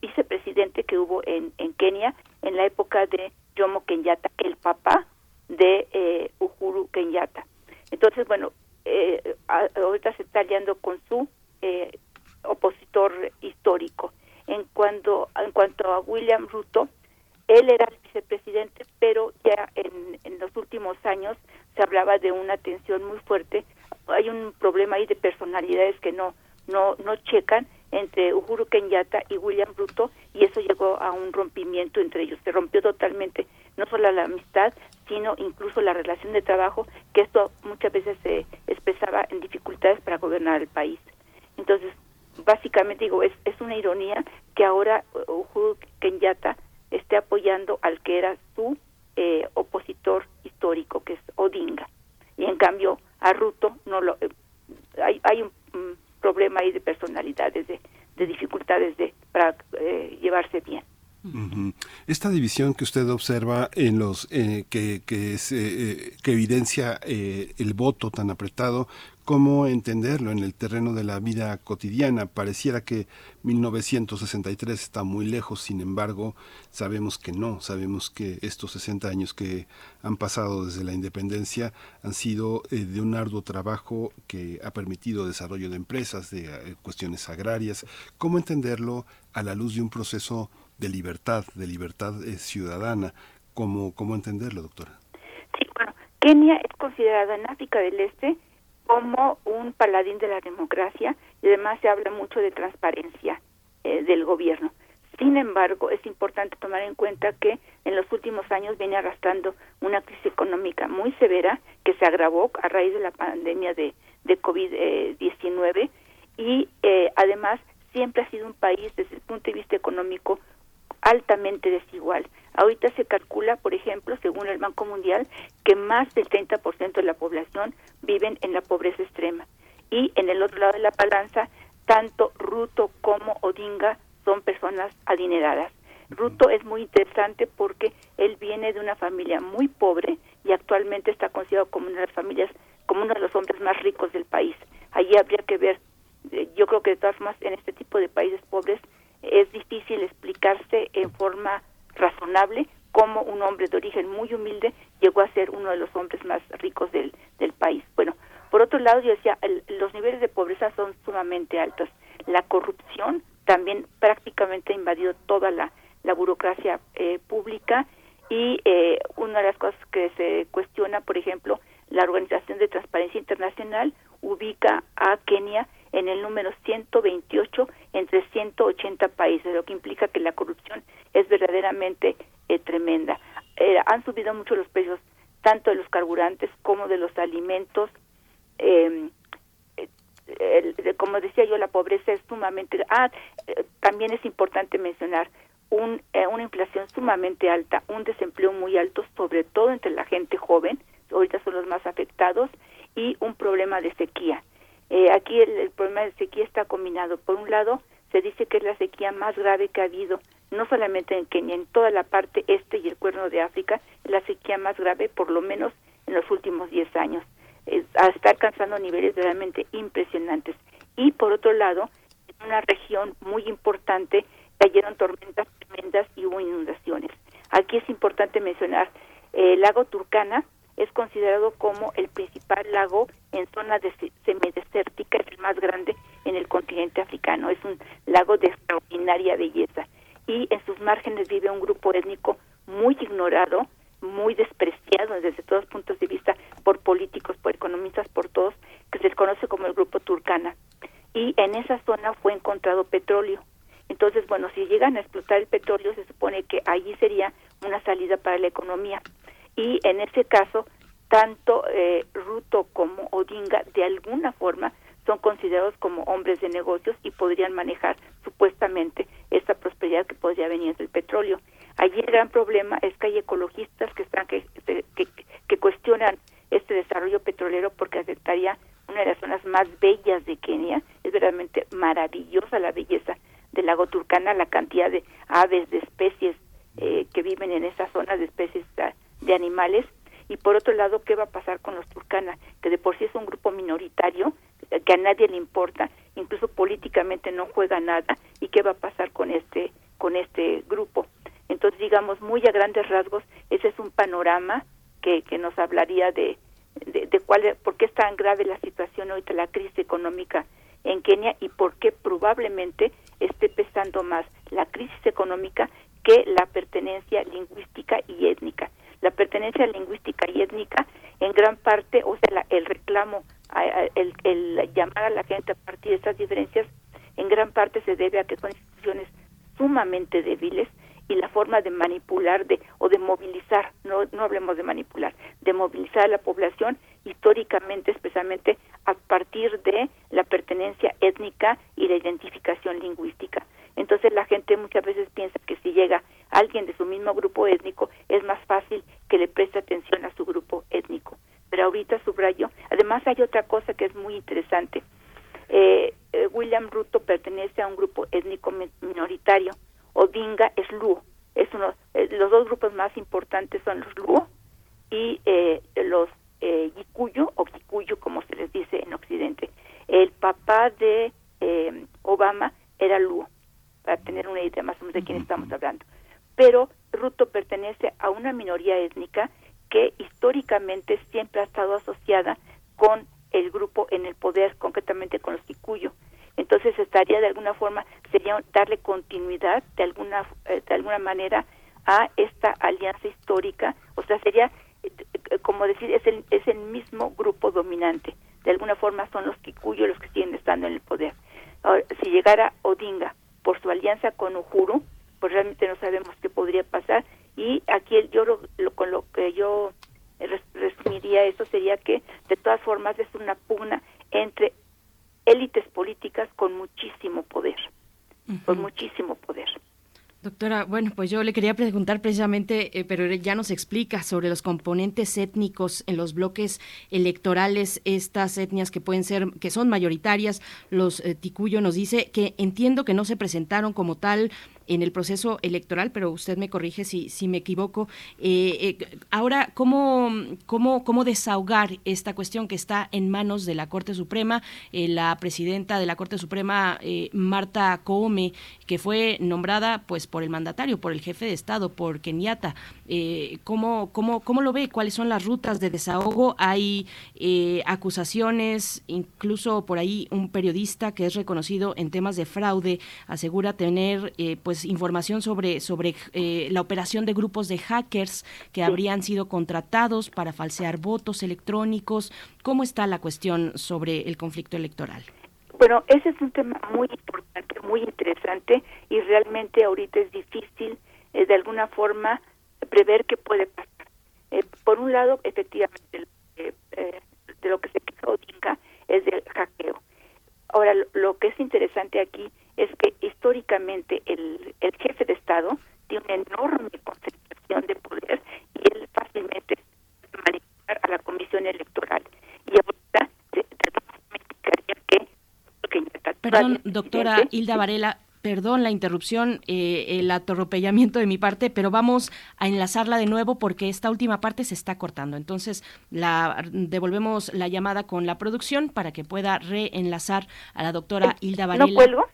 vicepresidente que hubo en, en Kenia en la época de Jomo Kenyatta, el papá de eh, Uhuru Kenyatta. Entonces, bueno, eh, ahorita se está aliando con su eh, opositor histórico. En cuanto, en cuanto a William Ruto, él era el vicepresidente, pero ya en, en los últimos años se hablaba de una tensión muy fuerte. Hay un problema ahí de personalidades que no no no checan entre Uhuru Kenyatta y William Ruto y eso llegó a un rompimiento entre ellos. Se rompió totalmente no solo la amistad, sino incluso la relación de trabajo, que esto muchas veces se expresaba en dificultades para gobernar el país. Entonces, básicamente digo, es, es una ironía que ahora Uhuru Kenyatta esté apoyando al que era su eh, opositor histórico, que es Odinga. Y en cambio, a Ruto no lo... Eh, hay, hay un, problema ahí de personalidades, de, de dificultades de, para eh, llevarse bien. Esta división que usted observa en los eh, que, que, eh, que evidencia eh, el voto tan apretado, ¿cómo entenderlo en el terreno de la vida cotidiana? Pareciera que 1963 está muy lejos, sin embargo, sabemos que no, sabemos que estos 60 años que han pasado desde la independencia han sido de un arduo trabajo que ha permitido desarrollo de empresas, de cuestiones agrarias. ¿Cómo entenderlo a la luz de un proceso de libertad, de libertad eh, ciudadana. ¿Cómo, ¿Cómo entenderlo, doctora? Sí, bueno, Kenia es considerada en África del Este como un paladín de la democracia y además se habla mucho de transparencia eh, del gobierno. Sin embargo, es importante tomar en cuenta que en los últimos años viene arrastrando una crisis económica muy severa que se agravó a raíz de la pandemia de, de COVID-19 y eh, además siempre ha sido un país desde el punto de vista económico altamente desigual. Ahorita se calcula, por ejemplo, según el Banco Mundial, que más del 30% de la población viven en la pobreza extrema. Y en el otro lado de la balanza, tanto Ruto como Odinga son personas adineradas. Ruto es muy interesante porque él viene de una familia muy pobre y actualmente está considerado como una de las familias, como uno de los hombres más ricos del país. Allí habría que ver, eh, yo creo que de todas formas en este tipo de países pobres es difícil explicarse en forma razonable cómo un hombre de origen muy humilde llegó a ser uno de los hombres más ricos del, del país. Bueno, por otro lado, yo decía, los niveles de pobreza son sumamente altos. La corrupción también prácticamente ha invadido toda la, la burocracia eh, pública y eh, una de las cosas que se cuestiona, por ejemplo, la Organización de Transparencia Internacional ubica a Kenia en el número 128 entre 180 países, lo que implica que la corrupción es verdaderamente eh, tremenda. Eh, han subido mucho los precios tanto de los carburantes como de los alimentos. Em, eh, como decía yo, la pobreza es sumamente... Ah, también es importante mencionar un, una inflación sumamente alta, un desempleo muy alto, sobre todo entre la gente joven, ahorita son los más afectados, y un problema de sequía. Eh, aquí el, problema de sequía está combinado. Por un lado, se dice que es la sequía más grave que ha habido, no solamente en Kenia, en toda la parte este y el cuerno de África, la sequía más grave por lo menos en los últimos 10 años. está alcanzando niveles realmente impresionantes. Y por otro lado, en una región muy importante cayeron tormentas tremendas y hubo inundaciones. Aquí es importante mencionar el lago Turcana, es considerado como el principal lago en zona de semidesértica, es el más grande en el continente africano. Es un lago de extraordinaria belleza y en sus márgenes vive un grupo étnico muy ignorado, muy despreciado desde todos puntos de vista por políticos, por economistas, por todos, que se conoce como el grupo turcana. Y en esa zona fue encontrado petróleo. Entonces, bueno, si llegan a explotar el petróleo, se supone que allí sería una salida para la economía y en ese caso tanto eh, Ruto como Odinga de alguna forma son considerados como hombres de negocios y podrían manejar supuestamente esta prosperidad que podría venir del petróleo. Allí el gran problema es que hay ecologistas que están que, que, que cuestionan este desarrollo petrolero porque afectaría una de las zonas más bellas de Kenia. Es verdaderamente maravillosa la belleza del lago Turcana, la cantidad de aves, de especies eh, que viven en esa zona, de especies de animales y por otro lado qué va a pasar con los turcana que de por sí es un grupo minoritario que a nadie le importa incluso políticamente no juega nada y qué va a pasar con este con este grupo entonces digamos muy a grandes rasgos ese es un panorama que, que nos hablaría de, de, de cuál por qué es tan grave la situación ahorita la crisis económica en Kenia y por qué probablemente esté pesando más la crisis económica que la pertenencia lingüística y étnica. La pertenencia lingüística y étnica, en gran parte, o sea, el reclamo, el, el llamar a la gente a partir de estas diferencias, en gran parte se debe a que son instituciones sumamente débiles y la forma de manipular de o de movilizar, no, no hablemos de manipular, de movilizar a la población históricamente, especialmente a partir de la pertenencia étnica y la identificación lingüística. Entonces la gente muchas veces piensa que si llega alguien de su mismo grupo étnico es más fácil que le preste atención a su grupo étnico. Pero ahorita subrayo, además hay otra cosa que es muy interesante. Eh, eh, William Ruto pertenece a un grupo étnico minoritario Odinga es Luo. Es uno, eh, los dos grupos más importantes son los Luo y eh, los eh, o Gikuyu, como se les dice en Occidente. El papá de eh, Obama era Luo, para tener una idea más o menos de quién estamos hablando. Pero Ruto pertenece a una minoría étnica que históricamente siempre ha estado asociada con el grupo en el poder, concretamente con los Kikuyu entonces estaría de alguna forma sería darle continuidad de alguna eh, de alguna manera a esta alianza histórica o sea sería como decir es el es el mismo grupo dominante. De alguna forma son los kikuyu los que siguen estando en el poder. Ahora, si llegara Odinga por su alianza con Uhuru pues realmente no sabemos qué podría pasar. Y aquí yo lo, con lo que yo resumiría eso sería que de todas formas es una pugna entre élites políticas con muchísimo poder, con muchísimo poder. Doctora, bueno, pues yo le quería preguntar precisamente, eh, pero ya nos explica sobre los componentes étnicos en los bloques electorales, estas etnias que pueden ser, que son mayoritarias. Los eh, Ticuyo nos dice que entiendo que no se presentaron como tal en el proceso electoral, pero usted me corrige si, si me equivoco. Eh, eh, ahora, ¿cómo, cómo, ¿cómo desahogar esta cuestión que está en manos de la Corte Suprema? Eh, la presidenta de la Corte Suprema, Marta Koome, que fue nombrada pues por el mandatario, por el jefe de Estado, por Kenyatta. ¿cómo, cómo, ¿Cómo lo ve? ¿Cuáles son las rutas de desahogo? Hay acusaciones, incluso por ahí un periodista que es reconocido en temas de fraude asegura tener pues pues, información sobre, sobre eh, la operación de grupos de hackers que habrían sido contratados para falsear votos electrónicos. ¿Cómo está la cuestión sobre el conflicto electoral? Bueno, ese es un tema muy importante, muy interesante y realmente ahorita es difícil eh, de alguna forma prever qué puede pasar. Eh, por un lado, efectivamente, de lo que se quejó Odinga es del hackeo. Ahora, lo que es interesante aquí es que históricamente el, el jefe de Estado tiene una enorme concentración de poder y él fácilmente manipular a la comisión electoral. Y ahorita se, que... Perdón, doctora Hilda Varela, perdón la interrupción, eh, el atropellamiento de mi parte, pero vamos a enlazarla de nuevo porque esta última parte se está cortando. Entonces, la devolvemos la llamada con la producción para que pueda reenlazar a la doctora Hilda Varela. ¿No cuelgo?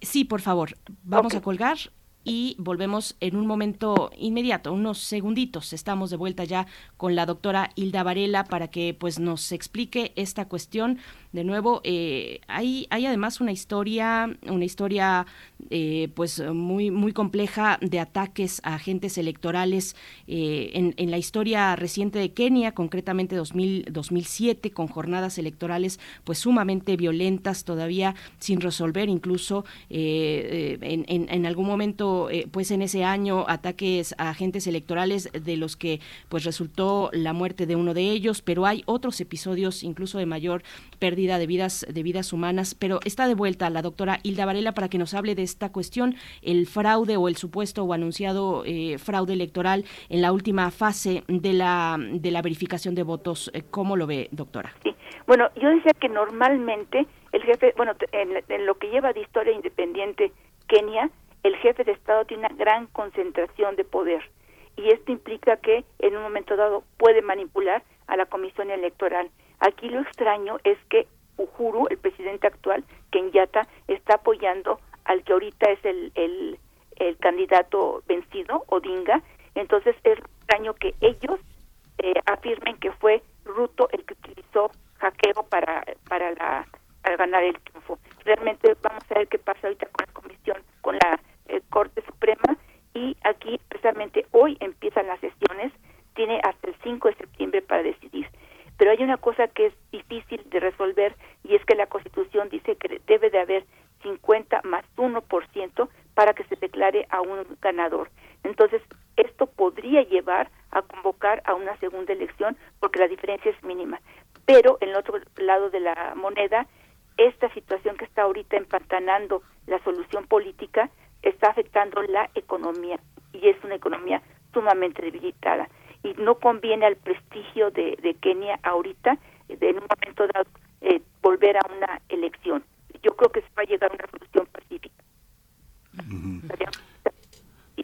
Sí, por favor. Vamos a colgar y volvemos en un momento inmediato, unos segunditos. Estamos de vuelta ya con la doctora Hilda Varela para que pues nos explique esta cuestión. De nuevo, eh, hay, hay además una historia, una historia eh, pues muy, muy compleja de ataques a agentes electorales eh, en, en, la historia reciente de Kenia, concretamente 2000, 2007, con jornadas electorales pues sumamente violentas, todavía sin resolver, incluso en, en, en algún momento eh, pues en ese año ataques a agentes electorales de los que pues resultó la muerte de uno de ellos, pero hay otros episodios incluso de mayor pérdida de vidas de vidas humanas, pero está de vuelta la doctora Hilda Varela para que nos hable de esta cuestión, el fraude o el supuesto o anunciado eh, fraude electoral en la última fase de la de la verificación de votos. Eh, ¿Cómo lo ve, doctora? Sí. Bueno, yo decía que normalmente el jefe, bueno, en lo que lleva de historia independiente Kenia, el jefe de Estado tiene una gran concentración de poder y esto implica que en un momento dado puede manipular a la comisión electoral. Aquí lo extraño es que Uhuru, el presidente actual, Kenyatta, está apoyando al que ahorita es el, el, candidato vencido, Odinga. Entonces es extraño que ellos eh, afirmen que fue Ruto el que utilizó hackeo para, para, la, para ganar el triunfo. Realmente vamos a ver qué pasa ahorita con la comisión, con la eh, Corte Suprema y aquí precisamente hoy empiezan las sesiones, tiene hasta el 5 de septiembre para decidir. Pero hay una cosa que es difícil de resolver y es que la Constitución dice que debe de haber 50 más 1% para que se declare a un ganador. Entonces, esto podría llevar a convocar a una segunda elección porque la diferencia es mínima. Pero en el otro lado de la moneda, esta situación que está ahorita empantanando la solución política está afectando la economía y es una economía sumamente debilitada y no conviene al prestigio de, de Kenia ahorita en un momento dado eh, volver a una elección. Yo creo que se va a llegar a una solución pacífica.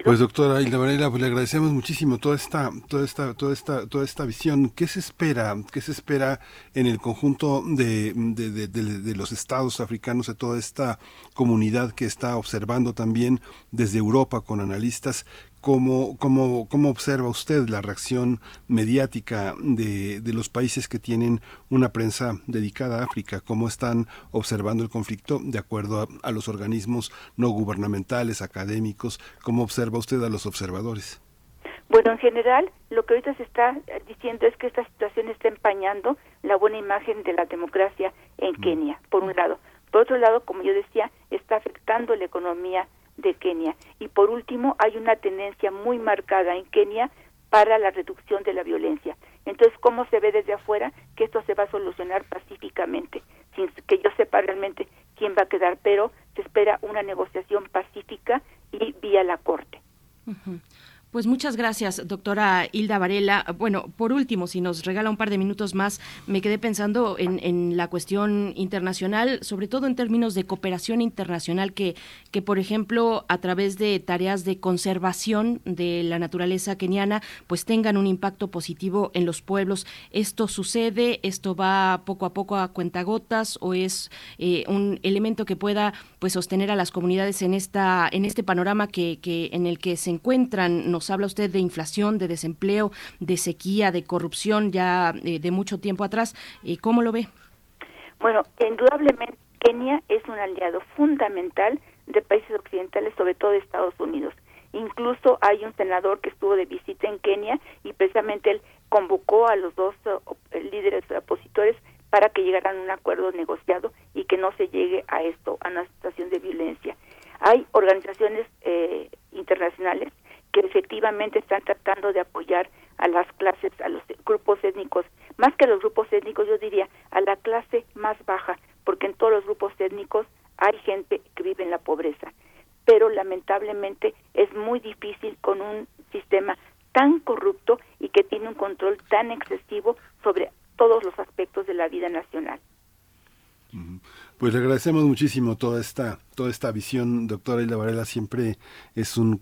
Pues doctora Hilda Varela, pues le agradecemos muchísimo toda esta, toda esta, toda esta, toda esta visión. ¿Qué se espera? ¿Qué se espera en el conjunto de, de, de, los estados africanos, de toda esta comunidad que está observando también desde Europa con analistas? ¿Cómo, cómo, cómo observa usted la reacción mediática de, de, los países que tienen una prensa dedicada a África? ¿Cómo están observando el conflicto de acuerdo a, a los organismos no gubernamentales, académicos? ¿Cómo observa usted a los observadores? Bueno, en general, lo que ahorita se está diciendo es que esta situación está empañando la buena imagen de la democracia en Kenia, por un lado. Por otro lado, como yo decía, está afectando la economía de Kenia. Por último, hay una tendencia muy marcada en Kenia para la reducción de la violencia. Entonces, ¿cómo se ve desde afuera que esto se va a solucionar pacíficamente? Sin que yo sepa realmente quién va a quedar, pero se espera una negociación pacífica y vía la Corte. Pues muchas gracias, doctora Hilda Varela. Bueno, por último, si nos regala un par de minutos más, me quedé pensando en, la cuestión internacional, sobre todo en términos de cooperación internacional, que, que, por ejemplo, a través de tareas de conservación de la naturaleza keniana, pues tengan un impacto positivo en los pueblos. ¿Esto sucede? ¿Esto va poco a poco a cuentagotas o es eh, un elemento que pueda pues sostener a las comunidades en esta en este panorama que, que en el que se encuentran? Nos habla usted de inflación, de desempleo, de sequía, de corrupción ya eh, de mucho tiempo atrás. Eh, ¿Cómo lo ve? Bueno, indudablemente Kenia es un aliado fundamental de países occidentales, sobre todo de Estados Unidos. Incluso hay un senador que estuvo de visita en Kenia y precisamente él convocó a los dos eh, líderes opositores para que llegaran a un acuerdo negociado y que no se llegue a esto, a una situación de violencia. Hay organizaciones internacionales que efectivamente están tratando de apoyar a las clases, a los grupos étnicos, más que a los grupos étnicos, yo diría a la clase más baja, porque en todos los grupos étnicos hay gente que vive en la pobreza. Pero lamentablemente es muy difícil con un sistema tan corrupto y que tiene un control tan excesivo sobre todos los aspectos de la vida nacional. Pues le agradecemos muchísimo toda esta toda esta visión, doctora Hilda Varela, siempre es un,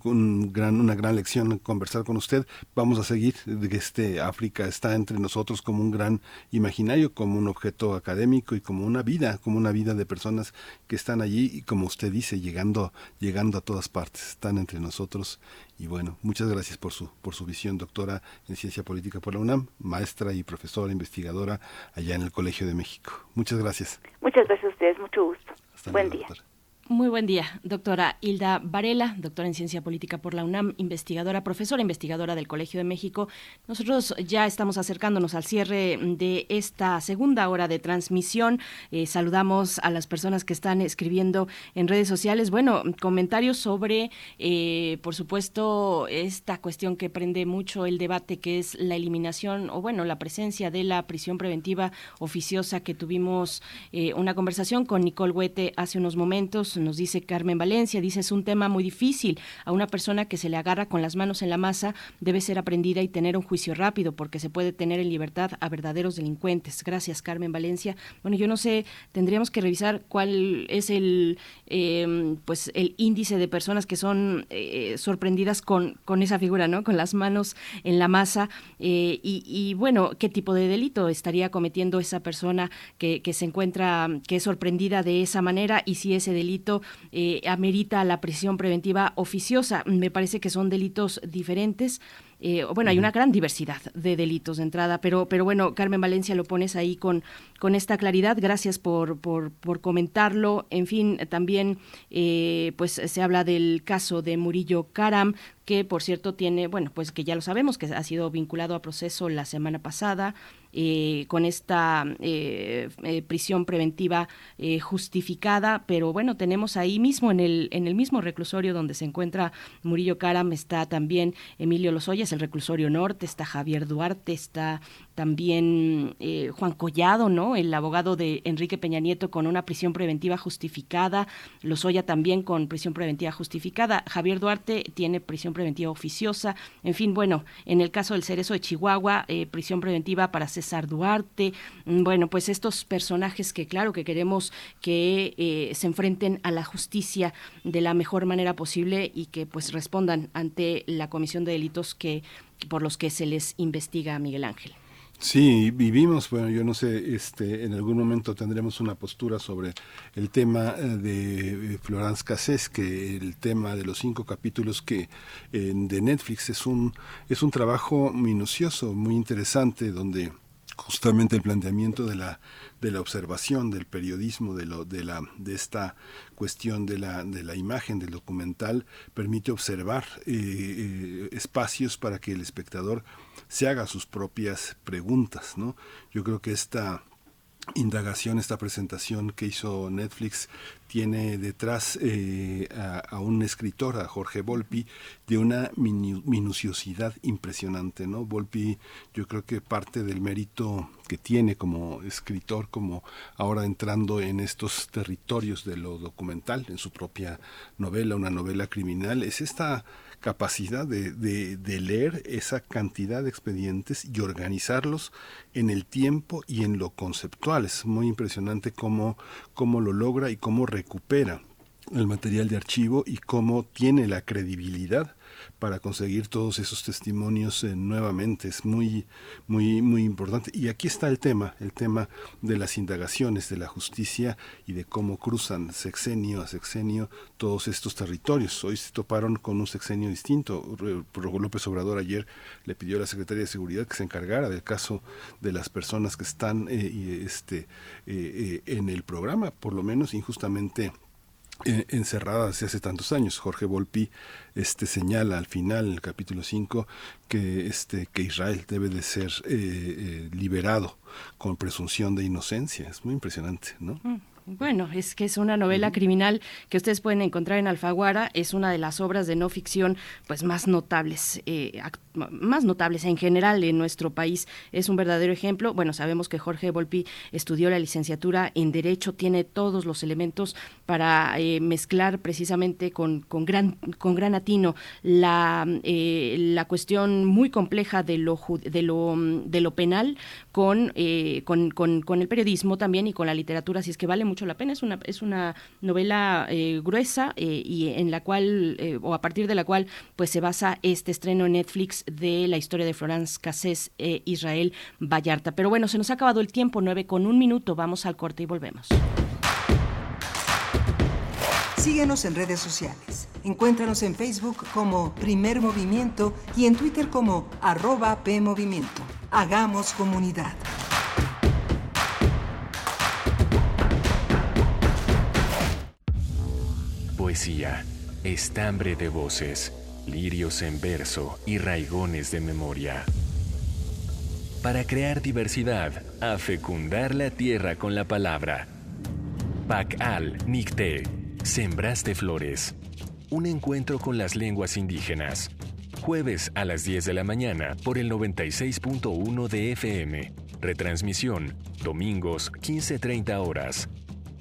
gran, una gran lección conversar con usted. Vamos a seguir, este África está entre nosotros como un gran imaginario, como un objeto académico y como una vida, como una vida de personas que están allí y como usted dice, llegando, llegando a todas partes, están entre nosotros. Y bueno, muchas gracias por su, por su visión, doctora en Ciencia Política por la UNAM, maestra y profesora investigadora allá en el Colegio de México. Muchas gracias. Muchas gracias a ustedes, mucho gusto. Buen día. Muy buen día, doctora Hilda Varela, doctora en Ciencia Política por la UNAM, investigadora, profesora investigadora del Colegio de México. Nosotros ya estamos acercándonos al cierre de esta segunda hora de transmisión. Eh, saludamos a las personas que están escribiendo en redes sociales. Bueno, comentarios sobre, eh, por supuesto, esta cuestión que prende mucho el debate, que es la eliminación o, bueno, la presencia de la prisión preventiva oficiosa que tuvimos eh, una conversación con Nicole Huete hace unos momentos nos dice Carmen Valencia, dice es un tema muy difícil. A una persona que se le agarra con las manos en la masa debe ser aprendida y tener un juicio rápido porque se puede tener en libertad a verdaderos delincuentes. Gracias, Carmen Valencia. Bueno, yo no sé, tendríamos que revisar cuál es el, em, pues el índice de personas que son eh, sorprendidas con, con esa figura, ¿no? Con las manos en la masa eh, y, bueno, qué tipo de delito estaría cometiendo esa persona que, que se encuentra, que es sorprendida de esa manera y si ese delito eh, amerita la prisión preventiva oficiosa. Me parece que son delitos diferentes. Eh, bueno, hay una gran diversidad de delitos de entrada, pero, pero bueno, Carmen Valencia lo pones ahí con, con esta claridad. Gracias por, por, por comentarlo. En fin, también eh, pues se habla del caso de Murillo Karam, que por cierto tiene, bueno, pues que ya lo sabemos, que ha sido vinculado a proceso la semana pasada. Eh, con esta eh, eh, prisión preventiva justificada, pero bueno, tenemos ahí mismo en el, en el mismo reclusorio donde se encuentra Murillo Caram, está también Emilio Lozoya, el reclusorio norte, está Javier Duarte, está también Juan Collado, ¿no? El abogado de Enrique Peña Nieto con una prisión preventiva justificada, Lozoya también con prisión preventiva justificada, Javier Duarte tiene prisión preventiva oficiosa, en fin, bueno, en el caso del Cerezo de Chihuahua, prisión preventiva para César Duarte, mm, bueno, pues estos personajes que claro que queremos que eh, se enfrenten a la justicia de la mejor manera posible y que pues respondan ante la comisión de delitos que por los que se les investiga Miguel Ángel. Sí, vivimos, bueno, yo no sé, este, en algún momento tendremos una postura sobre el tema eh, de eh, Florence Cassés, que el tema de los cinco capítulos que de Netflix es un es un trabajo minucioso, muy interesante, donde justamente el planteamiento de la de la observación del periodismo de lo de la de esta cuestión de la de la imagen del documental permite observar eh, eh, espacios para que el espectador se haga sus propias preguntas no yo creo que esta indagación, esta presentación que hizo Netflix tiene detrás eh, a, un escritor, a Jorge Volpi, de una minuciosidad impresionante, ¿no? Volpi, yo creo que parte del mérito que tiene como escritor, como ahora entrando en estos territorios de lo documental, en su propia novela, una novela criminal, es esta capacidad de, de, leer esa cantidad de expedientes y organizarlos en el tiempo y en lo conceptual. Es muy impresionante cómo, cómo lo logra y cómo recupera el material de archivo y cómo tiene la credibilidad para conseguir todos esos testimonios eh, nuevamente. Es muy, muy, muy importante. Y aquí está el tema, el tema de las indagaciones de la justicia y de cómo cruzan sexenio a sexenio todos estos territorios. Hoy se toparon con un sexenio distinto. López Obrador ayer le pidió a la Secretaría de Seguridad que se encargara del caso de las personas que están eh, este, eh, en el programa, por lo menos injustamente encerrada desde hace tantos años. Jorge Volpi este, señala al final, en el capítulo 5, que, este, que Israel debe de ser eh, eh, liberado con presunción de inocencia. Es muy impresionante, ¿no? Mm. Bueno, es que es una novela criminal que ustedes pueden encontrar en Alfaguara. Es una de las obras de no ficción pues más notables, eh, más notables en general en nuestro país. Es un verdadero ejemplo. Bueno, sabemos que Jorge Volpi estudió la licenciatura en Derecho, tiene todos los elementos para eh, mezclar precisamente con, con, gran, con gran atino la, eh, la cuestión muy compleja de lo, de lo, de lo penal con, con, con, con el periodismo también y con la literatura. Así es que vale mucho mucho la pena. Es una, es una novela eh, gruesa eh, y en la cual, eh, o a partir de la cual, pues se basa este estreno en Netflix de la historia de Florence Cassés Israel Vallarta. Pero bueno, se nos ha acabado el tiempo, nueve con un minuto. Vamos al corte y volvemos. Síguenos en redes sociales. Encuéntranos en Facebook como Primer Movimiento y en Twitter como arroba PMovimiento. Hagamos comunidad. Poesía, estambre de voces, lirios en verso y raigones de memoria. Para crear diversidad, a fecundar la tierra con la palabra. Pacal Nicté, Sembraste Flores. Un encuentro con las lenguas indígenas. Jueves a las 10 de la mañana por el 96.1 de FM. Retransmisión, domingos 15.30 horas.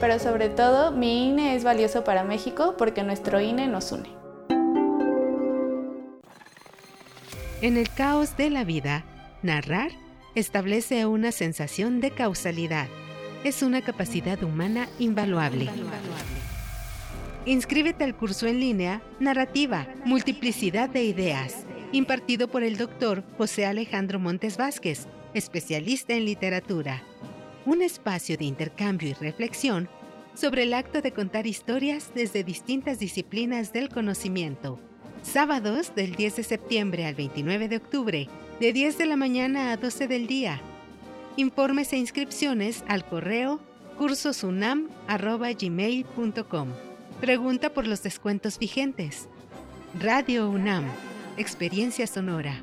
pero sobre todo mi INE es valioso para México porque nuestro INE nos une. En el caos de la vida, narrar establece una sensación de causalidad. Es una capacidad humana invaluable. Inscríbete al curso en línea Narrativa, Multiplicidad de Ideas, impartido por el doctor José Alejandro Montes Vázquez, especialista en literatura. Un espacio de intercambio y reflexión sobre el acto de contar historias desde distintas disciplinas del conocimiento. Sábados del 10 de septiembre al 29 de octubre, de 10 de la mañana a 12 del día. Informes e inscripciones al correo cursosunam.gmail.com. Pregunta por los descuentos vigentes. Radio UNAM, Experiencia Sonora.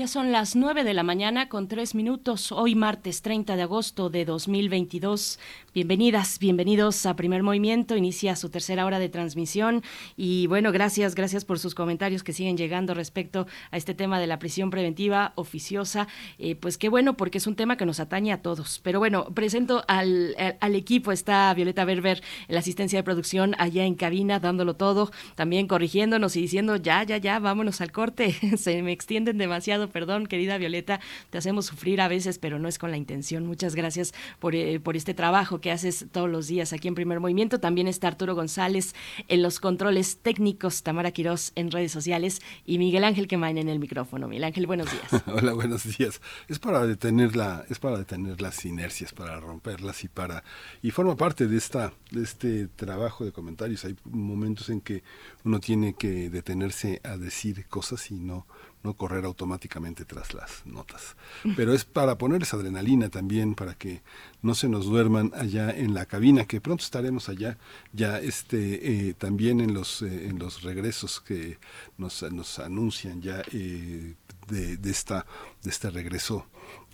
Ya son las 9 de la mañana con 3 minutos, hoy martes 30 de agosto de 2022. Bienvenidas, bienvenidos a Primer Movimiento, inicia su tercera hora de transmisión y bueno, gracias, gracias por sus comentarios que siguen llegando respecto a este tema de la prisión preventiva oficiosa. Eh, pues qué bueno, porque es un tema que nos atañe a todos. Pero bueno, presento al, al equipo, está Violeta Berber, la asistencia de producción allá en cabina, dándolo todo, también corrigiéndonos y diciendo ya, ya, ya, vámonos al corte, se me extienden demasiado perdón, querida Violeta, te hacemos sufrir a veces, pero no es con la intención. Muchas gracias por, eh, por este trabajo que haces todos los días aquí en Primer Movimiento. También está Arturo González en los controles técnicos, Tamara Quirós en redes sociales y Miguel Ángel Quemain en el micrófono. Miguel Ángel, buenos días. Hola, buenos días. Es para detener la, es para detener las inercias, para romperlas y para y forma parte de esta de este trabajo de comentarios. Hay momentos en que uno tiene que detenerse a decir cosas y no no correr automáticamente tras las notas. Pero es para ponerles adrenalina también, para que no se nos duerman allá en la cabina, que pronto estaremos allá, ya este eh, también en los eh, en los regresos que nos, nos anuncian ya eh, de, de, esta de este regreso.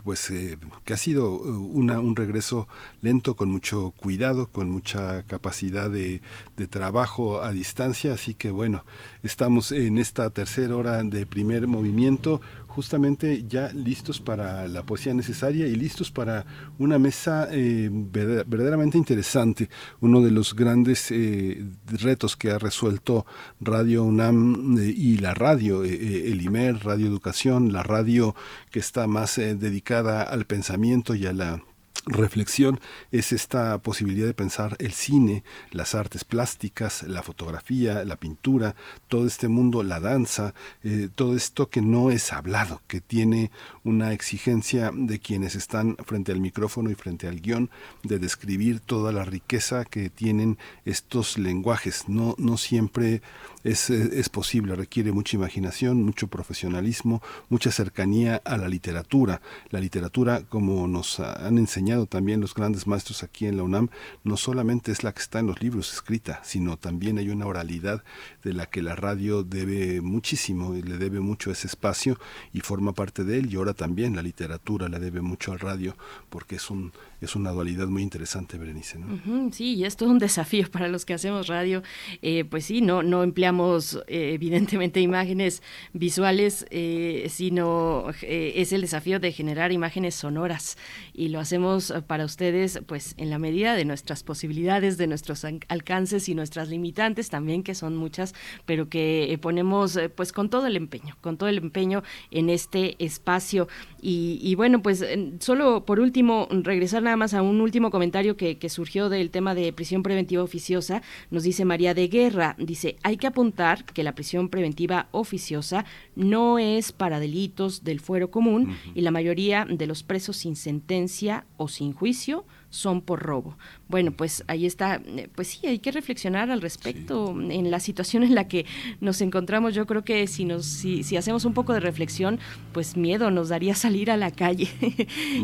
Pues que ha sido una, un regreso lento con mucho cuidado con mucha capacidad de, de, trabajo a distancia. Así que bueno estamos en esta tercera hora de primer movimiento justamente ya listos para la poesía necesaria y listos para una mesa eh, verdaderamente interesante. Uno de los grandes eh, retos que ha resuelto Radio UNAM eh, y la radio, el IMER, Radio Educación, la radio que está más dedicada al pensamiento y a la reflexión es esta posibilidad de pensar el cine, las artes plásticas, la fotografía, la pintura, todo este mundo, la danza, eh, todo esto que no es hablado, que tiene una exigencia de quienes están frente al micrófono y frente al guion, de describir toda la riqueza que tienen estos lenguajes. No, no siempre es, es, posible, requiere mucha imaginación, mucho profesionalismo, mucha cercanía a la literatura. La literatura, como nos han enseñado también los grandes maestros aquí en la UNAM, no solamente es la que está en los libros escrita, sino también hay una oralidad de la que la radio debe muchísimo y le debe mucho ese espacio y forma parte de él y ahora también la literatura le debe mucho al radio porque es un es una dualidad muy interesante, Berenice. ¿no? Sí, y es todo un desafío para los que hacemos radio. Eh, pues sí, no, no empleamos eh, evidentemente imágenes visuales, eh, sino es el desafío de generar imágenes sonoras y lo hacemos para ustedes pues en la medida de nuestras posibilidades, de nuestros alcances y nuestras limitantes también, que son muchas, pero que ponemos pues con todo el empeño, con todo el empeño en este espacio. Y bueno, pues solo por último regresar nada más a un último comentario que, que, surgió del tema de prisión preventiva oficiosa. Nos dice María de Guerra, dice, hay que apuntar que la prisión preventiva oficiosa no es para delitos del fuero común uh -huh. y la mayoría de los presos sin sentencia o sin juicio son por robo. Bueno, pues ahí está, eh, pues sí, hay que reflexionar al respecto en la situación en la que nos encontramos. Yo creo que si nos si, si hacemos un poco de reflexión, pues miedo nos daría salir a la calle.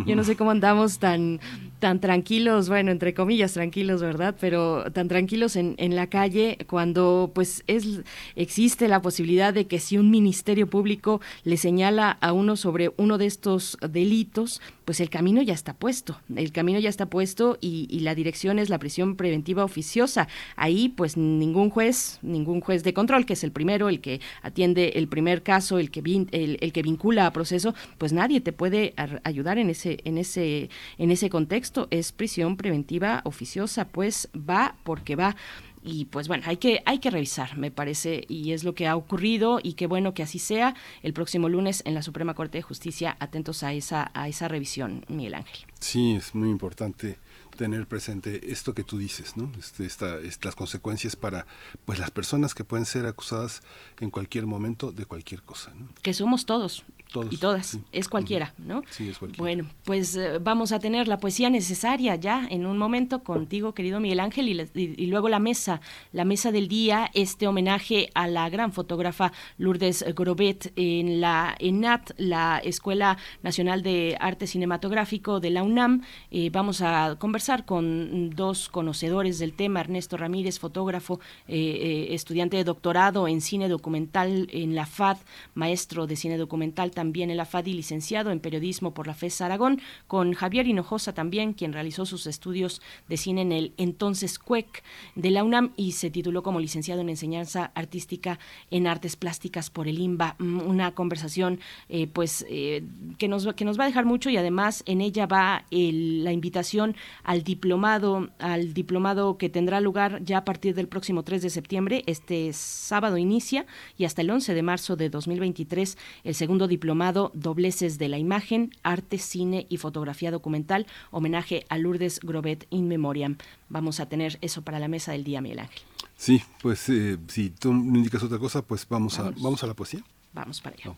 Yo no sé cómo andamos tan tan tranquilos, bueno, entre comillas tranquilos, ¿verdad? Pero tan tranquilos en, en la calle cuando pues es existe la posibilidad de que si un ministerio público le señala a uno sobre uno de estos delitos, pues el camino ya está puesto, el camino ya está puesto y, la dirección es la prisión preventiva oficiosa. Ahí pues ningún juez, ningún juez de control, que es el primero, el que atiende el primer caso, el que, el, que vincula a proceso, pues nadie te puede ayudar en ese, en, ese, en ese contexto. Es prisión preventiva oficiosa, pues va porque va y pues bueno, hay que, hay que revisar, me parece, y es lo que ha ocurrido y qué bueno que así sea el próximo lunes en la Suprema Corte de Justicia, atentos a esa, a esa revisión, Miguel Ángel. Sí, es muy importante tener presente esto que tú dices, ¿no? Este, esta, las consecuencias para pues las personas que pueden ser acusadas en cualquier momento de cualquier cosa, ¿no? Que somos todos, y todas, es cualquiera, ¿no? Sí, es cualquiera. Bueno, pues eh, vamos a tener la poesía necesaria ya en un momento contigo, querido Miguel Ángel, y, luego la mesa, la mesa del día, este homenaje a la gran fotógrafa Lourdes Grobet en la ENAT, la Escuela Nacional de Arte Cinematográfico de la UNAM. Eh, vamos a conversar con dos conocedores del tema, Ernesto Ramírez, fotógrafo, eh, estudiante de doctorado en cine documental en la FAD, maestro de cine documental también el AFADI, licenciado en periodismo por la FES Aragón, con Javier Hinojosa también, quien realizó sus estudios de cine en el entonces CUEC de la UNAM y se tituló como licenciado en enseñanza artística en artes plásticas por el IMBA. Mm, una conversación eh, pues eh, que, nos, que nos va a dejar mucho y además en ella va la invitación al diplomado, al diplomado que tendrá lugar ya a partir del próximo 3 de septiembre. Este sábado inicia y hasta el 11 de marzo de 2023 el segundo diplomado Dobleces de la Imagen, Arte, Cine y Fotografía Documental, homenaje a Lourdes Grobet in Memoriam. Vamos a tener eso para la mesa del día, Miguel Ángel. Sí, pues eh, si tú me indicas otra cosa, pues vamos, A, vamos a la poesía. Vamos para allá.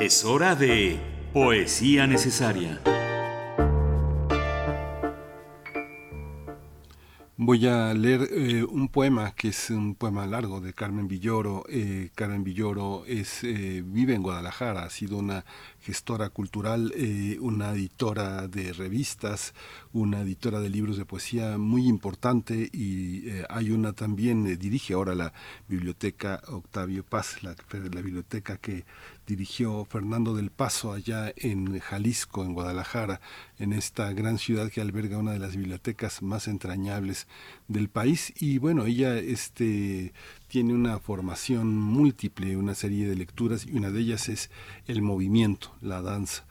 Es hora de Poesía Necesaria. Voy a leer eh, un poema que es un poema largo de Carmen Villoro. Eh, Carmen Villoro es, eh, vive en Guadalajara, ha sido una gestora cultural, una editora de revistas, una editora de libros de poesía muy importante y hay una también, dirige ahora la biblioteca Octavio Paz, la, la biblioteca que dirigió Fernando del Paso allá en Jalisco, en Guadalajara, en esta gran ciudad que alberga una de las bibliotecas más entrañables del país. Y bueno, ella este, tiene una formación múltiple, una serie de lecturas, y una de ellas es el movimiento, la danza.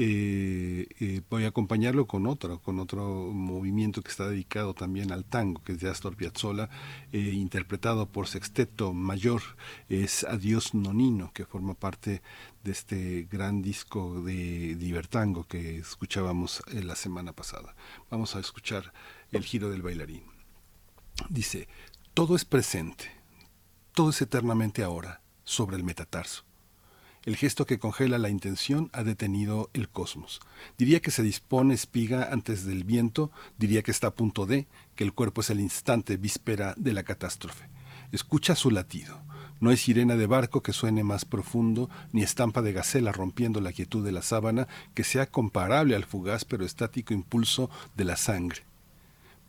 Eh, eh, voy a acompañarlo con otro, con otro movimiento que está dedicado también al tango, que es de Astor Piazzolla, eh, interpretado por Sexteto Mayor, es Adiós Nonino, que forma parte de este gran disco de Divertango que escuchábamos la semana pasada. Vamos a escuchar el giro del bailarín. Dice, todo es presente, todo es eternamente ahora, sobre el metatarso el gesto que congela la intención ha detenido el cosmos. Diría que se dispone espiga antes del viento, diría que está a punto de, que el cuerpo es el instante víspera de la catástrofe. Escucha su latido. No hay sirena de barco que suene más profundo, ni estampa de gacela rompiendo la quietud de la sábana que sea comparable al fugaz pero estático impulso de la sangre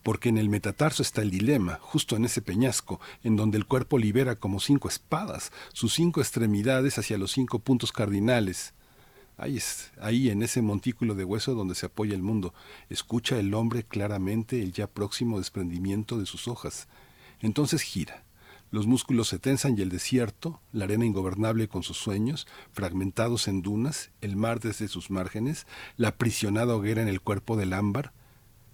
porque en el metatarso está el dilema, justo en ese peñasco, en donde el cuerpo libera como cinco espadas, sus cinco extremidades hacia los cinco puntos cardinales. Ahí, es, ahí en ese montículo de hueso donde se apoya el mundo, escucha el hombre claramente el ya próximo desprendimiento de sus hojas. Entonces gira. Los músculos se tensan y el desierto, la arena ingobernable con sus sueños, fragmentados en dunas, el mar desde sus márgenes, la aprisionada hoguera en el cuerpo del ámbar,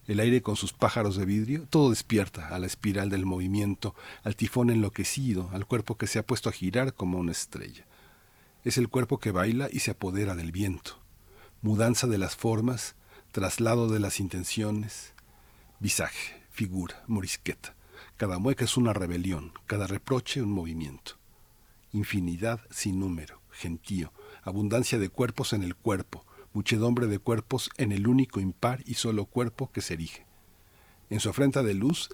el aire con sus pájaros de vidrio, todo despierta a la espiral del movimiento, al tifón enloquecido, al cuerpo que se ha puesto a girar como una estrella. Es el cuerpo que baila y se apodera del viento. Mudanza de las formas, traslado de las intenciones, visaje, figura, morisqueta. Cada mueca es una rebelión, cada reproche un movimiento. Infinidad sin número, gentío, abundancia de cuerpos en el cuerpo, muchedumbre de cuerpos en el único impar y solo cuerpo que se erige. En su afrenta de luz,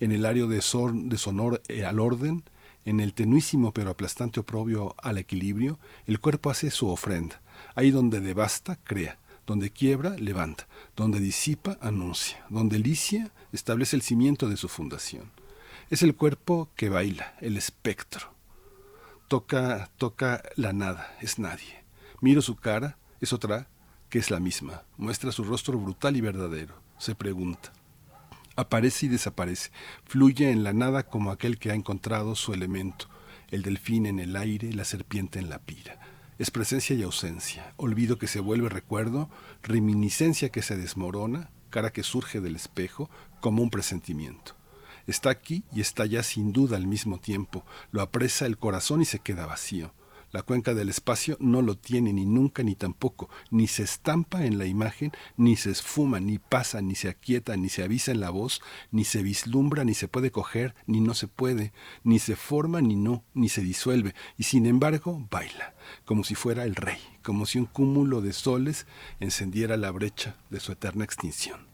en el área de, de sonor eh, al orden, en el tenuísimo pero aplastante oprobio al equilibrio, el cuerpo hace su ofrenda. Ahí donde devasta, crea, donde quiebra, levanta, donde disipa, anuncia, donde licia, establece el cimiento de su fundación. Es el cuerpo que baila, el espectro. Toca, toca la nada, es nadie. Miro su cara, es otra que es la misma. Muestra su rostro brutal y verdadero. Se pregunta. Aparece y desaparece. Fluye en la nada como aquel que ha encontrado su elemento. El delfín en el aire, la serpiente en la pira. Es presencia y ausencia, olvido que se vuelve recuerdo, reminiscencia que se desmorona, cara que surge del espejo como un presentimiento. Está aquí y está allá sin duda al mismo tiempo, lo apresa el corazón y se queda vacío. La cuenca del espacio no lo tiene ni nunca ni tampoco, ni se estampa en la imagen, ni se esfuma, ni pasa, ni se aquieta, ni se avisa en la voz, ni se vislumbra, ni se puede coger, ni no se puede, ni se forma, ni no, ni se disuelve, y sin embargo baila, como si fuera el rey, como si un cúmulo de soles encendiera la brecha de su eterna extinción.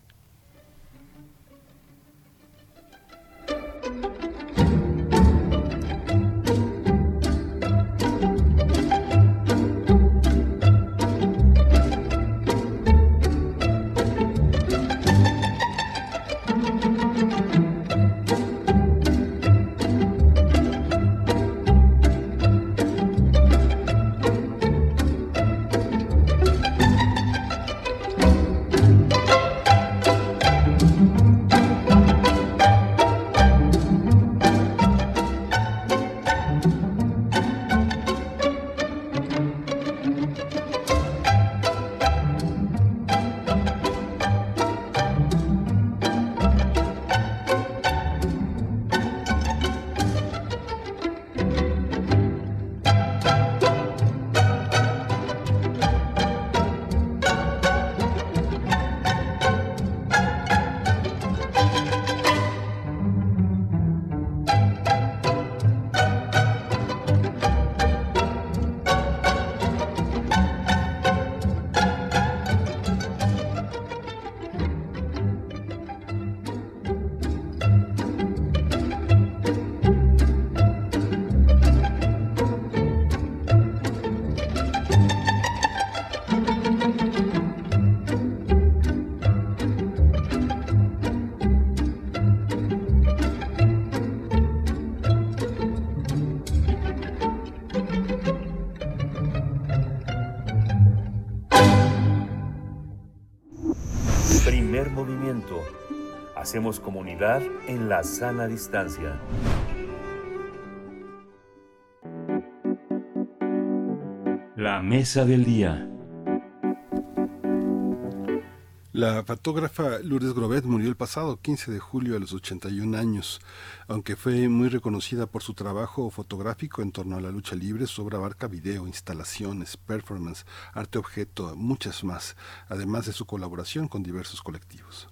Hacemos comunidad en la sana distancia. La mesa del día. La fotógrafa Lourdes Grobet murió el pasado 15 de julio a los 81 años. Aunque fue muy reconocida por su trabajo fotográfico en torno a la lucha libre, su obra abarca video, instalaciones, performance, arte objeto, muchas más, además de su colaboración con diversos colectivos.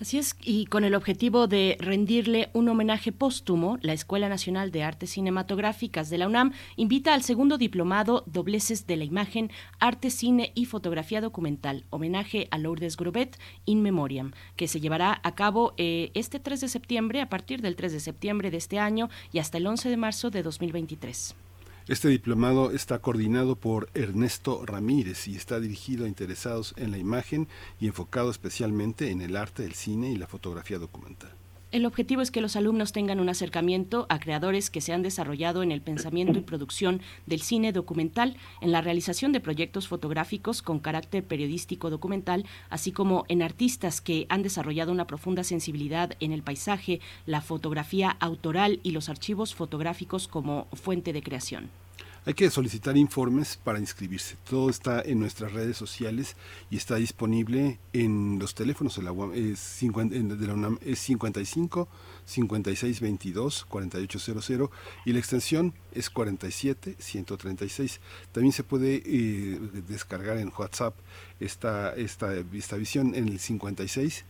Así es, y con el objetivo de rendirle un homenaje póstumo, la Escuela Nacional de Artes Cinematográficas de la UNAM invita al segundo diplomado Dobleces de la Imagen, Arte, Cine y Fotografía Documental, homenaje a Lourdes Grobet in Memoriam, que se llevará a cabo eh, este 3 de septiembre, a partir del 3 de septiembre de este año y hasta el 11 de marzo de 2023. Este diplomado está coordinado por Ernesto Ramírez y está dirigido a interesados en la imagen y enfocado especialmente en el arte, el cine y la fotografía documental. El objetivo es que los alumnos tengan un acercamiento a creadores que se han desarrollado en el pensamiento y producción del cine documental, en la realización de proyectos fotográficos con carácter periodístico documental, así como en artistas que han desarrollado una profunda sensibilidad en el paisaje, la fotografía autoral y los archivos fotográficos como fuente de creación. Hay que solicitar informes para inscribirse. Todo está en nuestras redes sociales y está disponible en los teléfonos de la. Es, UNAM, es 55 56 22 4800 y la extensión es 47 136. También se puede eh, descargar en WhatsApp esta, esta, esta visión en el 56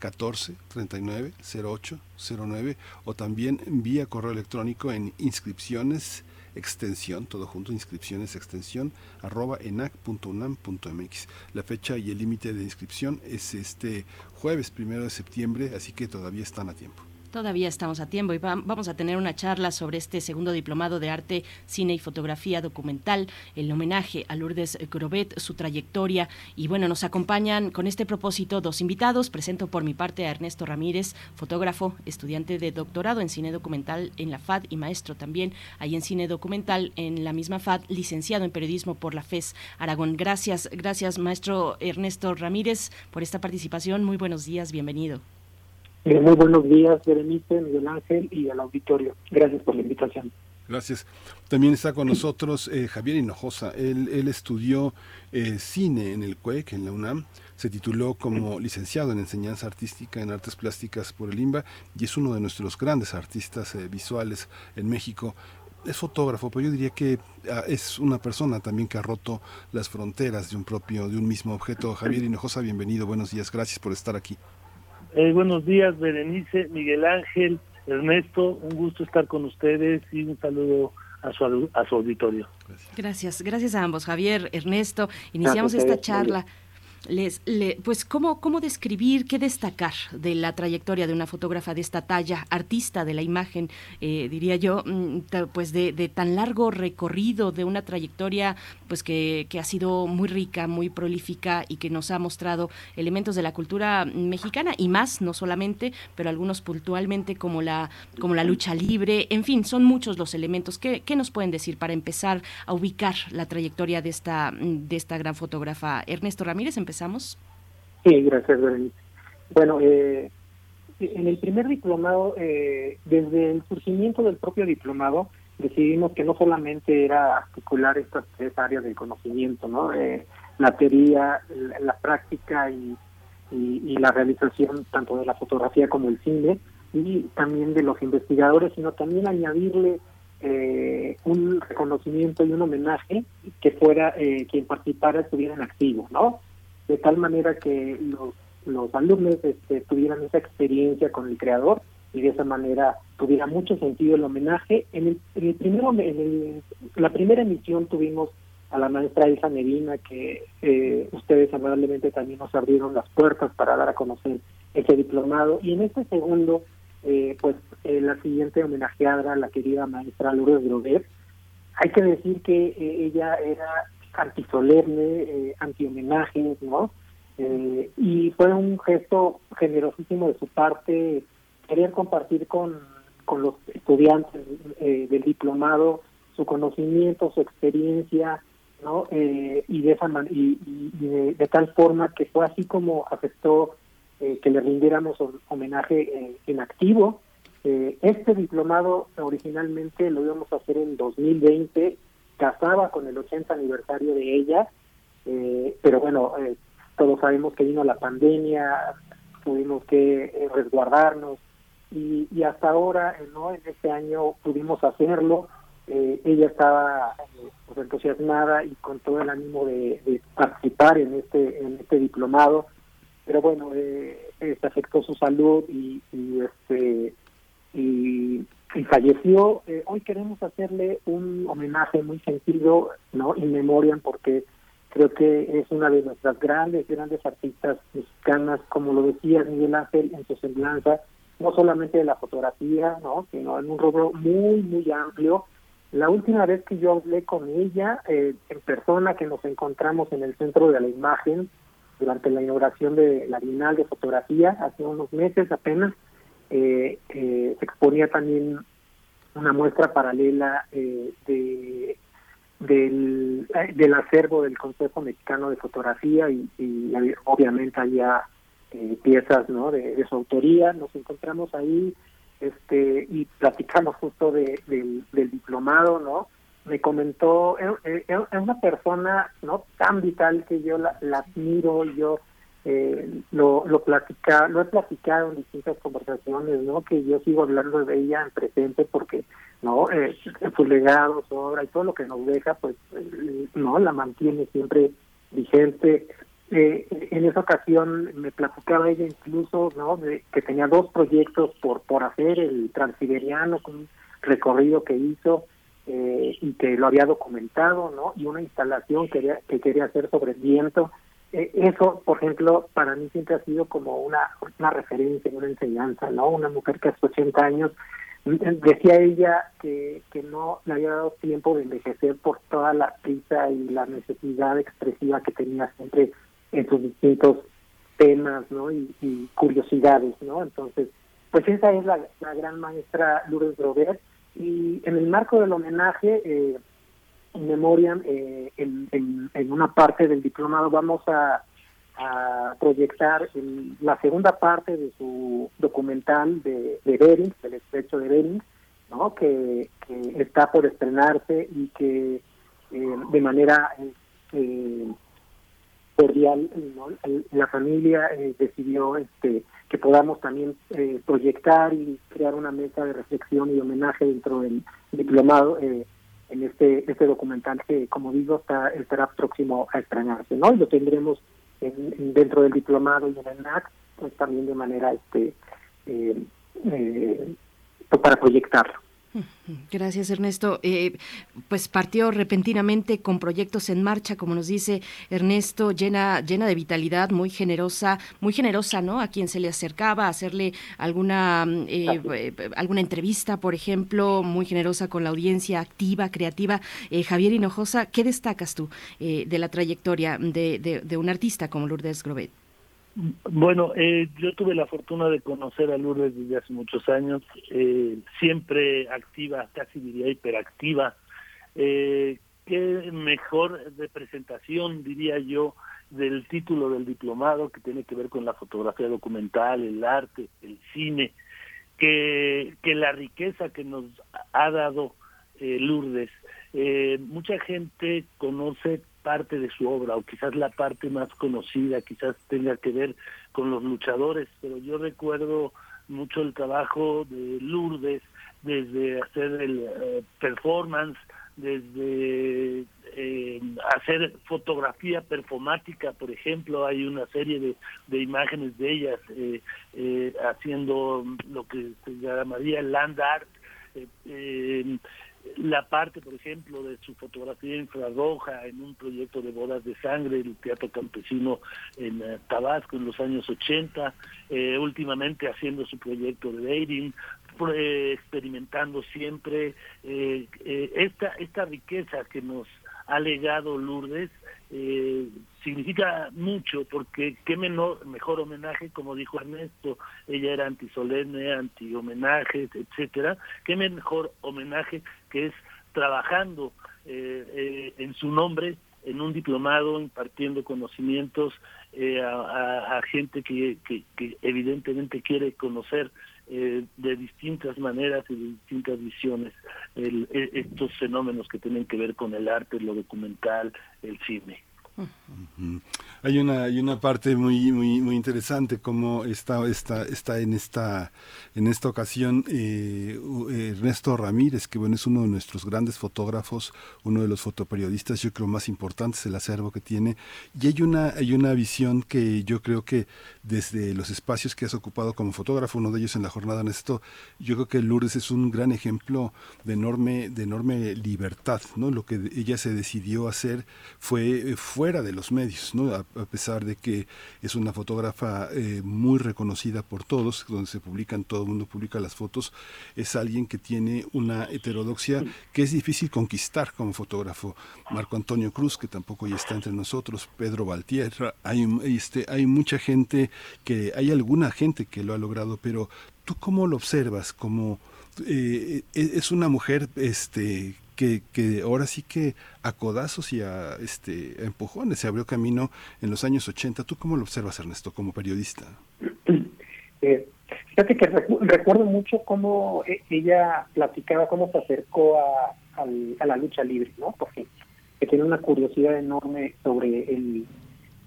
14 39 08 09 o también vía correo electrónico en inscripciones extensión, todo junto, inscripciones extensión, arroba enac.unam.mx. La fecha y el límite de inscripción es este jueves primero de septiembre, así que todavía están a tiempo. Todavía estamos a tiempo y vamos a tener una charla sobre este segundo diplomado de arte, cine y fotografía documental, el homenaje a Lourdes Grobet, su trayectoria. Y bueno, nos acompañan con este propósito dos invitados. Presento por mi parte a Ernesto Ramírez, fotógrafo, estudiante de doctorado en cine documental en la FAD y maestro también ahí en cine documental en la misma FAD, licenciado en periodismo por la FES Aragón. Gracias, gracias maestro Ernesto Ramírez por esta participación. Muy buenos días, bienvenido. Eh, muy buenos días, Berenice, Miguel Ángel y al auditorio. Gracias por la invitación. Gracias. También está con nosotros eh, Javier Hinojosa. Él, estudió eh, cine en el CUEC, en la UNAM. Se tituló como licenciado en enseñanza artística en artes plásticas por el IMBA y es uno de nuestros grandes artistas visuales en México. Es fotógrafo, pero yo diría que ah, es una persona también que ha roto las fronteras de un propio, de un mismo objeto. Javier Hinojosa, bienvenido, buenos días, gracias por estar aquí. Eh, buenos días, Berenice, Miguel Ángel, Ernesto, un gusto estar con ustedes y un saludo a su, a su auditorio. Gracias, gracias a ambos, Javier, Ernesto. Iniciamos esta charla les, pues ¿cómo, cómo describir, qué destacar de la trayectoria de una fotógrafa de esta talla, artista de la imagen, eh, diría yo, mm, pues de, tan largo recorrido, de una trayectoria pues que, que, ha sido muy rica, muy prolífica y que nos ha mostrado elementos de la cultura mexicana y más, no solamente, pero algunos puntualmente como la, como la lucha libre, en fin, son muchos los elementos. ¿Qué, qué nos pueden decir para empezar a ubicar la trayectoria de esta, de esta gran fotógrafa? Ernesto Ramírez, empezamos Sí, gracias, Berenice. Bueno, eh, en el primer diplomado, eh, desde el surgimiento del propio diplomado, decidimos que no solamente era articular estas tres áreas del conocimiento, ¿no? Eh, la teoría, la, práctica y, la realización tanto de la fotografía como el cine y también de los investigadores, sino también añadirle un reconocimiento y un homenaje que fuera quien participara estuviera en activo, ¿no? De tal manera que los, alumnos este, tuvieran esa experiencia con el creador y de esa manera tuviera mucho sentido el homenaje. En el, en el primero, en la primera emisión tuvimos a la maestra Elsa Medina, que eh, ustedes amablemente también nos abrieron las puertas para dar a conocer ese diplomado. Y en este segundo, eh, pues eh, la siguiente homenajeada, la querida maestra Lourdes Grover, hay que decir que ella era antisolemne, eh, anti-homenajes, ¿no? Eh, y fue un gesto generosísimo de su parte querer compartir con, con los estudiantes eh, del diplomado su conocimiento, su experiencia, ¿no? Eh, y de esa y, de, tal forma que fue así como aceptó que le rindiéramos homenaje en activo. este diplomado originalmente lo íbamos a hacer en 2020 casaba con el 80 aniversario de ella, eh, pero bueno, eh, todos sabemos que vino la pandemia, tuvimos que eh, resguardarnos y, hasta ahora, no en este año pudimos hacerlo. ella estaba pues, entusiasmada y con todo el ánimo de, participar en este en este diplomado, pero bueno, se afectó su salud y, y este y y falleció. Eh, hoy queremos hacerle un homenaje muy sentido, ¿no? In memoriam, porque creo que es una de nuestras grandes, grandes artistas mexicanas, como lo decía Miguel Ángel en su semblanza, no solamente de la fotografía, ¿no? Sino en un rubro muy, muy amplio. La última vez que yo hablé con ella eh, en persona, que nos encontramos en el Centro de la Imagen, durante la inauguración de la Bienal de Fotografía, hace unos meses apenas, eh, eh, exponía también una muestra paralela eh, de del, del acervo del Consejo Mexicano de Fotografía y, obviamente había piezas no de, su autoría. Nos encontramos ahí este y platicamos justo de, del, diplomado no me comentó es una persona no tan vital que yo la, la admiro yo eh, lo, lo, platica, lo he platicado en distintas conversaciones, ¿no? Que yo sigo hablando de ella en presente porque, ¿no? Eh, su legado, su obra y todo lo que nos deja, pues, eh, ¿no? La mantiene siempre vigente. Eh, en esa ocasión me platicaba ella incluso, ¿no? De, que tenía dos proyectos por, por hacer, el transiberiano, con un recorrido que hizo, eh, y que lo había documentado, ¿no? Y una instalación que quería, que quería hacer sobre el viento. Eh, eso, por ejemplo, para mí siempre ha sido como una, una referencia, una enseñanza, ¿no? Una mujer que hace 80 años decía ella que, que no le había dado tiempo de envejecer por toda la prisa y la necesidad expresiva que tenía siempre en sus distintos temas ¿no? y, curiosidades. ¿no? Entonces, pues esa es la, gran maestra Lourdes Robert y en el marco del homenaje, eh, en memoria, eh, en, una parte del diplomado vamos a, proyectar la segunda parte de su documental de, de Bering, del estrecho de Bering, ¿no? que, está por estrenarse y que eh, de manera eh, cordial la familia eh, decidió este que podamos también eh, proyectar y crear una mesa de reflexión y homenaje dentro del diplomado en este este documental que como digo está estará próximo a estrenarse no y lo tendremos en, dentro del diplomado y en el NAC pues también de manera este pues para proyectarlo Gracias, Ernesto. Eh, pues partió repentinamente con proyectos en marcha, como nos dice Ernesto, llena, llena de vitalidad, muy generosa, muy generosa, ¿no? A quien se le acercaba a hacerle alguna, eh, eh, alguna entrevista, por ejemplo, muy generosa con la audiencia activa, creativa. Javier Hinojosa, ¿qué destacas tú de la trayectoria de, de un artista como Lourdes Grobet? Bueno, eh, yo tuve la fortuna de conocer a Lourdes desde hace muchos años, eh, siempre activa, casi diría hiperactiva. Eh, qué mejor representación, diría yo, del título del diplomado que tiene que ver con la fotografía documental, el arte, el cine, que, que la riqueza que nos ha dado eh, Lourdes. Eh, mucha gente conoce parte de su obra o quizás la parte más conocida, quizás tenga que ver con los luchadores, pero yo recuerdo mucho el trabajo de Lourdes desde hacer el eh, performance, desde eh, hacer fotografía performática, por ejemplo, hay una serie de, de imágenes de ellas eh, eh, haciendo lo que se llamaría land art, eh, la parte, por ejemplo, de su fotografía infrarroja en un proyecto de bodas de sangre, el Teatro Campesino en eh, Tabasco en los años 80, eh, últimamente haciendo su proyecto de dating, experimentando siempre eh, esta, esta riqueza que nos ha legado Lourdes eh, significa mucho porque qué menor, mejor homenaje, como dijo Ernesto, ella era antisolemne, anti-homenajes, etcétera, qué mejor homenaje que es trabajando eh, eh, en su nombre en un diplomado impartiendo conocimientos eh, a, a, gente que, evidentemente quiere conocer eh, de distintas maneras y de distintas visiones el, e, estos fenómenos que tienen que ver con el arte, lo documental, el cine. Hay una hay una parte muy muy muy interesante como está está está en esta en esta ocasión eh, Ernesto Ramírez que bueno es uno de nuestros grandes fotógrafos uno de los fotoperiodistas yo creo más importantes el acervo que tiene. Y hay una hay una visión que yo creo que desde los espacios que has ocupado como fotógrafo uno de ellos en la jornada en esto yo creo que Lourdes es un gran ejemplo de enorme de enorme libertad no lo que ella se decidió hacer fue fue fuera de los medios, ¿no? a, pesar de que es una fotógrafa eh, muy reconocida por todos, donde se publican, todo el mundo publica las fotos, es alguien que tiene una heterodoxia que es difícil conquistar como fotógrafo. Marco Antonio Cruz, que tampoco ya está entre nosotros, Pedro Valtierra, hay, este, hay mucha gente que, hay alguna gente que lo ha logrado, pero tú cómo lo observas, como... Eh, es una mujer este que, que ahora sí que a codazos y a, este, empujones se abrió camino en los años 80. ¿Tú cómo lo observas, Ernesto, como periodista? Eh, fíjate que recuerdo mucho cómo e, ella platicaba, cómo se acercó a, a la lucha libre, ¿no? Porque que tiene una curiosidad enorme sobre el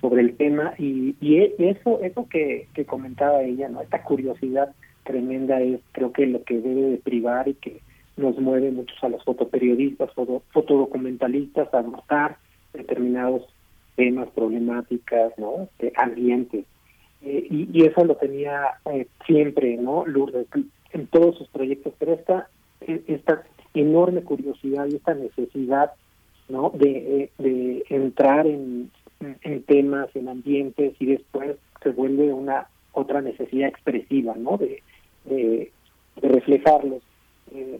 sobre el tema y, y e, eso eso que, que comentaba ella, ¿no? Esta curiosidad tremenda es creo que lo que debe de privar y que nos mueve muchos a los fotoperiodistas, foto, fotodocumentalistas a notar determinados temas, problemáticas, ¿no? De ambientes. Eh, y, eso lo tenía eh, siempre, ¿no? Lourdes, en todos sus proyectos, pero esta, e, esta enorme curiosidad y esta necesidad ¿no? de, de entrar en, en temas, en ambientes y después se vuelve una otra necesidad expresiva, ¿no? De, de, reflejarlos. Eh,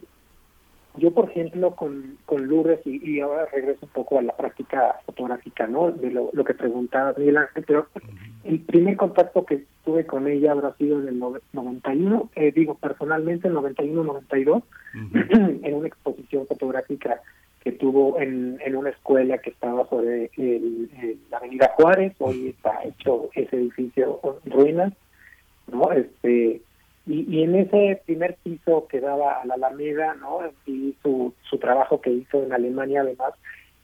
yo, por ejemplo, con, con Lourdes, y, ahora regreso un poco a la práctica fotográfica, ¿no? De lo, que preguntaba Miguel Ángel, pero el primer contacto que tuve con ella habrá sido en el 91, eh, digo personalmente, en 91-92, en una exposición fotográfica que tuvo en, en una escuela que estaba sobre el, la Avenida Juárez, hoy está hecho ese edificio en ruinas, ¿no? Este, y, en ese primer piso que daba a la Alameda, ¿no? Y su, su trabajo que hizo en Alemania, además,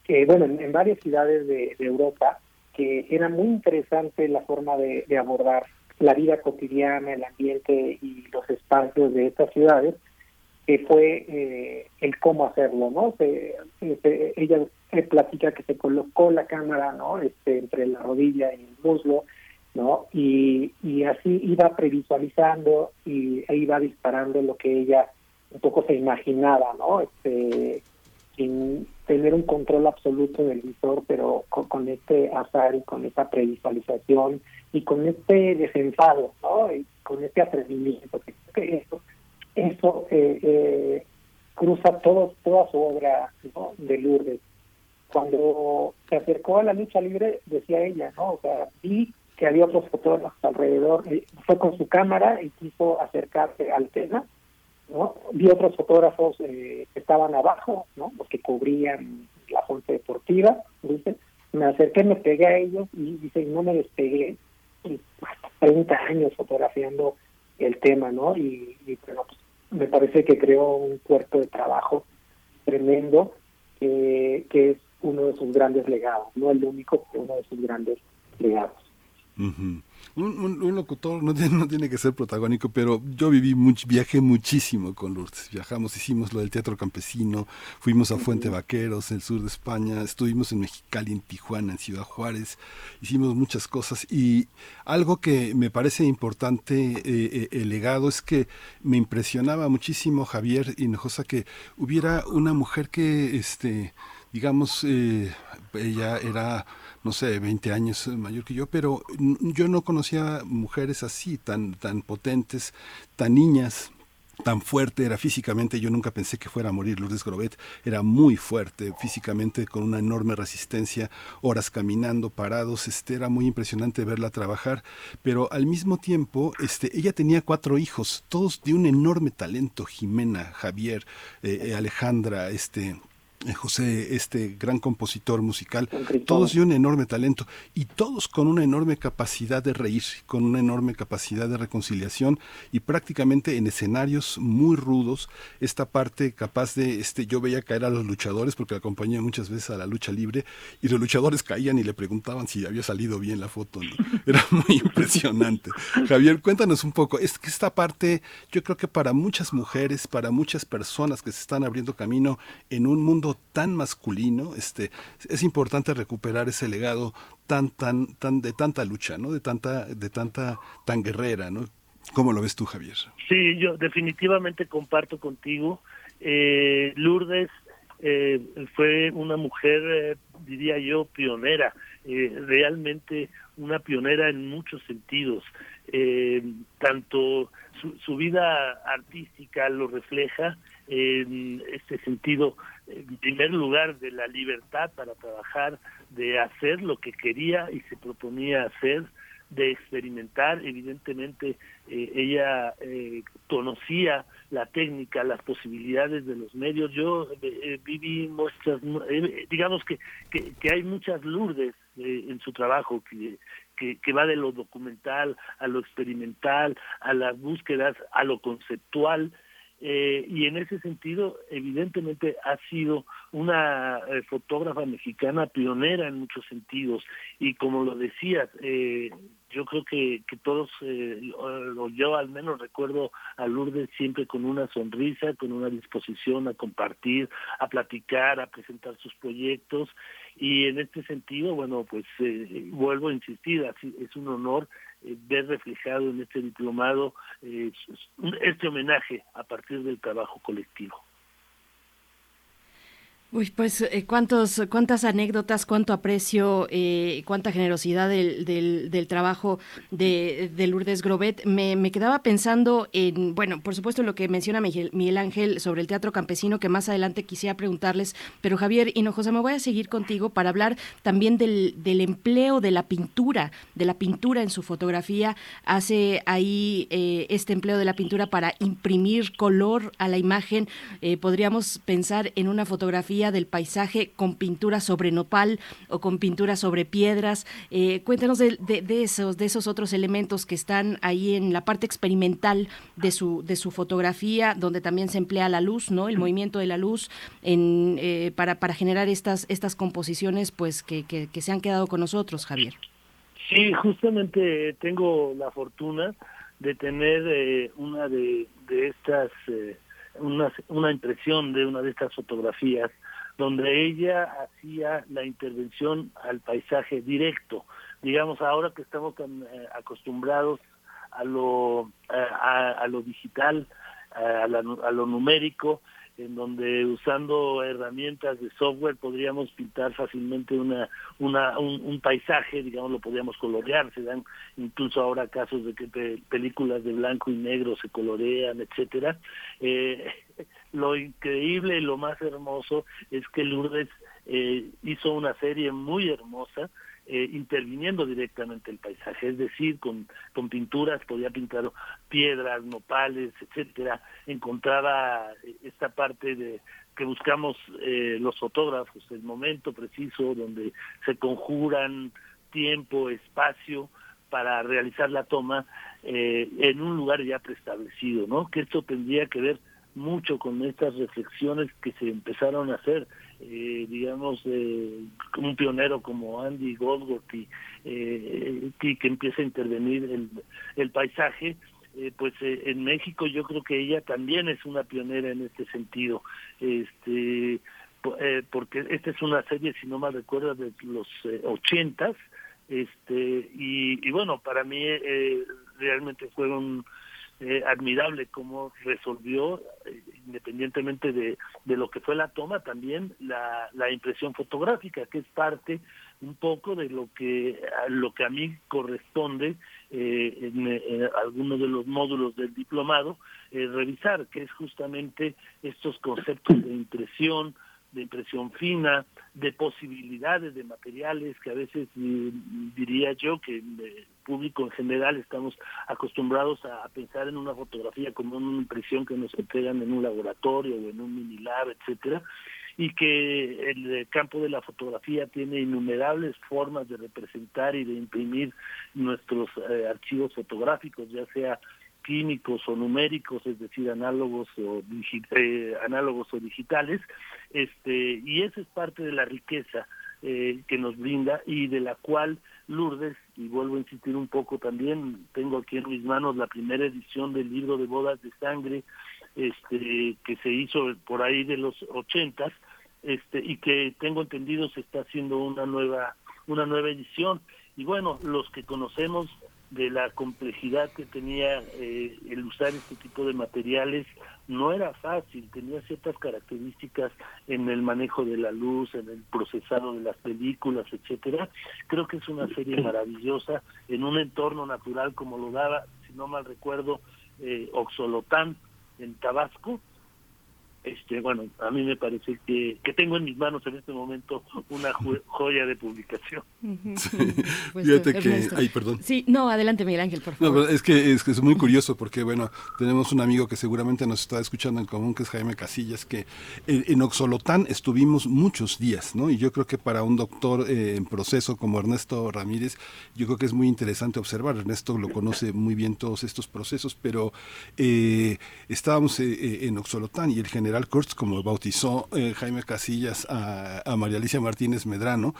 que, bueno, en, varias ciudades de, Europa, que era muy interesante la forma de, abordar la vida cotidiana, el ambiente y los espacios de estas ciudades, que fue eh, el cómo hacerlo, ¿no? Se, ella platica que se colocó la cámara, ¿no? Este, entre la rodilla y el muslo, ¿no? Y, y así iba previsualizando y e iba disparando lo que ella un poco se imaginaba, ¿no? Este, sin tener un control absoluto del visor, pero con, este azar y con esta previsualización y con este desenfado, ¿no? Y con este atrevimiento, que eso, eso eh, eh, cruza todo, toda su obra ¿no? de Lourdes. Cuando se acercó a la lucha libre, decía ella, ¿no? O sea, vi que había otros fotógrafos alrededor, eh, fue con su cámara y quiso acercarse al tema, ¿no? Vi otros fotógrafos eh, que estaban abajo, ¿no? Los que cubrían la fuente deportiva, dice, me acerqué, me pegué a ellos y dice, no me despegué, y hasta 30 años fotografiando el tema, ¿no? Y, bueno, pues, me parece que creó un cuerpo de trabajo tremendo que es uno de sus grandes legados, no el único, pero uno de sus grandes legados un, un, locutor no tiene, no tiene, que ser protagónico, pero yo viví mucho, viajé muchísimo con Lourdes. Viajamos, hicimos lo del Teatro Campesino, fuimos a Fuente Vaqueros, en el sur de España, estuvimos en Mexicali, en Tijuana, en Ciudad Juárez, hicimos muchas cosas. Y algo que me parece importante, eh, eh, el legado, es que me impresionaba muchísimo Javier Hinojosa que hubiera una mujer que, este, digamos, eh, ella era no sé, 20 años mayor que yo, pero yo no conocía mujeres así, tan, tan potentes, tan niñas, tan fuerte era físicamente, yo nunca pensé que fuera a morir Lourdes Grobet, era muy fuerte físicamente, con una enorme resistencia, horas caminando, parados, este, era muy impresionante verla trabajar, pero al mismo tiempo, este, ella tenía cuatro hijos, todos de un enorme talento, Jimena, Javier, eh, eh, Alejandra, este, eh, José, este gran compositor musical, todos de un enorme talento y todos con una enorme capacidad de reír, con una enorme capacidad de reconciliación y prácticamente en escenarios muy rudos, esta parte capaz de, este, yo veía caer a los luchadores porque acompañé muchas veces a la lucha libre y los luchadores caían y le preguntaban si había salido bien la foto, era muy impresionante. Javier, cuéntanos un poco, es que esta parte, yo creo que para muchas mujeres, para muchas personas que se están abriendo camino en un mundo tan masculino, este, es importante recuperar ese legado tan, tan, tan, de tanta lucha, ¿no? De tanta, de tanta, tan guerrera, ¿no? ¿Cómo lo ves tú, Javier? Sí, yo definitivamente comparto contigo. Eh, Lourdes eh, fue una mujer, eh, diría yo, pionera, realmente una pionera en muchos sentidos. tanto su, su, vida artística lo refleja en este sentido en primer lugar, de la libertad para trabajar, de hacer lo que quería y se proponía hacer, de experimentar. Evidentemente, eh, ella eh, conocía la técnica, las posibilidades de los medios. Yo eh, viví muestras, digamos que, que, que, hay muchas lourdes en su trabajo que, que, que, va de lo documental a lo experimental, a las búsquedas, a lo conceptual, eh, y en ese sentido, evidentemente, ha sido una eh, fotógrafa mexicana pionera en muchos sentidos. Y como lo decías, eh, yo creo que, que todos, o yo al menos recuerdo a Lourdes siempre con una sonrisa, con una disposición a compartir, a platicar, a presentar sus proyectos. Y en este sentido, bueno, pues vuelvo a insistir, es un honor eh, ver reflejado en este diplomado eh, este homenaje a partir del trabajo colectivo. Uy, pues eh, cuántos, cuántas anécdotas, cuánto aprecio, eh, cuánta generosidad del, del, trabajo de, de, Lourdes Grobet. Me, me, quedaba pensando en, bueno, por supuesto lo que menciona Miguel, Ángel sobre el teatro campesino, que más adelante quisiera preguntarles, pero Javier Hinojosa, me voy a seguir contigo para hablar también del, del empleo de la pintura, de la pintura en su fotografía. Hace ahí eh, este empleo de la pintura para imprimir color a la imagen. podríamos pensar en una fotografía del paisaje con pintura sobre nopal o con pintura sobre piedras. Eh, cuéntanos de, esos, de esos otros elementos que están ahí en la parte experimental de su, de su fotografía, donde también se emplea la luz, ¿no? El movimiento de la luz en, eh, para, para generar estas, estas composiciones pues que, que, se han quedado con nosotros, Javier. Sí, justamente tengo la fortuna de tener eh, una de, de estas, una, una impresión de una de estas fotografías donde ella hacía la intervención al paisaje directo. Digamos, ahora que estamos tan eh, acostumbrados a lo, eh, a, lo digital, a, a lo numérico, en donde usando herramientas de software podríamos pintar fácilmente una, una un, paisaje, digamos, lo podríamos colorear, se dan incluso ahora casos de que películas de blanco y negro se colorean, etcétera. Eh, lo increíble y lo más hermoso es que Lourdes eh, hizo una serie muy hermosa eh, interviniendo directamente el paisaje, es decir, con, con pinturas, podía pintar piedras, nopales, etcétera, encontraba esta parte de que buscamos eh, los fotógrafos, el momento preciso donde se conjuran tiempo, espacio para realizar la toma eh, en un lugar ya preestablecido, ¿no? Que esto tendría que ver mucho con estas reflexiones que se empezaron a hacer, eh, digamos, eh, un pionero como Andy Goldworth y, eh, que empieza a intervenir el, el paisaje, eh, pues eh, en México yo creo que ella también es una pionera en este sentido, este porque esta es una serie, si no mal recuerdo, de los ochentas, este y, y bueno, para mí realmente fue un eh, admirable cómo resolvió, eh, independientemente de, de, lo que fue la toma, también la, la impresión fotográfica, que es parte un poco de lo que lo que a mí corresponde eh, en, en, algunos de los módulos del diplomado revisar, que es justamente estos conceptos de impresión, de impresión fina, de posibilidades de materiales que a veces diría yo que el público en general estamos acostumbrados a, pensar en una fotografía como una impresión que nos entregan en un laboratorio o en un mini lab, etcétera, y que el campo de la fotografía tiene innumerables formas de representar y de imprimir nuestros eh, archivos fotográficos, ya sea químicos o numéricos, es decir, análogos o eh, análogos o digitales, este y esa es parte de la riqueza eh, que nos brinda y de la cual Lourdes y vuelvo a insistir un poco también tengo aquí en mis manos la primera edición del libro de bodas de sangre este que se hizo por ahí de los ochentas este y que tengo entendido se está haciendo una nueva una nueva edición. Y bueno los que conocemos de la complejidad que tenía eh, el usar este tipo de materiales no era fácil, tenía ciertas características en el manejo de la luz, en el procesado de las películas, etcétera. Creo que es una serie maravillosa en un entorno natural como lo daba, si no mal recuerdo, eh, Oxolotán en Tabasco, este bueno a mí me parece que, que tengo en mis manos en este momento una joya de publicación. Pues, fíjate que ay perdón. Sí no adelante Miguel Ángel por favor. es que es, que es muy curioso porque bueno tenemos un amigo que seguramente nos está escuchando en común que es Jaime Casillas que en, Oxolotán estuvimos muchos días no y yo creo que para un doctor eh, en proceso como Ernesto Ramírez yo creo que es muy interesante observar. Ernesto lo conoce muy bien todos estos procesos pero eh, estábamos eh, en Oxolotán y el general Kurtz, como bautizó eh, Jaime Casillas a, María Alicia Martínez Medrano,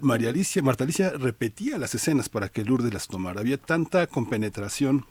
María Alicia, Marta Alicia repetía las escenas para que Lourdes las tomara. Había tanta compenetración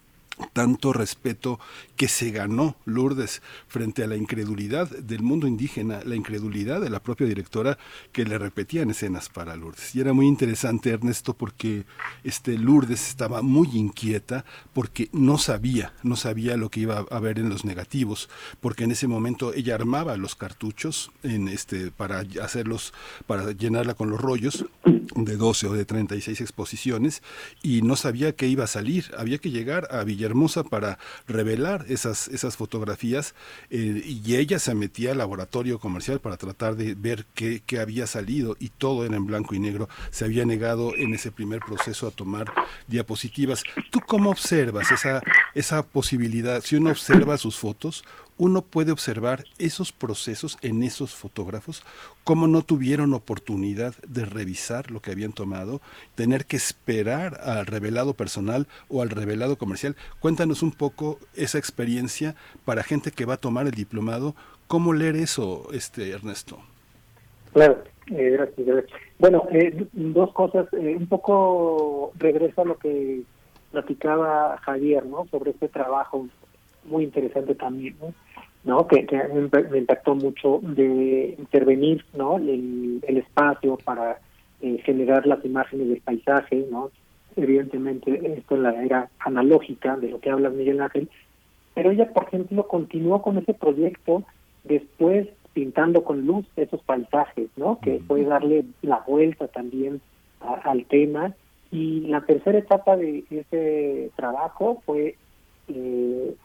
tanto respeto que se ganó Lourdes frente a la incredulidad del mundo indígena, la incredulidad de la propia directora que le repetían escenas para Lourdes. Y era muy interesante, Ernesto, porque este Lourdes estaba muy inquieta porque no sabía, no sabía lo que iba a ver en los negativos, porque en ese momento ella armaba los cartuchos en este para hacerlos para llenarla con los rollos de 12 o de 36 exposiciones y no sabía qué iba a salir, había que llegar a Villa hermosa para revelar esas, esas fotografías eh, y ella se metía al laboratorio comercial para tratar de ver qué, qué, había salido y todo era en blanco y negro. Se había negado en ese primer proceso a tomar diapositivas. ¿Tú cómo observas esa, esa posibilidad? Si uno observa sus fotos, uno puede observar esos procesos en esos fotógrafos, cómo no tuvieron oportunidad de revisar lo que habían tomado, tener que esperar al revelado personal o al revelado comercial. Cuéntanos un poco esa experiencia para gente que va a tomar el diplomado. ¿Cómo leer eso, este Ernesto? Claro, eh, gracias, Bueno, eh, dos cosas. Eh, un poco regreso a lo que platicaba Javier, ¿no? Sobre este trabajo muy interesante también, ¿no? Que, me impactó mucho de intervenir, ¿no? El, espacio para eh, generar las imágenes del paisaje, ¿no? Evidentemente esto es la era analógica de lo que habla Miguel Ángel, pero ella, por ejemplo, continuó con ese proyecto después pintando con luz esos paisajes, ¿no? Que puede darle la vuelta también al tema. Y la tercera etapa de ese trabajo fue eh,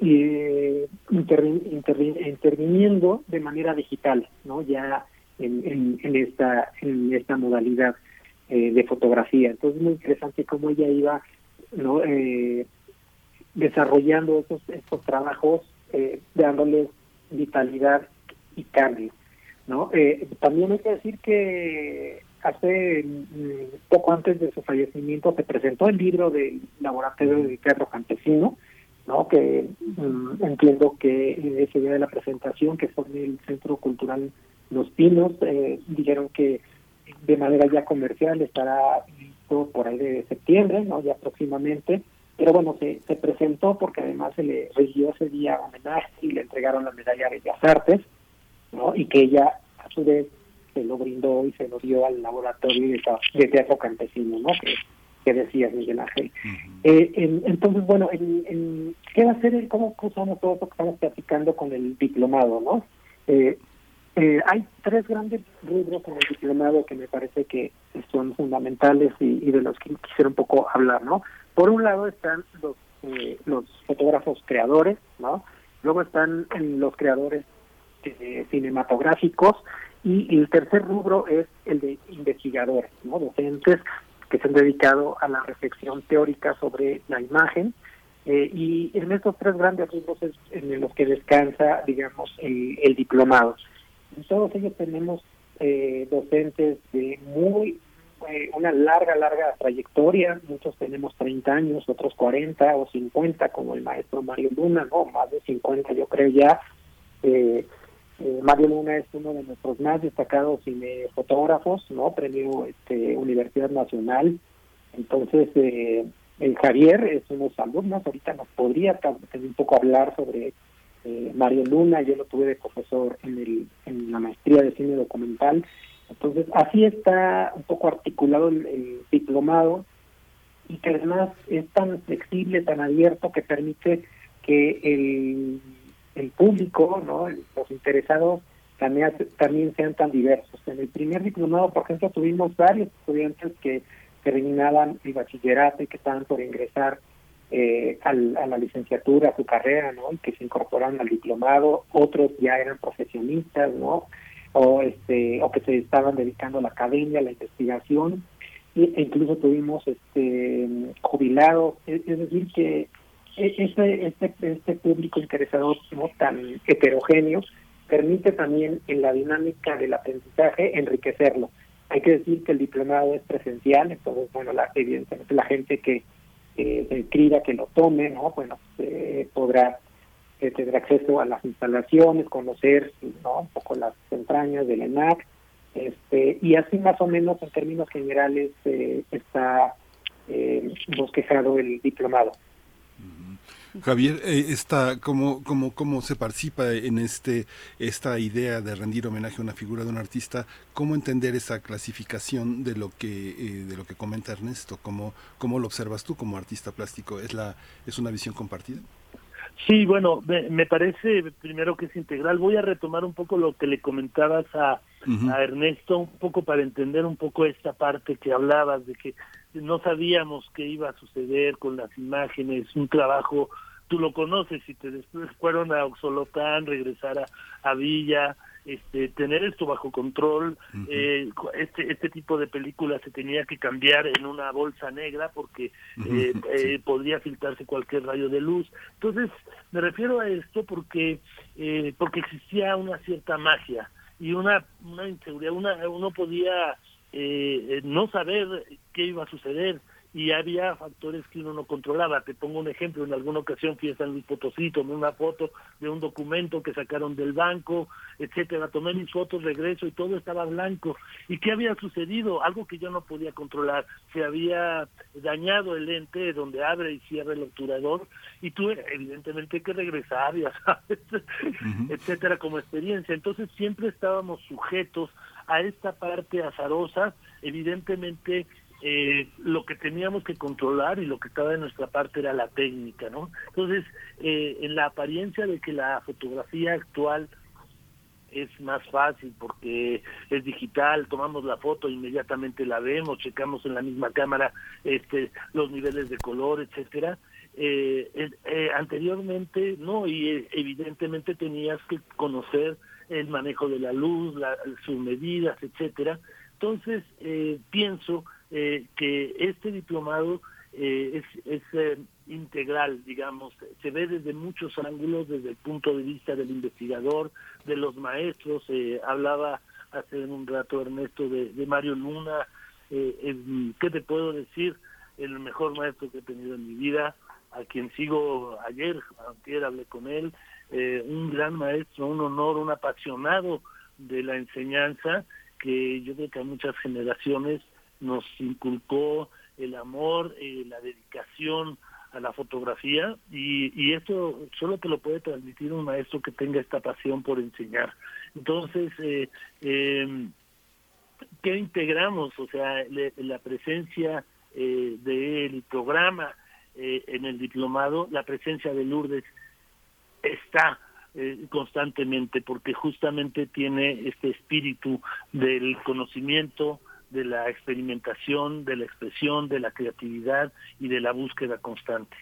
eh, interviniendo de manera digital, ¿no? Ya en, en, esta en esta modalidad eh, de fotografía. Entonces es muy interesante cómo ella iba, ¿no? Eh, desarrollando estos estos trabajos, eh, dándoles vitalidad y cambio, ¿no? Eh, también hay que decir que hace mm, poco antes de su fallecimiento se presentó el libro del laboratorio de Teatro Campesino, ¿no? que mm, entiendo que ese día de la presentación, que fue en el Centro Cultural Los Pinos, eh, dijeron que de manera ya comercial estará listo por ahí de septiembre, ¿no? ya próximamente, pero bueno, se, se presentó porque además se le rindió ese día homenaje y le entregaron la medalla de Bellas Artes, ¿no? y que ella a su vez se lo brindó y se lo dio al laboratorio de, teatro campesino, ¿no? que que decías, Miguel Ángel. eh, entonces, bueno, en, ¿qué va a ser el cómo usamos todo lo que estamos platicando con el diplomado, no? Eh, eh, hay tres grandes rubros en el diplomado que me parece que son fundamentales y, de los que quisiera un poco hablar, ¿no? Por un lado están los, eh, los fotógrafos creadores, ¿no? Luego están los creadores cinematográficos y el tercer rubro es el de investigadores, ¿no? Docentes que se han dedicado a la reflexión teórica sobre la imagen. Eh, y en estos tres grandes libros es en los que descansa, digamos, el, diplomado. En todos ellos tenemos eh, docentes de muy, eh, una larga, larga trayectoria. Muchos tenemos 30 años, otros 40 o 50, como el maestro Mario Luna, ¿no? Más de 50 yo creo ya. Eh, eh, Mario Luna es uno de nuestros más destacados cinefotógrafos, ¿no? Premio este, Universidad Nacional. Entonces, eh, el Javier es uno de sus alumnos. Ahorita nos podría tener un poco hablar sobre eh, Mario Luna. Yo lo tuve de profesor en, el, en la maestría de cine documental. Entonces, así está un poco articulado el diplomado y que además es tan flexible, tan abierto, que permite que el el público, ¿no? los interesados también, también sean tan diversos. En el primer diplomado, por ejemplo, tuvimos varios estudiantes que terminaban el bachillerato y que estaban por ingresar eh, a la licenciatura, a su carrera, ¿no? Y que se incorporaron al diplomado, otros ya eran profesionistas, ¿no? O, este, o que se estaban dedicando a la academia, a la investigación, e incluso tuvimos este jubilados, es decir, que este, este, este público interesado tan heterogéneo permite también en la dinámica del aprendizaje enriquecerlo. Hay que decir que el diplomado es presencial, entonces, bueno, la, evidentemente la gente que se inscriba, que lo tome, ¿no? Bueno, eh, podrá eh, tener acceso a las instalaciones, conocer ¿no? un poco las entrañas del ENAC, este, y así más o menos en términos generales eh, está eh, bosquejado el diplomado. Javier, eh, esta, ¿cómo, cómo, ¿cómo se participa en este esta idea de rendir homenaje a una figura de un artista? ¿Cómo entender esa clasificación de lo que eh, de lo que comenta Ernesto? ¿Cómo, ¿Cómo lo observas tú como artista plástico? ¿Es, la, es una visión compartida? Sí, bueno, me, parece primero que es integral. Voy a retomar un poco lo que le comentabas a, a Ernesto, un poco para entender un poco esta parte que hablabas de que no sabíamos qué iba a suceder con las imágenes, un trabajo, tú lo conoces, si te después fueron a Oxolotán, regresar a, a Villa, este, tener esto bajo control. eh, este, este tipo de películas se tenía que cambiar en una bolsa negra porque eh, eh, podría filtrarse cualquier rayo de luz. Entonces, me refiero a esto porque, eh, porque existía una cierta magia y una, una inseguridad. Una, uno podía eh, no saber qué iba a suceder y había factores que uno no controlaba. Te pongo un ejemplo, en alguna ocasión fui a San Luis Potosí, tomé una foto de un documento que sacaron del banco, etcétera, tomé mis fotos, regreso y todo estaba blanco. ¿Y qué había sucedido? Algo que yo no podía controlar. Se había dañado el lente donde abre y cierra el obturador y tuve evidentemente que regresar, ya sabes, etcétera, como experiencia. Entonces siempre estábamos sujetos a esta parte azarosa, evidentemente eh, lo que teníamos que controlar y lo que estaba de nuestra parte era la técnica, ¿no? Entonces, eh, en la apariencia de que la fotografía actual es más fácil porque es digital, tomamos la foto, inmediatamente la vemos, checamos en la misma cámara este los niveles de color, etcétera. Eh, eh, anteriormente no y eh, evidentemente tenías que conocer el manejo de la luz, la, sus medidas, etcétera. Entonces eh, pienso eh, que este diplomado eh, es, es eh, integral, digamos, se ve desde muchos ángulos, desde el punto de vista del investigador, de los maestros, eh, hablaba hace un rato Ernesto de, Mario Luna, eh, ¿qué te puedo decir? El mejor maestro que he tenido en mi vida, a quien sigo ayer, ayer hablé con él, un gran maestro, un honor, un apasionado de la enseñanza, que yo creo que a muchas generaciones nos inculcó el amor, eh, la dedicación a la fotografía y, y esto solo te lo puede transmitir un maestro que tenga esta pasión por enseñar. Entonces, eh, eh, ¿qué integramos? O sea, le, la presencia eh, del programa eh, en el diplomado, la presencia de Lourdes está eh, constantemente porque justamente tiene este espíritu del conocimiento, de la experimentación, de la expresión, de la creatividad y de la búsqueda constante.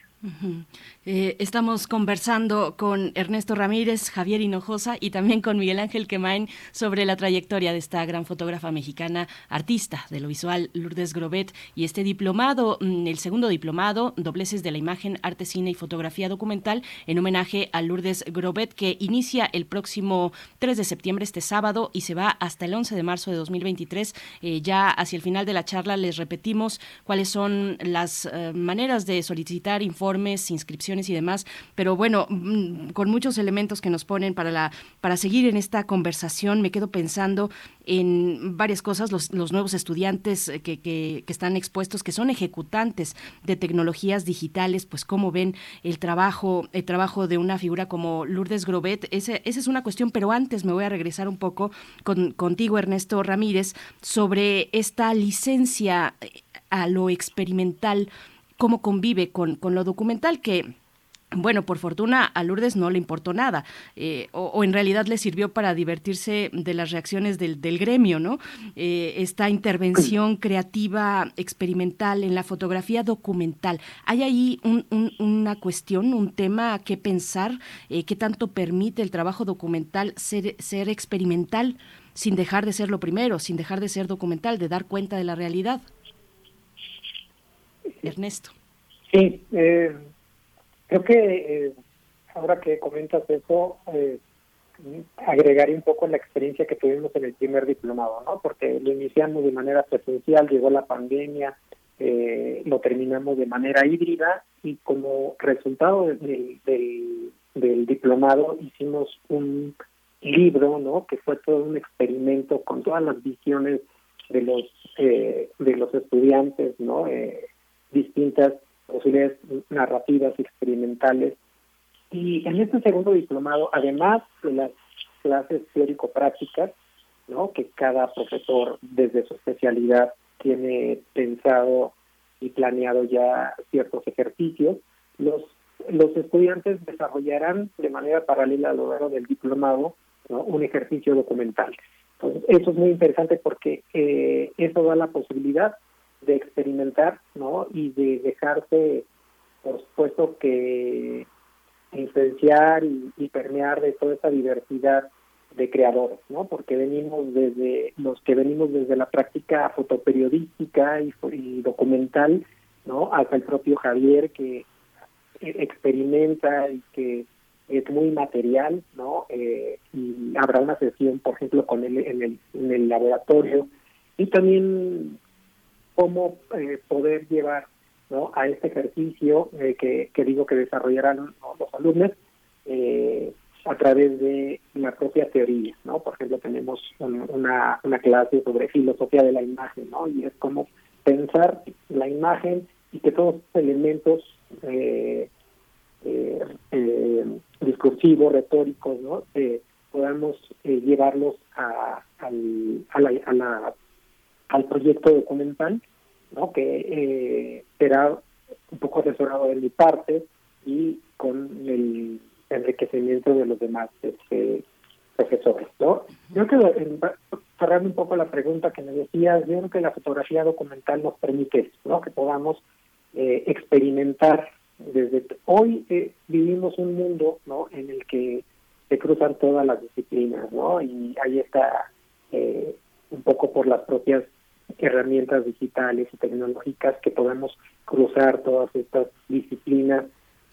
Eh, estamos conversando con Ernesto Ramírez, Javier Hinojosa y también con Miguel Ángel Quemain sobre la trayectoria de esta gran fotógrafa mexicana, artista de lo visual, Lourdes Grobet, y este diplomado, el segundo diplomado, Dobleces de la Imagen, Arte, Cine y Fotografía Documental, en homenaje a Lourdes Grobet, que inicia el próximo 3 de septiembre, este sábado, y se va hasta el 11 de marzo de 2023. Eh, ya hacia el final de la charla les repetimos cuáles son las uh, maneras de solicitar informes informes, inscripciones y demás, pero bueno, mm, con muchos elementos que nos ponen para para seguir en esta conversación, me quedo pensando en varias cosas, los, nuevos estudiantes que, que, que, están expuestos, que son ejecutantes de tecnologías digitales, pues cómo ven el trabajo, el trabajo de una figura como Lourdes Grobet, ese, esa es una cuestión, pero antes me voy a regresar un poco con, contigo, Ernesto Ramírez, sobre esta licencia a lo experimental cómo convive con, con lo documental que bueno, por fortuna a Lourdes no le importó nada, eh, o, o, en realidad le sirvió para divertirse de las reacciones del, del gremio, ¿no? Eh, esta intervención creativa, experimental en la fotografía documental. ¿Hay ahí un, un, una cuestión, un tema que pensar? Eh, ¿Qué tanto permite el trabajo documental ser, ser experimental sin dejar de ser lo primero, sin dejar de ser documental, de dar cuenta de la realidad? Ernesto. Sí, eh, creo que eh, ahora que comentas eso, eh, agregaré un poco la experiencia que tuvimos en el primer diplomado, ¿no? Porque lo iniciamos de manera presencial, llegó la pandemia, eh, lo terminamos de manera híbrida y como resultado del, del, del diplomado hicimos un libro, ¿no? Que fue todo un experimento con todas las visiones de los eh, de los estudiantes, ¿no? Eh, distintas posibilidades narrativas experimentales. Y en este segundo diplomado, además de las clases teórico-prácticas, ¿no? que cada profesor desde su especialidad tiene pensado y planeado ya ciertos ejercicios, los, los estudiantes desarrollarán de manera paralela a lo del diplomado un ejercicio documental. Entonces, eso es muy interesante porque eh, eso da la posibilidad de experimentar ¿no? y de dejarse, por supuesto, que influenciar y, y permear de toda esa diversidad de creadores, ¿no? Porque venimos desde los que venimos desde la práctica fotoperiodística y, y documental, ¿no? Hasta el propio Javier que experimenta y que es muy material, ¿no? Eh, y habrá una sesión, por ejemplo, con él en el, en el laboratorio y también cómo eh, poder llevar ¿no? a este ejercicio eh, que, que digo que desarrollarán los alumnos eh, a través de la propia teoría, ¿no? Por ejemplo, tenemos una, una clase sobre filosofía de la imagen, ¿no? Y es como pensar la imagen y que todos los elementos eh, eh, discursivos, retóricos, ¿no? Eh, podamos llevarlos a, a a la, al proyecto documental, ¿no? Que eh, será un poco asesorado de mi parte y con el enriquecimiento de los demás este, profesores, ¿no? Yo creo que cerrando un poco la pregunta que me decías, yo creo que la fotografía documental nos permite, ¿no? Que podamos eh, experimentar desde hoy eh, vivimos un mundo, ¿no? En el que se cruzan todas las disciplinas, ¿no? Y ahí está eh, un poco por las propias herramientas digitales y tecnológicas que podamos cruzar todas estas disciplinas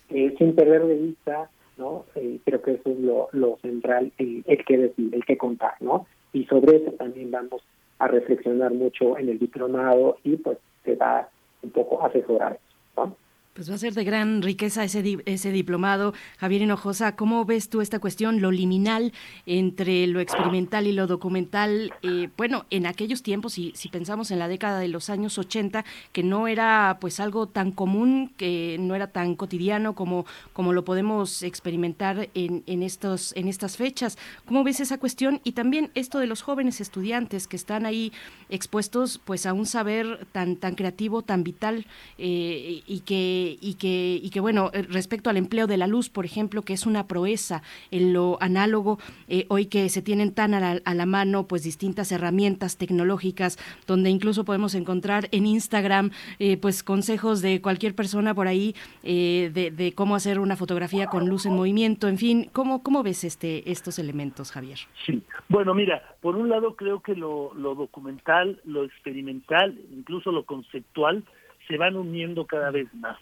eh, sin perder de vista ¿no? Eh, creo que eso es lo, central, el, el que decir, el que contar, ¿no? Y sobre eso también vamos a reflexionar mucho en el diplomado y pues se va un poco a asesorar ¿no? Pues va a ser de gran riqueza ese, di ese diplomado. Javier Hinojosa, ¿cómo ves tú esta cuestión, lo liminal entre lo experimental y lo documental? Eh, bueno, en aquellos tiempos, si, si pensamos en la década de los años 80, que no era pues algo tan común, que no era tan cotidiano como, como lo podemos experimentar en, en, estos, en estas fechas. ¿Cómo ves esa cuestión? Y también esto de los jóvenes estudiantes que están ahí expuestos pues a un saber tan, tan creativo, tan vital eh, y que y, que, y que, bueno, eh, respecto al empleo de la luz, por ejemplo, que es una proeza en lo análogo, eh, hoy que se tienen tan a la, a la, mano pues distintas herramientas tecnológicas, donde incluso podemos encontrar en Instagram eh, pues consejos de cualquier persona por ahí eh, de, de, cómo hacer una fotografía con luz en movimiento, en fin, ¿cómo, cómo ves este, estos elementos, Javier? Sí, bueno, mira, por un lado creo que lo, lo documental, lo experimental, incluso lo conceptual, se van uniendo cada vez más.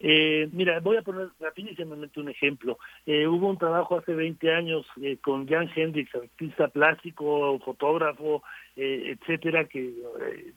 Eh, mira, voy a poner rapidísimamente un ejemplo. Eh, hubo un trabajo hace 20 años eh, con Jan Hendricks, artista plástico, fotógrafo, eh, etcétera, que eh,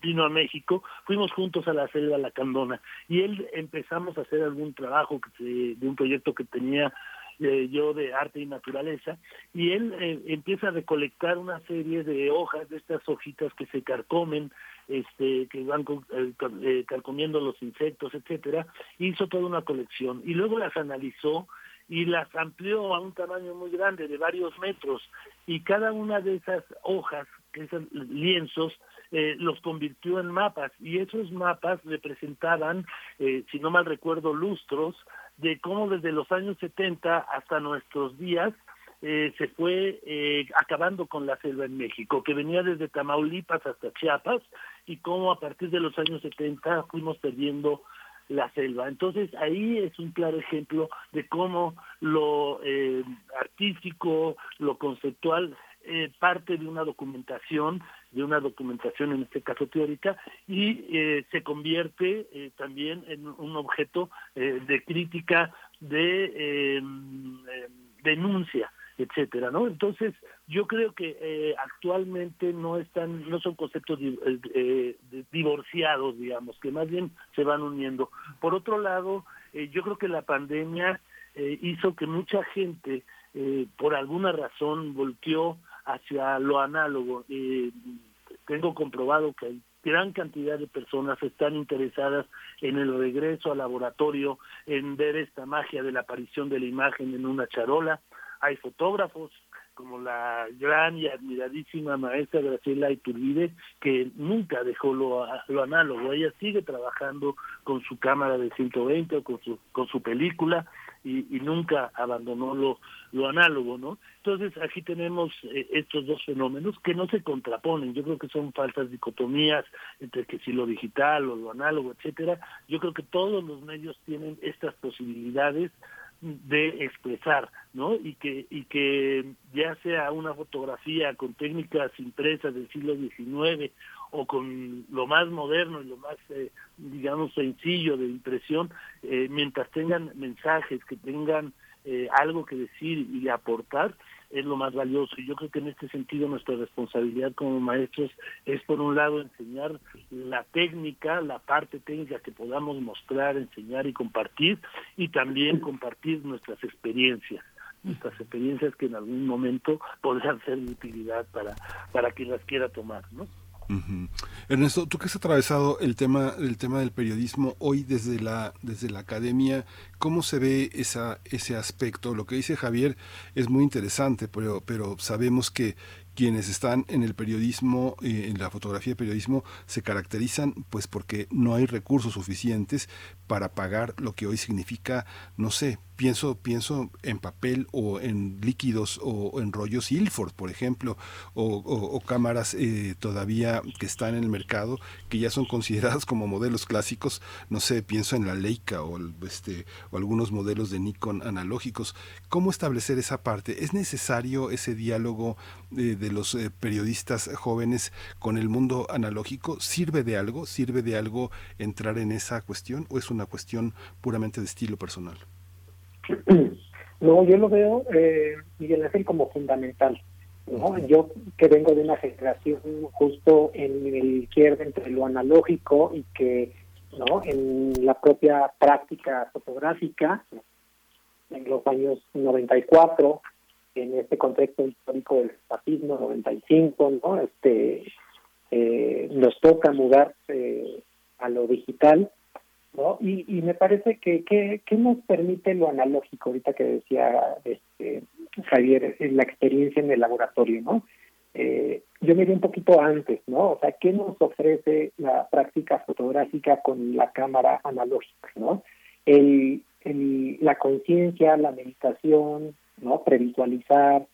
vino a México. Fuimos juntos a la selva Lacandona y él empezamos a hacer algún trabajo que de un proyecto que tenía eh, yo de arte y naturaleza, y él eh, empieza a recolectar una serie de hojas, de estas hojitas que se carcomen, este, que van eh, eh, carcomiendo los insectos, etcétera, hizo toda una colección y luego las analizó y las amplió a un tamaño muy grande, de varios metros, y cada una de esas hojas, que esos lienzos, eh, los convirtió en mapas, y esos mapas representaban, eh, si no mal recuerdo, lustros de cómo desde los años 70 hasta nuestros días eh, se fue eh, acabando con la selva en México, que venía desde Tamaulipas hasta Chiapas, y cómo a partir de los años 70 fuimos perdiendo la selva. Entonces ahí es un claro ejemplo de cómo lo eh, artístico, lo conceptual eh, parte de una documentación, de una documentación en este caso teórica, y eh, se convierte eh, también en un objeto eh, de crítica, de denuncia etcétera, ¿no? Entonces, yo creo que eh, actualmente no están, no son conceptos di, eh, divorciados, digamos, que más bien se van uniendo. Por otro lado, eh, yo creo que la pandemia hizo que mucha gente, por alguna razón, volteó hacia lo análogo. tengo comprobado que hay gran cantidad de personas están interesadas en el regreso al laboratorio, en ver esta magia de la aparición de la imagen en una charola. Hay fotógrafos como la gran y admiradísima maestra Graciela Iturbide, que nunca dejó lo, lo análogo, ella sigue trabajando con su cámara de 120 o con su, con su película y, nunca abandonó lo, lo análogo, ¿no? Entonces aquí tenemos eh, estos dos fenómenos que no se contraponen, yo creo que son falsas dicotomías entre que si lo digital o lo análogo, etcétera, yo creo que todos los medios tienen estas posibilidades de expresar, ¿no? Y que y que ya sea una fotografía con técnicas impresas del siglo XIX o con lo más moderno y lo más, eh, digamos, sencillo de impresión, eh, mientras tengan mensajes, que tengan eh, algo que decir y aportar, es lo más valioso. Y yo creo que en este sentido nuestra responsabilidad como maestros es, por un lado, enseñar la técnica, la parte técnica que podamos mostrar, enseñar y compartir, y también compartir nuestras experiencias nuestras experiencias que en algún momento podrán ser de utilidad para, para quien las quiera tomar, ¿no? Ernesto, tú que has atravesado el tema, el tema del periodismo hoy desde la, desde la academia, ¿cómo se ve esa, ese aspecto? Lo que dice Javier es muy interesante, pero, pero sabemos que quienes están en el periodismo, eh, en la fotografía de periodismo, se caracterizan pues porque no hay recursos suficientes para pagar lo que hoy significa, no sé, pienso, pienso en papel o en líquidos o, en rollos Ilford, por ejemplo, o, cámaras eh, todavía que están en el mercado que ya son consideradas como modelos clásicos, no sé, pienso en la Leica o, este, o algunos modelos de Nikon analógicos. ¿Cómo establecer esa parte? ¿Es necesario ese diálogo eh, de los eh, periodistas jóvenes con el mundo analógico? ¿Sirve de algo? ¿Sirve de algo entrar en esa cuestión o es una cuestión puramente de estilo personal? No, yo lo veo, eh, Miguel Ángel, como fundamental. ¿no? Yo que vengo de una generación justo en el izquierdo entre lo analógico y que no en la propia práctica fotográfica en los años 94 en este contexto histórico del fascismo 95 no este eh, nos toca mudar eh, a lo digital ¿no? Y, y me parece que, que, nos permite lo analógico, ahorita que decía este, Javier, la experiencia en el laboratorio, ¿no? Eh, yo me di un poquito antes, ¿no? O sea, ¿qué nos ofrece la práctica fotográfica con la cámara analógica, ¿no? El, el, la conciencia, la meditación, ¿no? Previsualizar,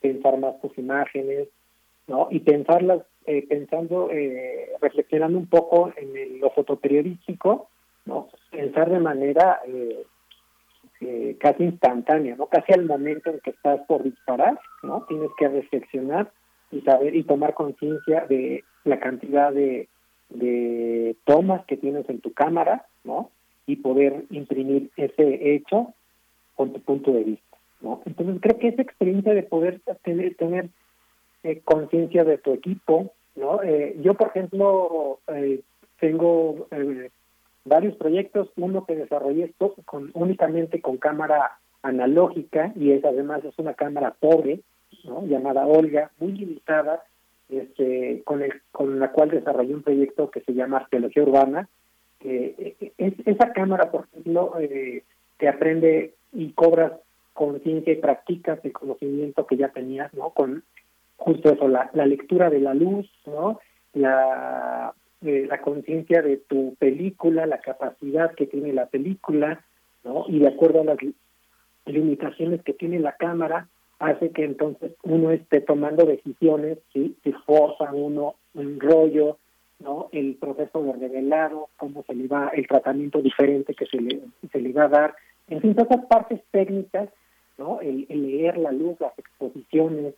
pensar más tus imágenes, ¿no? Y pensarlas, eh, pensando, eh, reflexionando un poco en lo fotoperiodístico, ¿no? Pensar de manera eh, eh, casi instantánea, ¿no? Casi al momento en que estás por disparar, ¿no? Tienes que reflexionar y saber y tomar conciencia de la cantidad de, tomas que tienes en tu cámara, ¿no? Y poder imprimir ese hecho con tu punto de vista, ¿no? Entonces creo que esa experiencia de poder tener, tener eh, conciencia de tu equipo, ¿no? yo, por ejemplo, tengo varios proyectos, uno que desarrollé esto con, únicamente con cámara analógica y es además es una cámara pobre, ¿no? llamada Olga, muy limitada, este, con, el, con la cual desarrollé un proyecto que se llama Arqueología Urbana. eh, es, esa cámara, por ejemplo, eh, te aprende y cobras conciencia y practicas el conocimiento que ya tenías, ¿no? Con justo eso, la, la lectura de la luz, ¿no? La la conciencia de tu película, la capacidad que tiene la película, ¿no? Y de acuerdo a las limitaciones que tiene la cámara, hace que entonces uno esté tomando decisiones, ¿sí? Si forza uno un rollo, ¿no? El proceso de revelado, cómo se le va, el tratamiento diferente que se le, se le va a dar. En fin, todas esas partes técnicas, ¿no? El leer la luz, las exposiciones,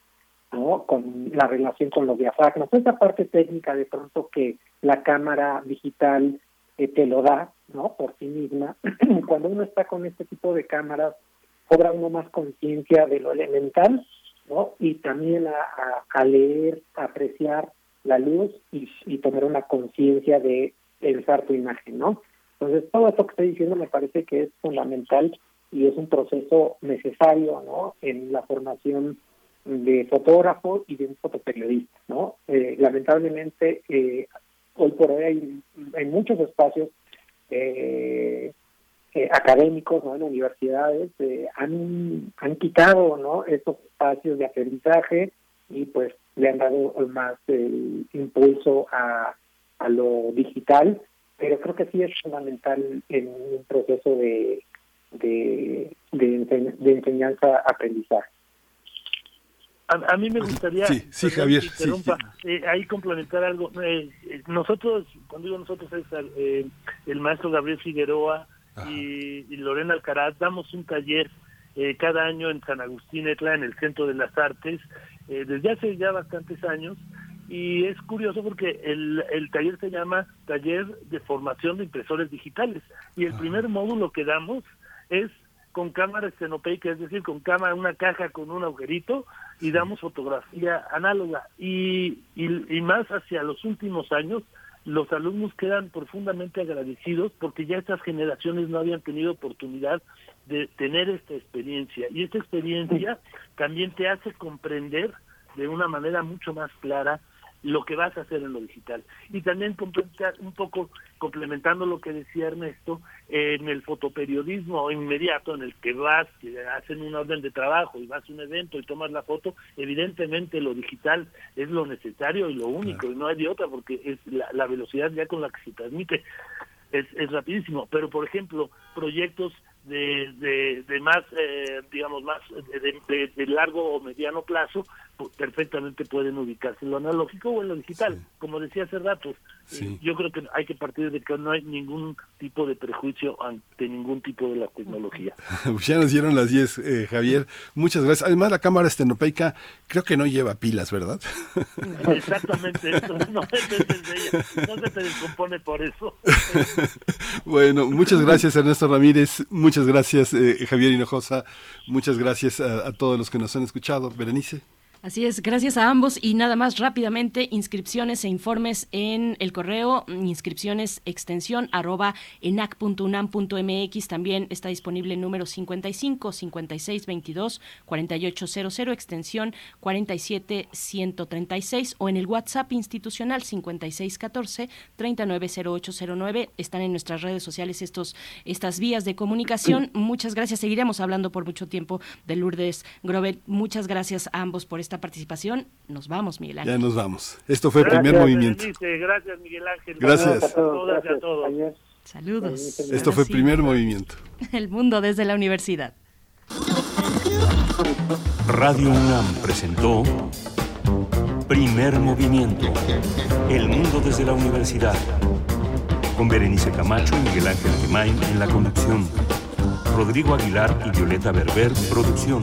¿no? Con la relación con los diafragmas, esa parte técnica de pronto que la cámara digital eh, te lo da, ¿no? Por sí misma. Cuando uno está con este tipo de cámaras, cobra uno más conciencia de lo elemental, ¿no? Y también a, leer, apreciar la luz y, y tener una conciencia de pensar tu imagen, ¿no? Entonces, todo esto que estoy diciendo me parece que es fundamental y es un proceso necesario, ¿no? En la formación de fotógrafo y de un fotoperiodista, ¿no? Eh, lamentablemente, eh, hoy por hoy hay, muchos espacios eh, eh, académicos ¿no? en universidades eh, han, han quitado ¿no? estos espacios de aprendizaje y pues le han dado más el impulso a, a lo digital, pero creo que sí es fundamental en un proceso de, de, de, enseñanza-aprendizaje. A, mí me gustaría, sí, Javier, eh, ahí complementar algo. Eh, nosotros, cuando digo nosotros, es eh, el maestro Gabriel Figueroa y, Lorena Alcaraz, damos un taller cada año en San Agustín Etla, en el Centro de las Artes, desde hace ya bastantes años, y es curioso porque el, el taller se llama Taller de Formación de Impresores Digitales, y el primer módulo que damos es con cámara estenopeica, es decir, con cámara, una caja con un agujerito, y damos fotografía análoga. Y, y, más hacia los últimos años, los alumnos quedan profundamente agradecidos porque ya estas generaciones no habían tenido oportunidad de tener esta experiencia. Y esta experiencia también te hace comprender de una manera mucho más clara lo que vas a hacer en lo digital. Y también un poco complementando lo que decía Ernesto, en el fotoperiodismo inmediato, en el que vas, que hacen un orden de trabajo y vas a un evento y tomas la foto, evidentemente lo digital es lo necesario y lo único, y no hay de otra, porque es la, velocidad ya con la que se transmite es, es rapidísimo. Pero, por ejemplo, proyectos de, de, de más, eh, digamos, más de, de, largo o mediano plazo, perfectamente pueden ubicarse en lo analógico o en lo digital. Como decía hace rato, yo creo que hay que partir de que no hay ningún tipo de prejuicio ante ningún tipo de la tecnología. ya nos dieron las 10, eh, Javier. Muchas gracias. Además, la cámara estenopeica creo que no lleva pilas, ¿verdad? Exactamente, eso no No se te descompone por eso. bueno, muchas gracias, Ernesto Ramírez. Muchas gracias, eh, Javier Hinojosa. Muchas gracias a, todos los que nos han escuchado. Berenice. Así es, gracias a ambos y nada más rápidamente, inscripciones e informes en el correo, inscripciones extensión arroba enac.unam.mx, también está disponible el número 55 56 22 4800 extensión 47 136 o en el WhatsApp institucional 56 14 390809, están en nuestras redes sociales estos estas vías de comunicación. Muchas gracias, seguiremos hablando por mucho tiempo de Lourdes Grobet. Muchas gracias a ambos por esta participación. Nos vamos, Miguel Ángel. Ya nos vamos. Esto fue el primer movimiento. gracias, Miguel Ángel. Gracias. a todas y a todos. Saludos. Esto fue el primer movimiento. El mundo desde la universidad. Radio UNAM presentó Primer Movimiento. El mundo desde la universidad. Con Berenice Camacho y Miguel Ángel Gemain en la conducción. Rodrigo Aguilar y Violeta Berber, producción.